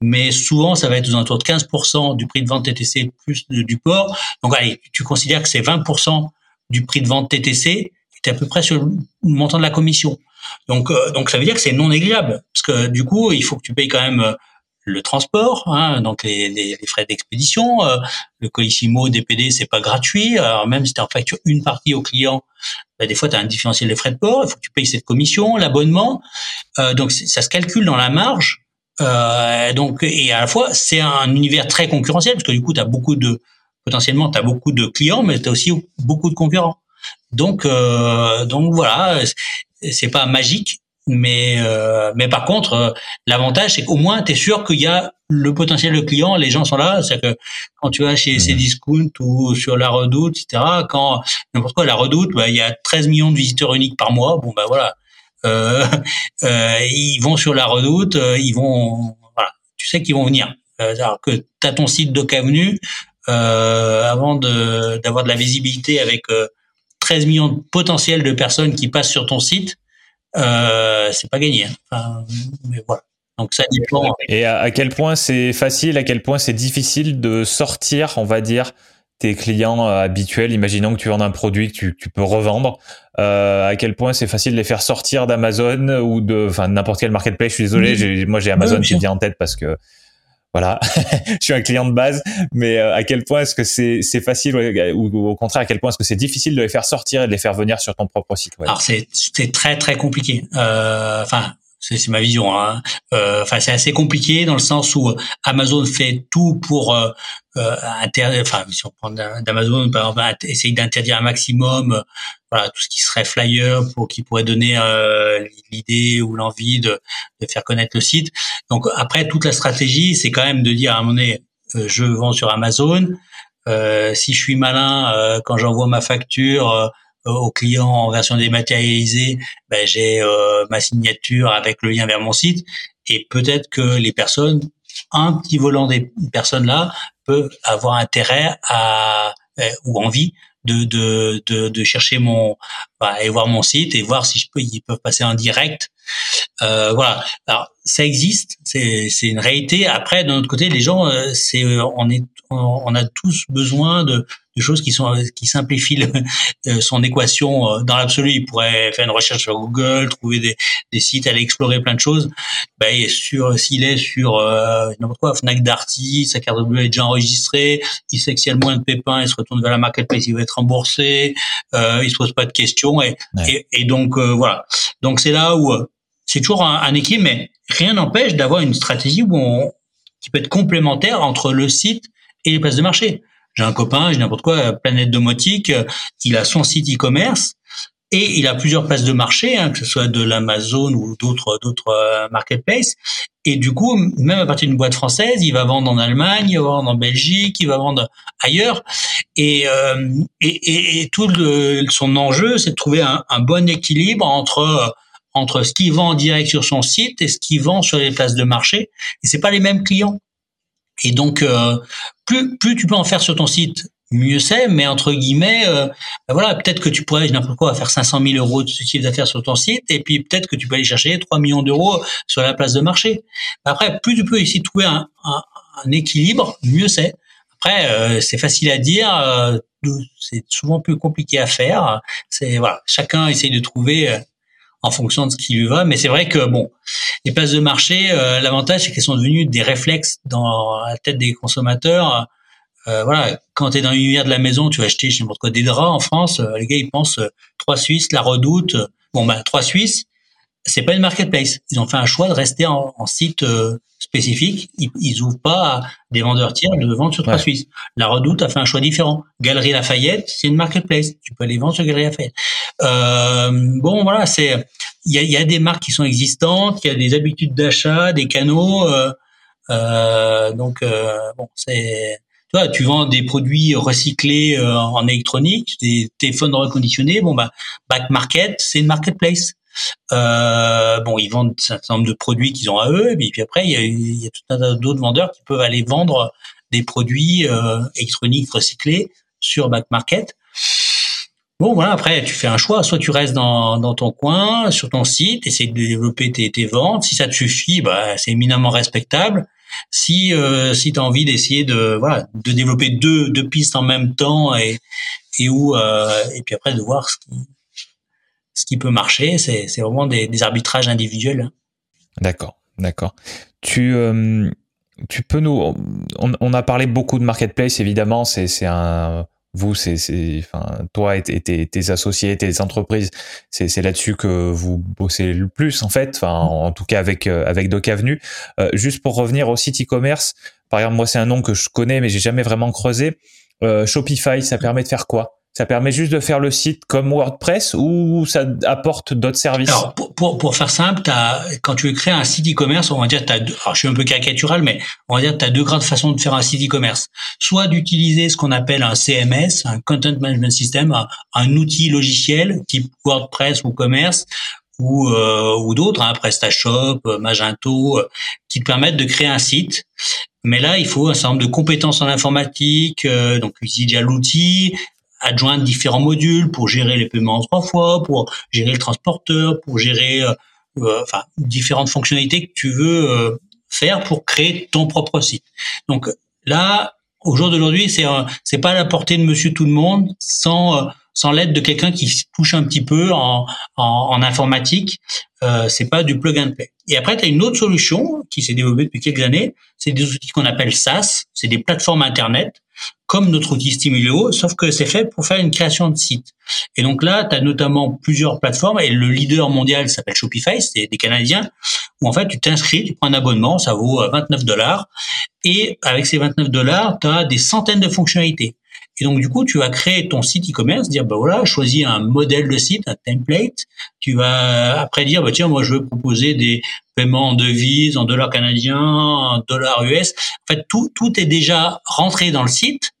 Mais souvent, ça va être aux alentours de 15% du prix de vente TTC plus du port. Donc, allez, tu considères que c'est 20% du prix de vente TTC, tu es à peu près sur le montant de la commission. Donc, euh, donc ça veut dire que c'est non négligeable. Parce que du coup, il faut que tu payes quand même le transport, hein, donc les, frais d'expédition, euh, le Colissimo, DPD, c'est pas gratuit. Alors même si tu en factures une partie au client, bah, des fois tu as un différentiel de frais de port, il faut que tu payes cette commission, l'abonnement. Euh, donc ça se calcule dans la marge. Euh, donc et à la fois c'est un univers très concurrentiel parce que du coup tu as beaucoup de potentiellement tu as beaucoup de clients, mais tu as aussi beaucoup de concurrents. Donc donc voilà, c'est pas magique, mais, euh, mais par contre, euh, l'avantage, c'est qu'au moins, tu es sûr qu'il y a le potentiel de client, les gens sont là. C'est que quand tu vas chez mmh. Cdiscount ou sur la Redoute, etc., quand n'importe quoi, la Redoute, bah, il y a 13 millions de visiteurs uniques par mois. Bon, ben voilà. Euh, *laughs* euh, ils vont sur la Redoute, euh, ils vont... Voilà, tu sais qu'ils vont venir. alors que tu as ton site d'Ocavenu, avant d'avoir de, de, la visibilité avec 13 millions de potentiels de personnes qui passent sur ton site, euh, c'est pas gagné. Hein. Enfin, mais voilà. Donc ça dépend. Et à, quel point c'est facile, à quel point c'est difficile de sortir, on va dire, tes clients euh, habituels. Imaginons que tu vends un produit que tu, tu peux revendre. Euh, à quel point c'est facile de les faire sortir d'Amazon ou de, enfin n'importe quel marketplace. Je suis désolé, moi j'ai Amazon qui vient en tête parce que voilà, *laughs* je suis un client de base, mais euh, à quel point est-ce que c'est facile ou, au contraire à quel point est-ce que c'est difficile de les faire sortir et de les faire venir sur ton propre site web Alors c'est c'est très très compliqué. Euh, enfin c'est ma vision. Hein. Euh, enfin, c'est assez compliqué dans le sens où Amazon fait tout pour euh, euh interdire. Enfin, si on prend d'Amazon, par exemple, essayer d'interdire un maximum, euh, voilà, tout ce qui serait flyer pour qui pourrait donner euh, l'idée ou l'envie de, de, faire connaître le site. Donc après, toute la stratégie, c'est quand même de dire à un moment donné, je vends sur Amazon. si je suis malin, quand j'envoie ma facture euh, au client en version dématérialisée, ben, j'ai euh, ma signature avec le lien vers mon site. Et peut-être que les personnes, un petit volant des personnes là peuvent avoir intérêt à euh, ou envie de, de, de, de chercher mon et voir mon site et voir si je peux ils peuvent passer en direct. Euh, voilà. Alors ça existe c'est c'est une réalité. Après de notre côté les gens c'est on est on a tous besoin de des choses qui sont qui simplifient *laughs* euh, son équation euh, dans l'absolu. Il pourrait faire une recherche sur Google, trouver des, des sites, aller explorer plein de choses. Ben, sur s'il est sur euh, n'importe quoi, Fnac Darty, sa carte bleue est déjà enregistrée, il sait que s'il y a le moins de pépins, il se retourne vers la marketplace, il va être remboursé, euh, il se pose pas de questions et, et, donc voilà. Donc c'est là où c'est toujours un, un équilibre, mais rien n'empêche d'avoir une stratégie où on, qui peut être complémentaire entre le site et les places de marché. J'ai un copain, j'ai n'importe quoi, Planète Domotique, il a son site e-commerce et il a plusieurs places de marché, hein, que ce soit de l'Amazon ou d'autres d'autres euh, marketplaces. Et du coup, même à partir d'une boîte française, il va vendre en Allemagne, il va vendre en Belgique, il va vendre ailleurs. Et, euh, et, et, tout son enjeu, c'est de trouver un, bon équilibre entre entre ce qu'il vend en direct sur son site et ce qu'il vend sur les places de marché. Et c'est pas les mêmes clients. Et donc, euh, plus, plus tu peux en faire sur ton site, mieux c'est. Mais entre guillemets, euh, ben voilà, peut-être que tu pourrais n'importe quoi faire 500 000 euros de chiffre d'affaires sur ton site, et puis peut-être que tu peux aller chercher 3 millions d'euros sur la place de marché. Après, plus tu peux de trouver un, un, un équilibre, mieux c'est. Après, euh, c'est facile à dire, euh, c'est souvent plus compliqué à faire. C'est voilà, chacun essaye de trouver euh, en fonction de ce qui lui va. Mais c'est vrai que bon, les places de marché, l'avantage c'est qu'elles sont devenues des réflexes dans la tête des consommateurs. voilà, quand tu es dans l'univers de la maison, tu vas acheter, je sais pas des draps en France. les gars, ils pensent trois Suisses, la Redoute. Bon, bah trois Suisses, c'est pas une marketplace. Ils ont fait un choix de rester en, en site euh, spécifique. Ils, ils ouvrent pas des vendeurs tiers de vendre sur trois Suisses. La Redoute a fait un choix différent. Galerie Lafayette, c'est une marketplace. Tu peux aller vendre sur Galerie Lafayette. Euh, bon, voilà, c'est il y a, y a, des marques qui sont existantes, il y a des habitudes d'achat, des canaux. Euh, euh donc bon, c'est tu vois, tu vends des produits recyclés en électronique, des téléphones reconditionnés. Bon bah, back market, c'est une marketplace. Euh, bon, ils vendent un certain nombre de produits qu'ils ont à eux, et puis après, il y a, tout un tas d'autres vendeurs qui peuvent aller vendre des produits euh, électroniques recyclés sur Back Market. Bon, voilà, après, tu fais un choix. Soit tu restes dans, ton coin, sur ton site, essayer de développer tes, tes ventes. Si ça te suffit, bah, c'est éminemment respectable. Si, euh, si tu as envie d'essayer de, voilà, de développer deux, deux pistes en même temps et, et, où, euh, et puis après de voir ce qui, ce qui peut marcher. C'est, vraiment des, arbitrages individuels. D'accord, d'accord. Tu, euh, tu peux nous. On, a parlé beaucoup de marketplace, évidemment. C'est, c'est un. Vous, c'est, toi et tes, associés, tes entreprises, c'est, là-dessus que vous bossez le plus, en fait. En, tout cas avec euh, avec Doc Avenue. Euh, juste pour revenir au site e-commerce, par exemple, moi, c'est un nom que je connais, mais j'ai jamais vraiment creusé. Shopify, ça permet de faire quoi? Ça permet juste de faire le site comme WordPress ou ça apporte d'autres services Alors, pour, pour, pour faire simple, as, quand tu créer un site e-commerce, on va dire, as deux, alors je suis un peu caricatural, mais on va dire tu as deux grandes façons de faire un site e-commerce. Soit d'utiliser ce qu'on appelle un CMS, un Content Management System, un, outil logiciel type WordPress ou Commerce, ou, euh, ou d'autres, hein, PrestaShop, Magento, qui te permettent de créer un site. Mais là, il faut un certain nombre de compétences en informatique, euh, donc utiliser l'outil, adjoindre différents modules pour gérer les paiements en trois fois, pour gérer le transporteur, pour gérer euh, euh, enfin différentes fonctionnalités que tu veux euh, faire pour créer ton propre site. Donc là, au jour d'aujourd'hui, c'est c'est pas à la portée de Monsieur tout le monde sans sans l'aide de quelqu'un qui touche un petit peu en, en, en informatique. Euh, c'est pas du plug and play. Et après, tu as une autre solution qui s'est développée depuis quelques années. C'est des outils qu'on appelle SaaS. C'est des plateformes Internet comme notre outil Stimulio, sauf que c'est fait pour faire une création de site. Et donc là, tu as notamment plusieurs plateformes, et le leader mondial s'appelle Shopify, c'est des Canadiens, où en fait, tu t'inscris, tu prends un abonnement, ça vaut 29 euh, dollars, et avec ces 29 dollars, tu as des centaines de fonctionnalités. Et donc, du coup, tu vas créer ton site e-commerce, dire, bah voilà, choisis un modèle de site, un template. Tu vas après dire, bah tiens, moi, je veux proposer des paiements en devises, en dollars canadiens, en dollars US. En fait, tout, tout est déjà rentré dans le site.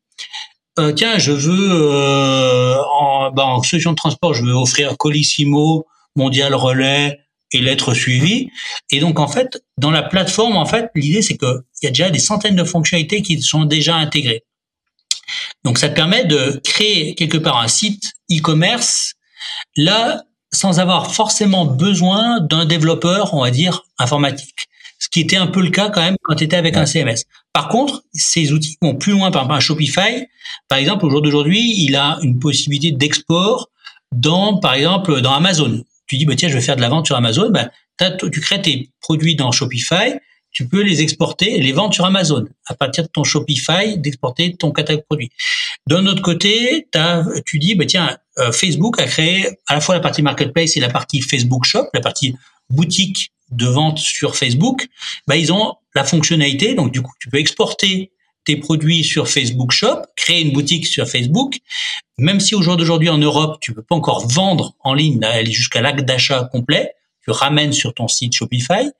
Euh, tiens, je veux, euh, en, bah, en solution de transport, je veux offrir Colissimo, Mondial Relais et lettres suivies. Et donc, en fait, dans la plateforme, en fait, l'idée, c'est qu'il y a déjà des centaines de fonctionnalités qui sont déjà intégrées. Donc ça permet de créer quelque part un site e-commerce là sans avoir forcément besoin d'un développeur, on va dire, informatique. Ce qui était un peu le cas quand même quand tu étais avec un CMS. Par contre, ces outils vont plus loin. Par exemple, un Shopify, par exemple, au jour d'aujourd'hui, il a une possibilité d'export dans, par exemple, dans Amazon. Tu dis, bah, tiens, je vais faire de la vente sur Amazon. Bah, tu crées tes produits dans Shopify tu peux les exporter et les vendre sur Amazon à partir de ton Shopify, d'exporter ton catalogue produit. D'un autre côté, tu dis, bah tiens, euh, Facebook a créé à la fois la partie marketplace et la partie Facebook Shop, la partie boutique de vente sur Facebook. Bah, ils ont la fonctionnalité, donc du coup, tu peux exporter tes produits sur Facebook Shop, créer une boutique sur Facebook, même si au jour d'aujourd'hui en Europe, tu peux pas encore vendre en ligne, aller jusqu'à l'acte d'achat complet, tu ramènes sur ton site Shopify.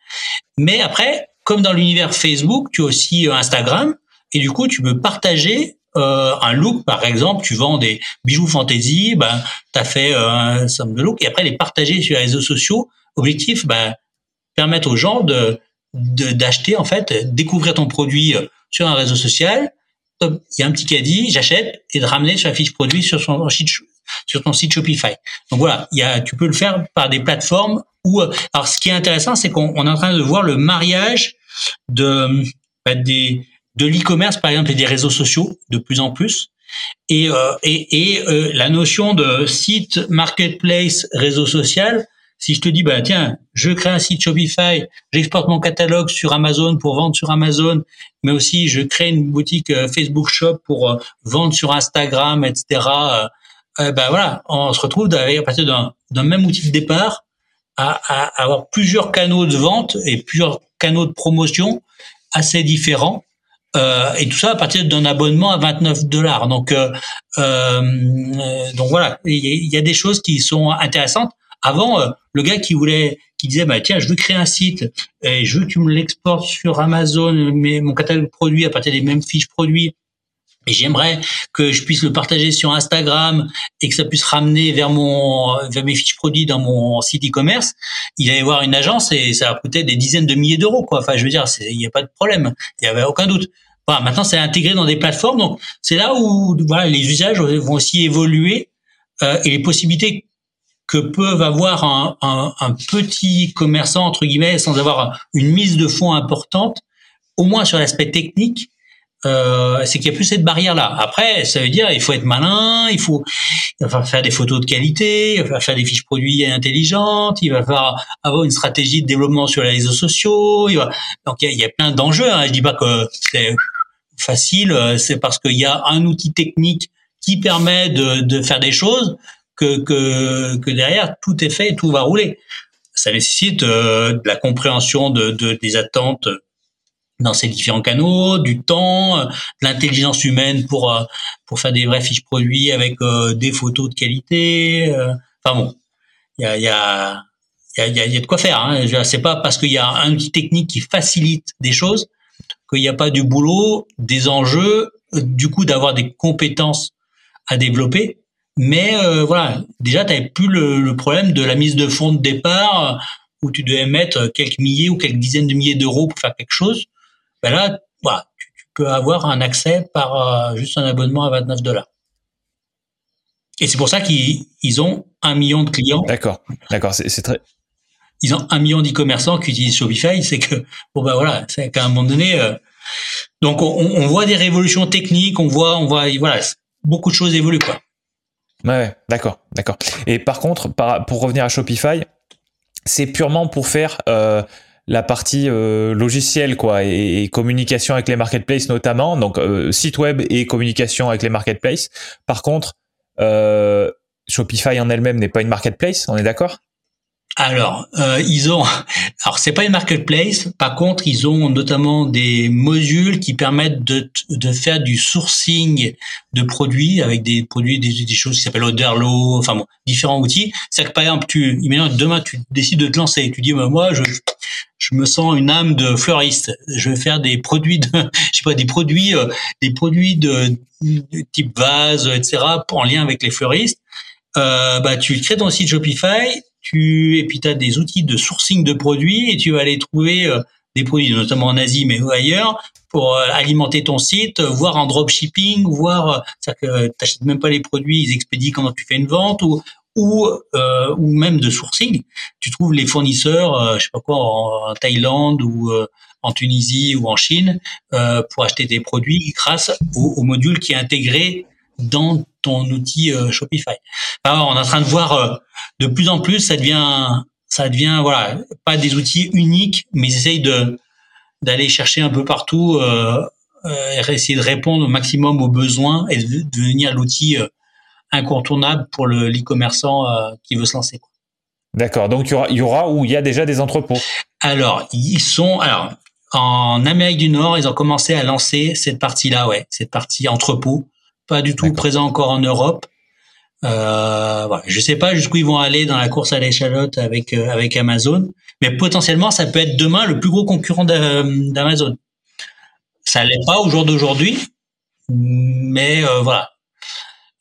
Mais après, comme dans l'univers Facebook, tu as aussi euh, Instagram et du coup, tu peux partager euh, un look, par exemple, tu vends des bijoux fantasy, ben, tu as fait euh, un somme de look et après les partager sur les réseaux sociaux. Objectif, ben, permettre aux gens de d'acheter en fait, découvrir ton produit sur un réseau social il y a un petit caddie, j'achète et de ramener sur la fiche produit sur son site sur ton site Shopify. Donc voilà, il y a, tu peux le faire par des plateformes où alors ce qui est intéressant, c'est qu'on est en train de voir le mariage de bah, des de l'e-commerce par exemple et des réseaux sociaux de plus en plus. Et, euh, et, et euh, la notion de site, marketplace, réseau social, si je te dis, bah tiens, je crée un site Shopify, j'exporte mon catalogue sur Amazon pour vendre sur Amazon, mais aussi je crée une boutique euh, Facebook Shop pour vendre sur Instagram, etc. Euh, ben voilà, on se retrouve à partir d'un même outil de départ à, avoir plusieurs canaux de vente et plusieurs canaux de promotion assez différents euh, et tout ça à partir d'un abonnement à 29 dollars. Donc, euh, euh, donc voilà, il y, a des choses qui sont intéressantes. Avant, euh, le gars qui voulait, qui disait, bah tiens, je veux créer un site et je veux que tu me l'exportes sur Amazon, mais mon catalogue de produits à partir des mêmes fiches produits et j'aimerais que je puisse le partager sur Instagram et que ça puisse ramener vers mon vers mes fiches produits dans mon site e-commerce, il allait voir une agence et ça coûtait des dizaines de milliers d'euros quoi. Enfin, je veux dire, il n'y a pas de problème, il y avait aucun doute. Voilà, maintenant c'est intégré dans des plateformes, donc c'est là où voilà les usages vont aussi évoluer euh, et les possibilités que peuvent avoir un, un, un petit commerçant entre guillemets sans avoir une mise de fonds importante, au moins sur l'aspect technique euh, c'est qu'il y a plus cette barrière là. Après, ça veut dire il faut être malin, il faut, il va faire des photos de qualité, il va faire des fiches produits intelligentes, il va falloir avoir une stratégie de développement sur les réseaux sociaux. Il va... Donc il y a, plein d'enjeux. Hein. Je dis pas que c'est facile, c'est parce qu'il y a un outil technique qui permet de, de faire des choses que, derrière tout est fait et tout va rouler. Ça nécessite euh, de la compréhension de, de, des attentes dans ces différents canaux, du temps, de l'intelligence humaine pour euh, pour faire des vrais fiches produits avec euh, des photos de qualité. Enfin bon, il y a y a y a, y a de quoi faire. Hein. C'est pas parce qu'il y a un outil technique qui facilite des choses qu'il n'y a pas du boulot, des enjeux, du coup d'avoir des compétences à développer. Mais voilà, déjà tu n'avais plus le, le, problème de la mise de fonds de départ où tu devais mettre quelques milliers ou quelques dizaines de milliers d'euros pour faire quelque chose ben là, voilà, tu, peux avoir un accès par euh, juste un abonnement à 29 dollars. Et c'est pour ça qu'ils ont un million de clients. D'accord, d'accord, c'est très. Ils ont un million d'e-commerçants qui utilisent Shopify. C'est que bon ben voilà, c'est qu'à un moment donné. Euh, donc on, on, voit des révolutions techniques, on voit, on voit, voilà, beaucoup de choses évoluent quoi. Ouais, d'accord, d'accord. Et par contre, pour revenir à Shopify, c'est purement pour faire euh, la partie euh, logicielle quoi et, communication avec les marketplaces notamment donc euh, site web et communication avec les marketplaces par contre euh, Shopify en elle-même n'est pas une marketplace on est d'accord? Alors, euh, ils ont, *laughs* alors c'est pas une marketplace. Par contre, ils ont notamment des modules qui permettent de, de faire du sourcing de produits avec des produits, des, des choses qui s'appellent Oderlo, enfin bon, différents outils. C'est que par exemple, tu, imagine demain tu décides de te lancer, tu dis bah, moi je, je me sens une âme de fleuriste. Je vais faire des produits de, *laughs* je sais pas, des produits, euh, des produits de, de, type vase, etc. en lien avec les fleuristes. Euh, bah, tu crées ton site Shopify, tu et puis tu as des outils de sourcing de produits et tu vas aller trouver euh, des produits notamment en Asie mais ailleurs pour euh, alimenter ton site, voir en dropshipping, voir ça que t'achètes même pas les produits, ils expédient quand tu fais une vente ou ou euh, ou même de sourcing. Tu trouves les fournisseurs, je sais pas quoi, en, Thaïlande ou en Tunisie ou en Chine pour acheter des produits grâce au module qui est intégré dans ton outil euh, Shopify. Alors, on est en train de voir euh, de plus en plus, ça devient, ça devient voilà, pas des outils uniques, mais ils essayent de d'aller chercher un peu partout, euh, euh, essayer de répondre au maximum aux besoins et de devenir l'outil incontournable pour le l'e-commerçant qui veut se lancer. D'accord. Donc il y aura, y aura où il y a déjà des entrepôts. Alors ils sont alors en Amérique du Nord, ils ont commencé à lancer cette partie-là, ouais, cette partie entrepôt pas du tout présent encore en Europe. Euh, voilà. Je sais pas jusqu'où ils vont aller dans la course à l'échalote avec euh, avec Amazon, mais potentiellement ça peut être demain le plus gros concurrent d'Amazon. Ça l'est pas au jour d'aujourd'hui, mais euh, voilà.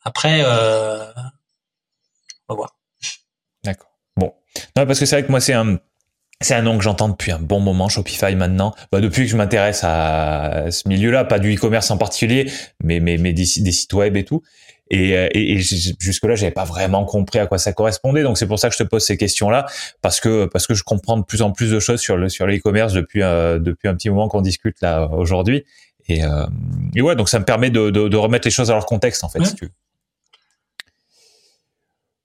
Après, euh, on va voir. D'accord. Bon, non parce que c'est vrai que moi c'est un c'est un nom que j'entends depuis un bon moment, Shopify maintenant. Bah, depuis que je m'intéresse à ce milieu-là, pas du e-commerce en particulier, mais, mais, mais des, sites web et tout. Et, euh, et, et jusque-là, j'avais pas vraiment compris à quoi ça correspondait. Donc c'est pour ça que je te pose ces questions-là, parce que parce que je comprends de plus en plus de choses sur le sur l'e-commerce depuis euh, depuis un petit moment qu'on discute là aujourd'hui. Et, euh, et ouais, donc ça me permet de, de, de, remettre les choses à leur contexte en fait. Si tu veux.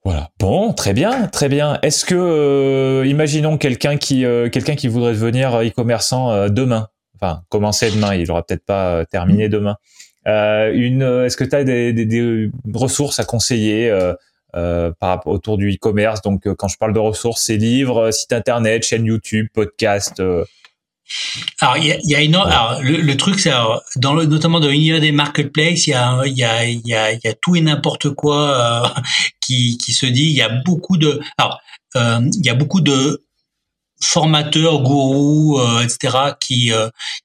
Voilà. Bon, très bien, très bien. Est-ce que, euh, imaginons quelqu'un qui, euh, quelqu'un qui voudrait devenir euh, e demain, enfin commencer demain, il aura peut-être pas terminé demain. une, est-ce que tu as des, des, des, ressources à conseiller par autour du e-commerce? Donc, quand je parle de ressources, c'est livres, site internet, chaîne YouTube, podcast. Alors, il y a, y a alors, le, truc, c'est dans notamment dans l'univers des marketplaces, il y a, y a, y y a tout et n'importe quoi euh, qui, qui se dit. Il y a beaucoup de, alors, euh, il y a beaucoup de formateurs, gourous, euh, etc., qui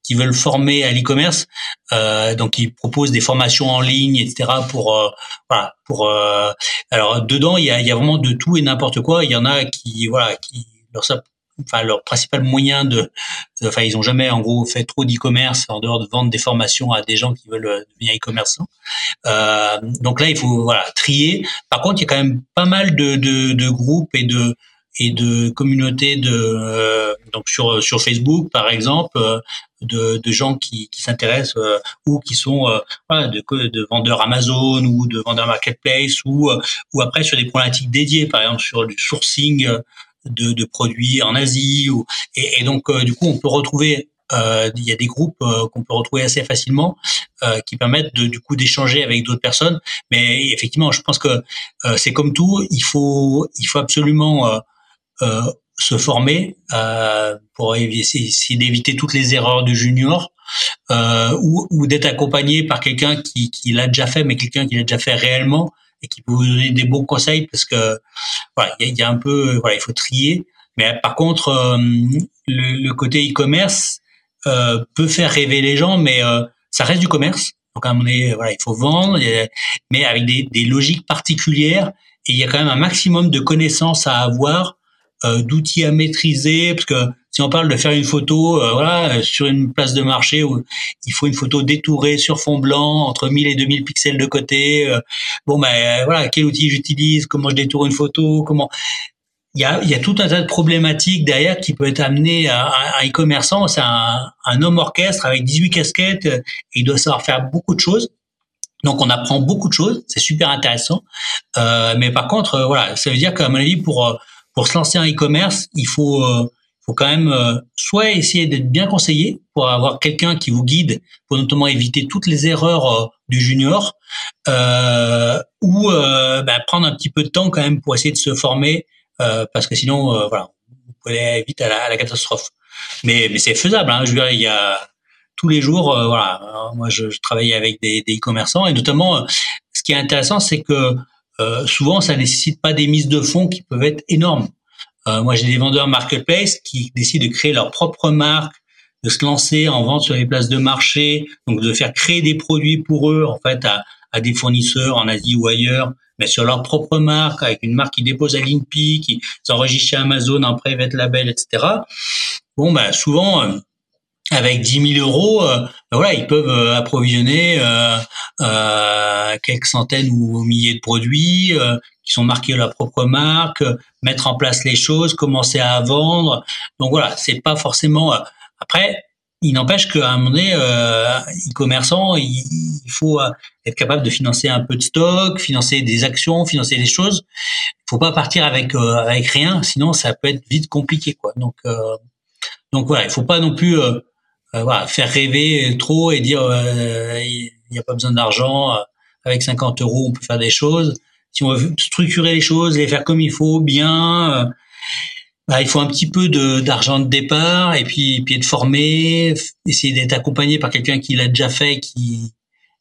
qui veulent former à l'e-commerce, donc ils proposent des formations en ligne, etc. Pour voilà, pour alors dedans il y a, y a vraiment de tout et n'importe quoi. Il y en a qui voilà qui leur enfin leur principal moyen de, enfin ils ont jamais en gros fait trop d'e-commerce en dehors de vendre des formations à des gens qui veulent euh, devenir e-commerçants. Euh, donc là il faut voilà trier. Par contre il y a quand même pas mal de, de, de groupes et de et de communautés de euh, donc sur sur Facebook par exemple euh, de, de gens qui, qui s'intéressent ou qui sont voilà, de, de vendeurs Amazon ou de vendeurs marketplace ou ou après sur des problématiques dédiées par exemple sur du sourcing de, de produits en Asie. Ou, et, et donc, euh, du coup, on peut retrouver euh, il y a des groupes euh, qu'on peut retrouver assez facilement euh, qui permettent de, du coup d'échanger avec d'autres personnes. Mais effectivement, je pense que euh, c'est comme tout, il faut il faut absolument se former pour essayer d'éviter toutes les erreurs du junior. ou, ou d'être accompagné par quelqu'un qui, qui l'a déjà fait, mais quelqu'un qui l'a déjà fait réellement et qui peut vous donner des bons conseils parce que voilà, il y, a un peu voilà, il faut trier. Mais par contre, euh, le, le, côté e-commerce euh, peut faire rêver les gens, mais euh, ça reste du commerce. Donc à un moment donné, voilà, il faut vendre, mais avec des, des logiques particulières. Et il y a quand même un maximum de connaissances à avoir, euh, d'outils à maîtriser, parce que on parle de faire une photo, euh, sur une place de marché où il faut une photo détourée sur fond blanc, entre 1000 et 2000 pixels de côté. Euh, bon, ben voilà, quel outil j'utilise, comment je détourne une photo, comment. Il y a, il tout un tas de problématiques derrière qui peut être amené à un e-commerçant. C'est un, homme orchestre avec 18 casquettes et il doit savoir faire beaucoup de choses. Donc on apprend beaucoup de choses, c'est super intéressant. Euh, mais par contre, voilà, ça veut dire qu'à mon avis, pour pour se lancer en e-commerce, il faut faut quand même euh, soit essayer d'être bien conseillé pour avoir quelqu'un qui vous guide pour notamment éviter toutes les erreurs euh, du junior, euh, ou euh, bah, prendre un petit peu de temps quand même pour essayer de se former parce que sinon voilà vous pouvez aller vite à la, catastrophe. Mais, mais c'est faisable. Hein, je veux dire, il y a tous les jours, voilà. moi, je, je, travaille avec des e-commerçants et notamment, ce qui est intéressant, c'est que souvent, ça nécessite pas des mises de fonds qui peuvent être énormes. Euh, moi, j'ai des vendeurs marketplace qui décident de créer leur propre marque, de se lancer en vente sur les places de marché, donc de faire créer des produits pour eux, en fait, à, des fournisseurs en Asie ou ailleurs, mais sur leur propre marque, avec une marque qui dépose à l'INPI, qui s'enregistre chez Amazon en private label, etc. Bon, ben souvent, euh, avec 10 000 euros, euh, ben voilà, ils peuvent approvisionner quelques centaines ou milliers de produits qui sont marqués à leur propre marque, mettre en place les choses, commencer à vendre. Donc voilà, c'est pas forcément. Après, il n'empêche qu'à un moment donné, euh, e-commerçant, il, faut être capable de financer un peu de stock, financer des actions, financer des choses. Il faut pas partir avec avec rien, sinon ça peut être vite compliqué, quoi. Donc donc voilà, il faut pas non plus euh, voilà, faire rêver trop et dire euh, il n'y a pas besoin d'argent, euh, avec 50 euros on peut faire des choses. Si on veut structurer les choses, les faire comme il faut, bien, bah, il faut un petit peu de d'argent de départ et puis puis être formé, essayer d'être accompagné par quelqu'un qui l'a déjà fait, qui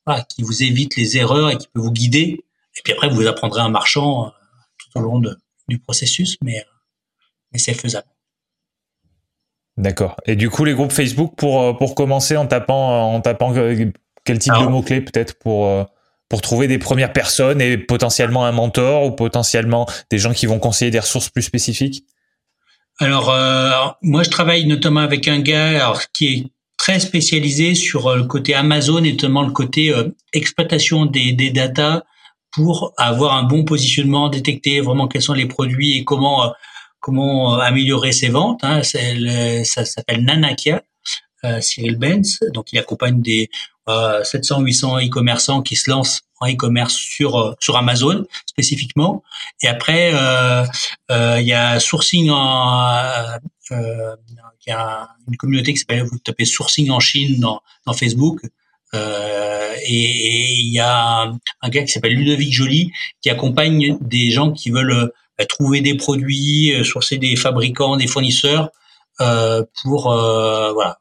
voilà, qui vous évite les erreurs et qui peut vous guider. Et puis après vous apprendrez un marchand tout au long de, du processus, mais mais c'est faisable. D'accord. Et du coup, les groupes Facebook pour euh, pour commencer en tapant euh, en tapant euh, quel type de mots clés peut-être pour pour trouver des premières personnes et potentiellement un mentor ou potentiellement des gens qui vont conseiller des ressources plus spécifiques? Alors, moi, je travaille notamment avec un gars qui est très spécialisé sur le côté Amazon et notamment le côté exploitation des, des datas pour avoir un bon positionnement, détecter vraiment quels sont les produits et comment comment améliorer ses ventes. Hein. ça s'appelle Nanakia, euh, Cyril Benz. Donc, il accompagne des euh, 700-800 e-commerçants qui se lancent en e-commerce sur euh, sur Amazon spécifiquement. Et après, euh, il y a Sourcing en il y a une communauté qui s'appelle vous tapez Sourcing en Chine dans, dans Facebook. Euh, et il y a un gars qui s'appelle Ludovic Joly qui accompagne des gens qui veulent trouver des produits, sourcer des fabricants, des fournisseurs euh, pour euh, voilà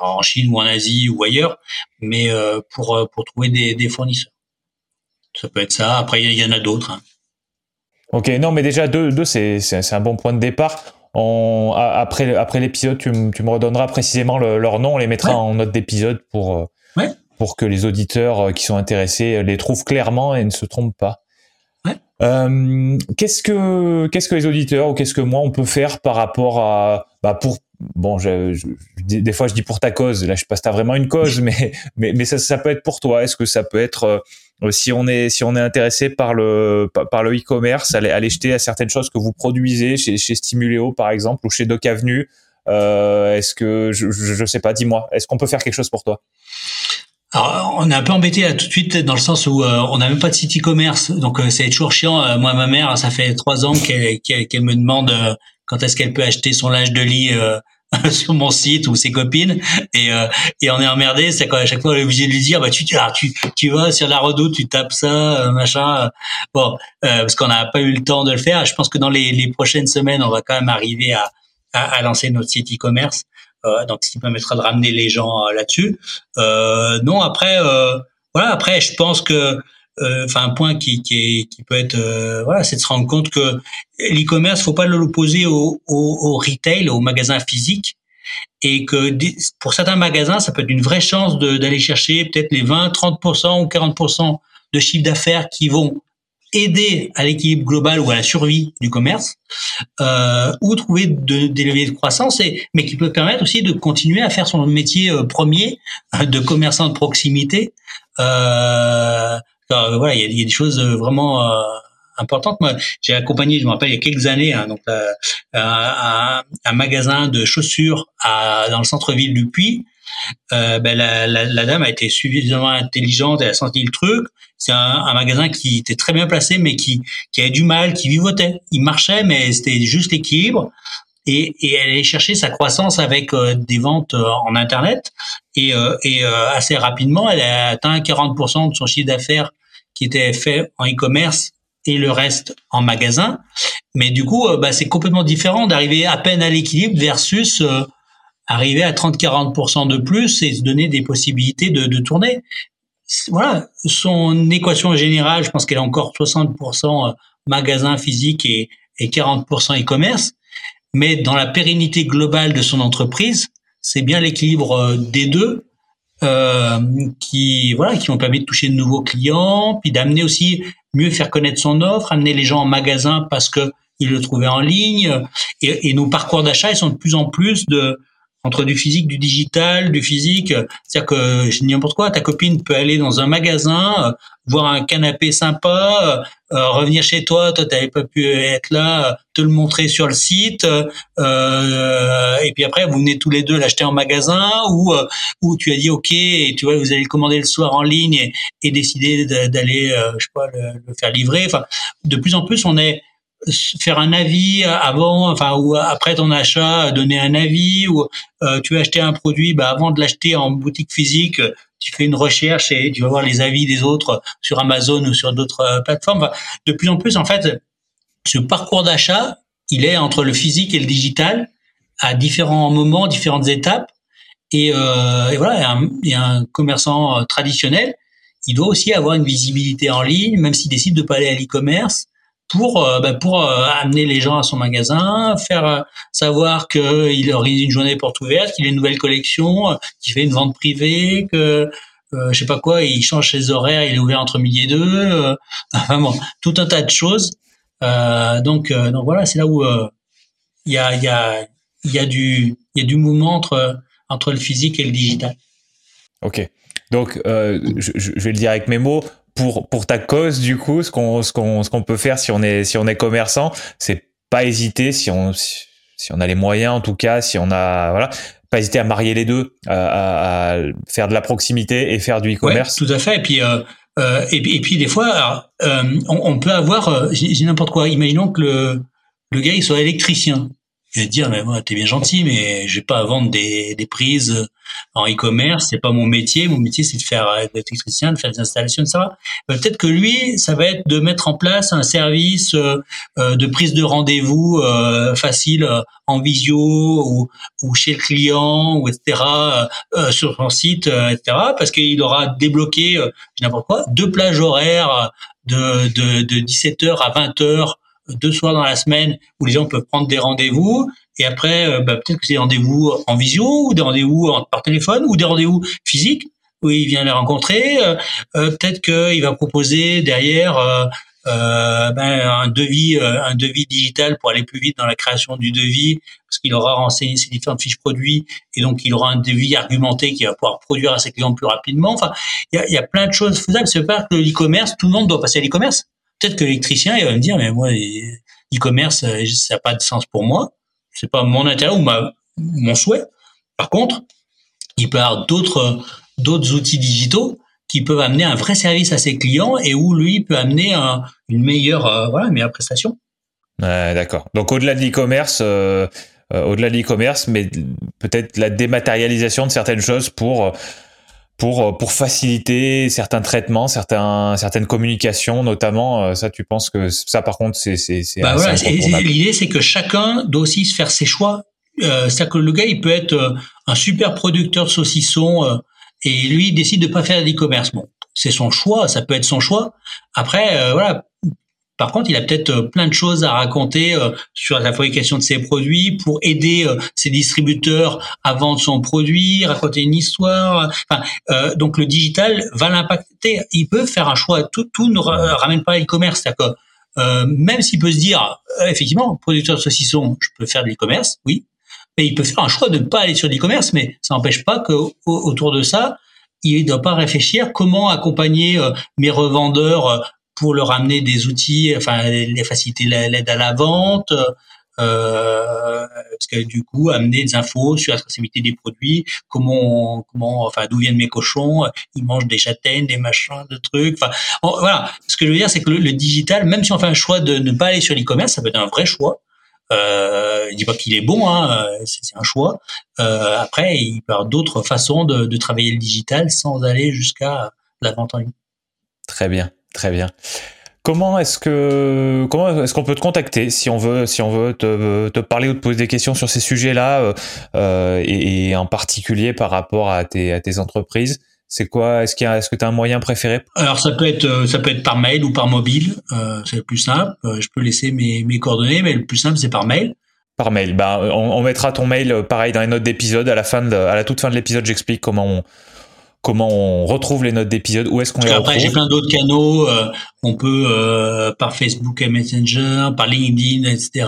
en Chine ou en Asie ou ailleurs, mais euh, pour pour trouver des, des fournisseurs. Ça peut être ça. Après il y, en a d'autres. Hein. Ok, non, mais déjà deux, deux c'est c'est un bon point de départ. On, après après l'épisode, tu, tu, me redonneras précisément leur nom, on les mettra en note d'épisode pour ouais. pour que les auditeurs qui sont intéressés les trouvent clairement et ne se trompent pas. Euh, qu'est-ce que qu'est-ce que les auditeurs ou qu'est-ce que moi on peut faire par rapport à bah pour bon je, je, des fois je dis pour ta cause. Là je sais pas si t'as vraiment une cause *laughs* mais mais mais ça ça peut être pour toi. Est-ce que ça peut être euh, si on est si on est intéressé par le par le e-commerce aller aller jeter à certaines choses que vous produisez chez chez Stimuléo par exemple ou chez Doc Avenue euh, est-ce que je, je, je sais pas dis-moi. Est-ce qu'on peut faire quelque chose pour toi? Alors, on est un peu embêté là tout de suite dans le sens où euh, on n'a même pas de site e-commerce, donc euh, c'est toujours chiant. Euh, moi, ma mère, ça fait trois ans qu'elle me demande quand est-ce qu'elle peut acheter son linge de lit *laughs* sur mon site ou ses copines, et, et on est emmerdé. C'est quand à chaque fois on est obligé de lui dire, bah tu tu tu vas sur la redoute, tu tapes ça, machin. Bon, parce qu'on n'a pas eu le temps de le faire. Je pense que dans les, les prochaines semaines, on va quand même arriver à, à, à lancer notre site e-commerce. Euh, donc ce qui permettra de ramener les gens euh, là-dessus. Euh, non, après, voilà, après, je pense que enfin un point qui, qui, peut être voilà c'est de se rendre compte que l'e-commerce faut pas l'opposer au, au, au, retail au magasin physique et que pour certains magasins ça peut être une vraie chance d'aller chercher peut-être les 20 30% ou 40% de chiffre d'affaires qui vont aider à l'équilibre global ou à la survie du commerce, euh, ou trouver de, des leviers de croissance, et, mais qui peut permettre aussi de continuer à faire son métier euh, premier euh, de commerçant de proximité. Euh, voilà, il y a, des choses vraiment euh, importantes. Moi, j'ai accompagné, je me rappelle, il y a quelques années, hein, donc un, un, magasin de chaussures à, dans le centre-ville du Puy. Euh, ben la, dame a été suffisamment intelligente, elle a senti le truc. C'est un, magasin qui était très bien placé, mais qui, qui avait du mal, qui vivotait. Il marchait, mais c'était juste l'équilibre. Et, elle allait chercher sa croissance avec euh, des ventes euh, en internet et, assez rapidement elle a atteint 40% de son chiffre d'affaires qui était fait en e-commerce et le reste en magasin mais du coup bah, c'est complètement différent d'arriver à peine à l'équilibre versus arriver à 30-40% de plus et se donner des possibilités de, de tourner. Voilà, son équation générale, je pense qu'elle est encore 60% euh, magasin physique et, et 40% e-commerce, mais dans la pérennité globale de son entreprise, c'est bien l'équilibre euh, des deux euh, qui voilà qui ont permis de toucher de nouveaux clients, puis d'amener aussi mieux faire connaître son offre, amener les gens en magasin parce que ils le trouvaient en ligne, et, et nos parcours d'achat ils sont de plus en plus de entre du physique, du digital, du physique. C'est-à-dire que je dis n'importe quoi, ta copine peut aller dans un magasin, euh, voir un canapé sympa, euh, euh, revenir chez toi, toi t'avais pas pu être là, te le montrer sur le site, et puis après vous venez tous les deux l'acheter en magasin ou ou tu as dit ok et tu vois vous allez le commander le soir en ligne et, décider d'aller je sais pas le, le, faire livrer. Enfin, de plus en plus on est faire un avis avant, enfin ou après ton achat, donner un avis ou euh, tu veux acheter un produit, bah avant de l'acheter en boutique physique, tu fais une recherche et tu vas voir les avis des autres sur Amazon ou sur d'autres euh, plateformes. de plus en plus, en fait, ce parcours d'achat, il est entre le physique et le digital à différents moments, différentes étapes. Et, euh, et voilà, il y, a un commerçant euh, traditionnel, il doit aussi avoir une visibilité en ligne, même s'il décide de pas aller à l'e-commerce pour euh, bah, pour euh, amener les gens à son magasin, faire euh, savoir qu'il organise une journée porte ouverte, qu'il a une nouvelle collection, qu'il fait une vente privée, que euh, je sais pas quoi, il change ses horaires, il est ouvert entre midi et deux, *laughs* enfin bon, tout un tas de choses. donc donc voilà, c'est là où il y a, il y a, il y a du, il y a du mouvement entre, entre le physique et le digital. Ok. Donc, euh, je, je, vais le dire avec mes mots. Pour, pour ta cause, du coup, ce qu'on, ce qu'on, ce qu'on peut faire si on est, si on est commerçant, c'est pas hésiter si on, si, on a les moyens, en tout cas, si on a, voilà, pas hésiter à marier les deux, à, à faire de la proximité et faire du e-commerce. Ouais, tout à fait. Et puis, euh, euh, et, et, puis des fois, euh, on, on, peut avoir, j'ai n'importe quoi. Imaginons que le, le gars il soit électricien. Je vais dire, mais moi, t'es bien gentil, mais j'ai pas à vendre des, des prises en e-commerce. C'est pas mon métier. Mon métier, c'est de faire d'être électricien, de faire des installations, ça va. Peut-être que lui, ça va être de mettre en place un service euh, de prise de rendez-vous euh, facile en visio ou, ou, chez le client, ou etc. Euh, sur son site, etc. Parce qu'il aura débloqué n'importe quoi deux plages horaires de, de, de 17h à 20h deux soirs dans la semaine où les gens peuvent prendre des rendez-vous et après euh, bah, peut-être que c'est des rendez-vous en visio ou des rendez-vous par téléphone ou des rendez-vous physiques où il vient les rencontrer. Euh, euh peut-être qu'il va proposer derrière ben, un devis, un devis digital pour aller plus vite dans la création du devis parce qu'il aura renseigné ses différentes fiches produits et donc il aura un devis argumenté qui va pouvoir produire à ses clients plus rapidement. Enfin, il y a, y a, plein de choses faisables. C'est pas que l'e-commerce, tout le monde doit passer à l'e-commerce. Peut-être que l'électricien, il va me dire, mais moi, e-commerce, euh, ça n'a pas de sens pour moi. C'est pas mon intérêt ou ma, mon souhait. Par contre, il peut avoir d'autres, d'autres outils digitaux qui peuvent amener un vrai service à ses clients et où lui peut amener une meilleure, euh, voilà, meilleure prestation. D'accord. Donc au-delà de l'e-commerce, euh, au-delà de l'e-commerce, mais peut-être la dématérialisation de certaines choses pour pour euh, pour faciliter certains traitements, certains certaines communications notamment. Euh, ça, tu penses que ça, par contre, c'est c'est c'est. Bah voilà, l'idée, c'est que chacun doit aussi se faire ses choix. Euh, C'est-à-dire que le gars, il peut être euh, un super producteur de saucissons et lui il décide de pas faire d'e-commerce. Bon, c'est son choix, ça peut être son choix. Après, voilà, par contre, il a peut-être euh, plein de choses à raconter euh, sur la fabrication de ses produits pour aider euh, ses distributeurs à vendre son produit, raconter une histoire. Enfin, donc le digital va l'impacter. Il peut faire un choix. Tout, tout ne ramène pas l'e-commerce. C'est-à-dire que même s'il peut se dire, effectivement, producteur de saucissons, je peux faire de l'e-commerce, oui, mais il peut faire un choix de ne pas aller sur l'e-commerce, mais ça n'empêche pas que autour de ça, il ne doit pas réfléchir comment accompagner mes revendeurs pour leur amener des outils, enfin les faciliter l'aide à la vente, euh, parce que du coup amener des infos sur la traçabilité des produits, comment comment enfin d'où viennent mes cochons, ils mangent des châtaignes, des machins, des trucs. Enfin voilà, ce que je veux dire c'est que le, digital, même si on fait un choix de ne pas aller sur l'e-commerce, ça peut être un vrai choix. Euh, je dis pas qu'il est bon, hein, c'est un choix. Euh, après, il peut y avoir d'autres façons de, de travailler le digital sans aller jusqu'à la vente en ligne. Très bien. Très bien. Comment est-ce que comment est-ce qu'on peut te contacter si on veut si on veut te, te parler ou te poser des questions sur ces sujets-là euh, euh et, et, en particulier par rapport à tes à tes entreprises? C'est quoi Est-ce qu'il y a, est-ce que tu as un moyen préféré? Alors ça peut être euh, ça peut être par mail ou par mobile, euh, c'est le plus simple. Euh, je peux laisser mes, mes coordonnées, mais le plus simple c'est par mail. Par mail. Bah on, on mettra ton mail pareil dans les notes d'épisode à la fin de, à la toute fin de l'épisode, j'explique comment on comment on retrouve les notes d'épisode, où est-ce qu'on les retrouve Après, j'ai plein d'autres canaux. Euh, on peut euh, par Facebook et Messenger, par LinkedIn, etc.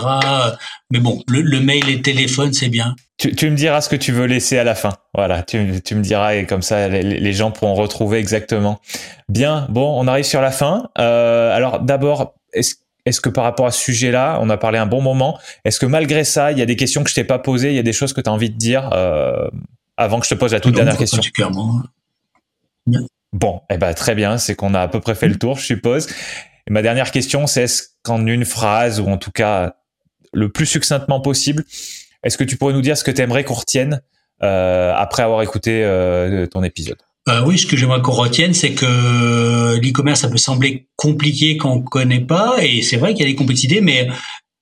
Mais bon, le, mail et le téléphone, c'est bien. Tu, tu, me diras ce que tu veux laisser à la fin. Voilà, tu, tu me diras et comme ça, les, les, gens pourront retrouver exactement. Bien, bon, on arrive sur la fin. Euh, alors d'abord, est-ce est-ce que par rapport à ce sujet-là, on a parlé un bon moment? Est-ce que malgré ça, il y a des questions que je t'ai pas posées, il y a des choses que tu as envie de dire euh, avant que je te pose la toute dernière question? Bon, eh ben très bien, c'est qu'on a à peu près fait le tour, je suppose. Ma dernière question, c'est est-ce qu'en une phrase ou en tout cas le plus succinctement possible, est-ce que tu pourrais nous dire ce que tu aimerais qu'on retienne euh, après avoir écouté euh, ton épisode? Euh, Oui, ce que j'aimerais qu'on retienne, c'est que l'e-commerce, ça peut sembler compliqué quand on connaît pas, et c'est vrai qu'il y a des complexités, mais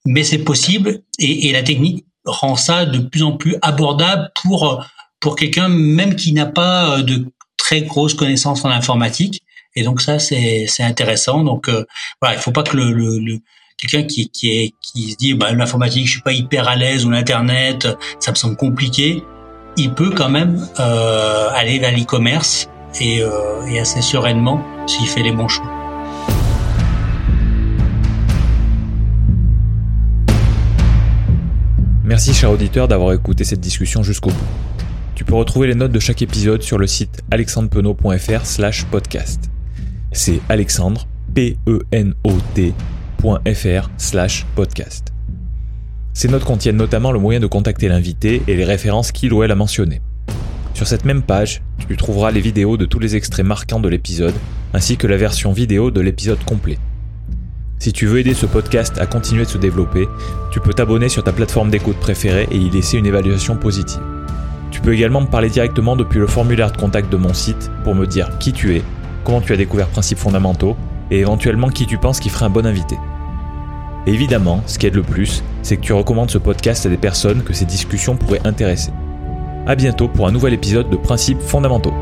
mais c'est possible, et, et la technique rend ça de plus en plus abordable pour pour quelqu'un même qui n'a pas de très grosse connaissance en informatique. Et donc ça, c'est intéressant. Donc euh, voilà, il faut pas que le, quelqu'un qui, qui, est, qui se dit bah, l'informatique, je suis pas hyper à l'aise ou l'internet, ça me semble compliqué. Il peut quand même euh, aller vers l'e-commerce euh, et assez sereinement s'il fait les bons choix. Merci cher auditeur d'avoir écouté cette discussion jusqu'au bout. Tu peux retrouver les notes de chaque épisode sur le site alexandrepenot.fr slash podcast. C'est alexandre, P-E-N-O-T.fr slash podcast. Ces notes contiennent notamment le moyen de contacter l'invité et les références qu'il ou elle a mentionnées. Sur cette même page, tu trouveras les vidéos de tous les extraits marquants de l'épisode, ainsi que la version vidéo de l'épisode complet. Si tu veux aider ce podcast à continuer de se développer, tu peux t'abonner sur ta plateforme d'écoute préférée et y laisser une évaluation positive. Tu peux également me parler directement depuis le formulaire de contact de mon site pour me dire qui tu es, comment tu as découvert Principes fondamentaux et éventuellement qui tu penses qui ferait un bon invité. Évidemment, ce qui aide le plus, c'est que tu recommandes ce podcast à des personnes que ces discussions pourraient intéresser. A bientôt pour un nouvel épisode de Principes fondamentaux.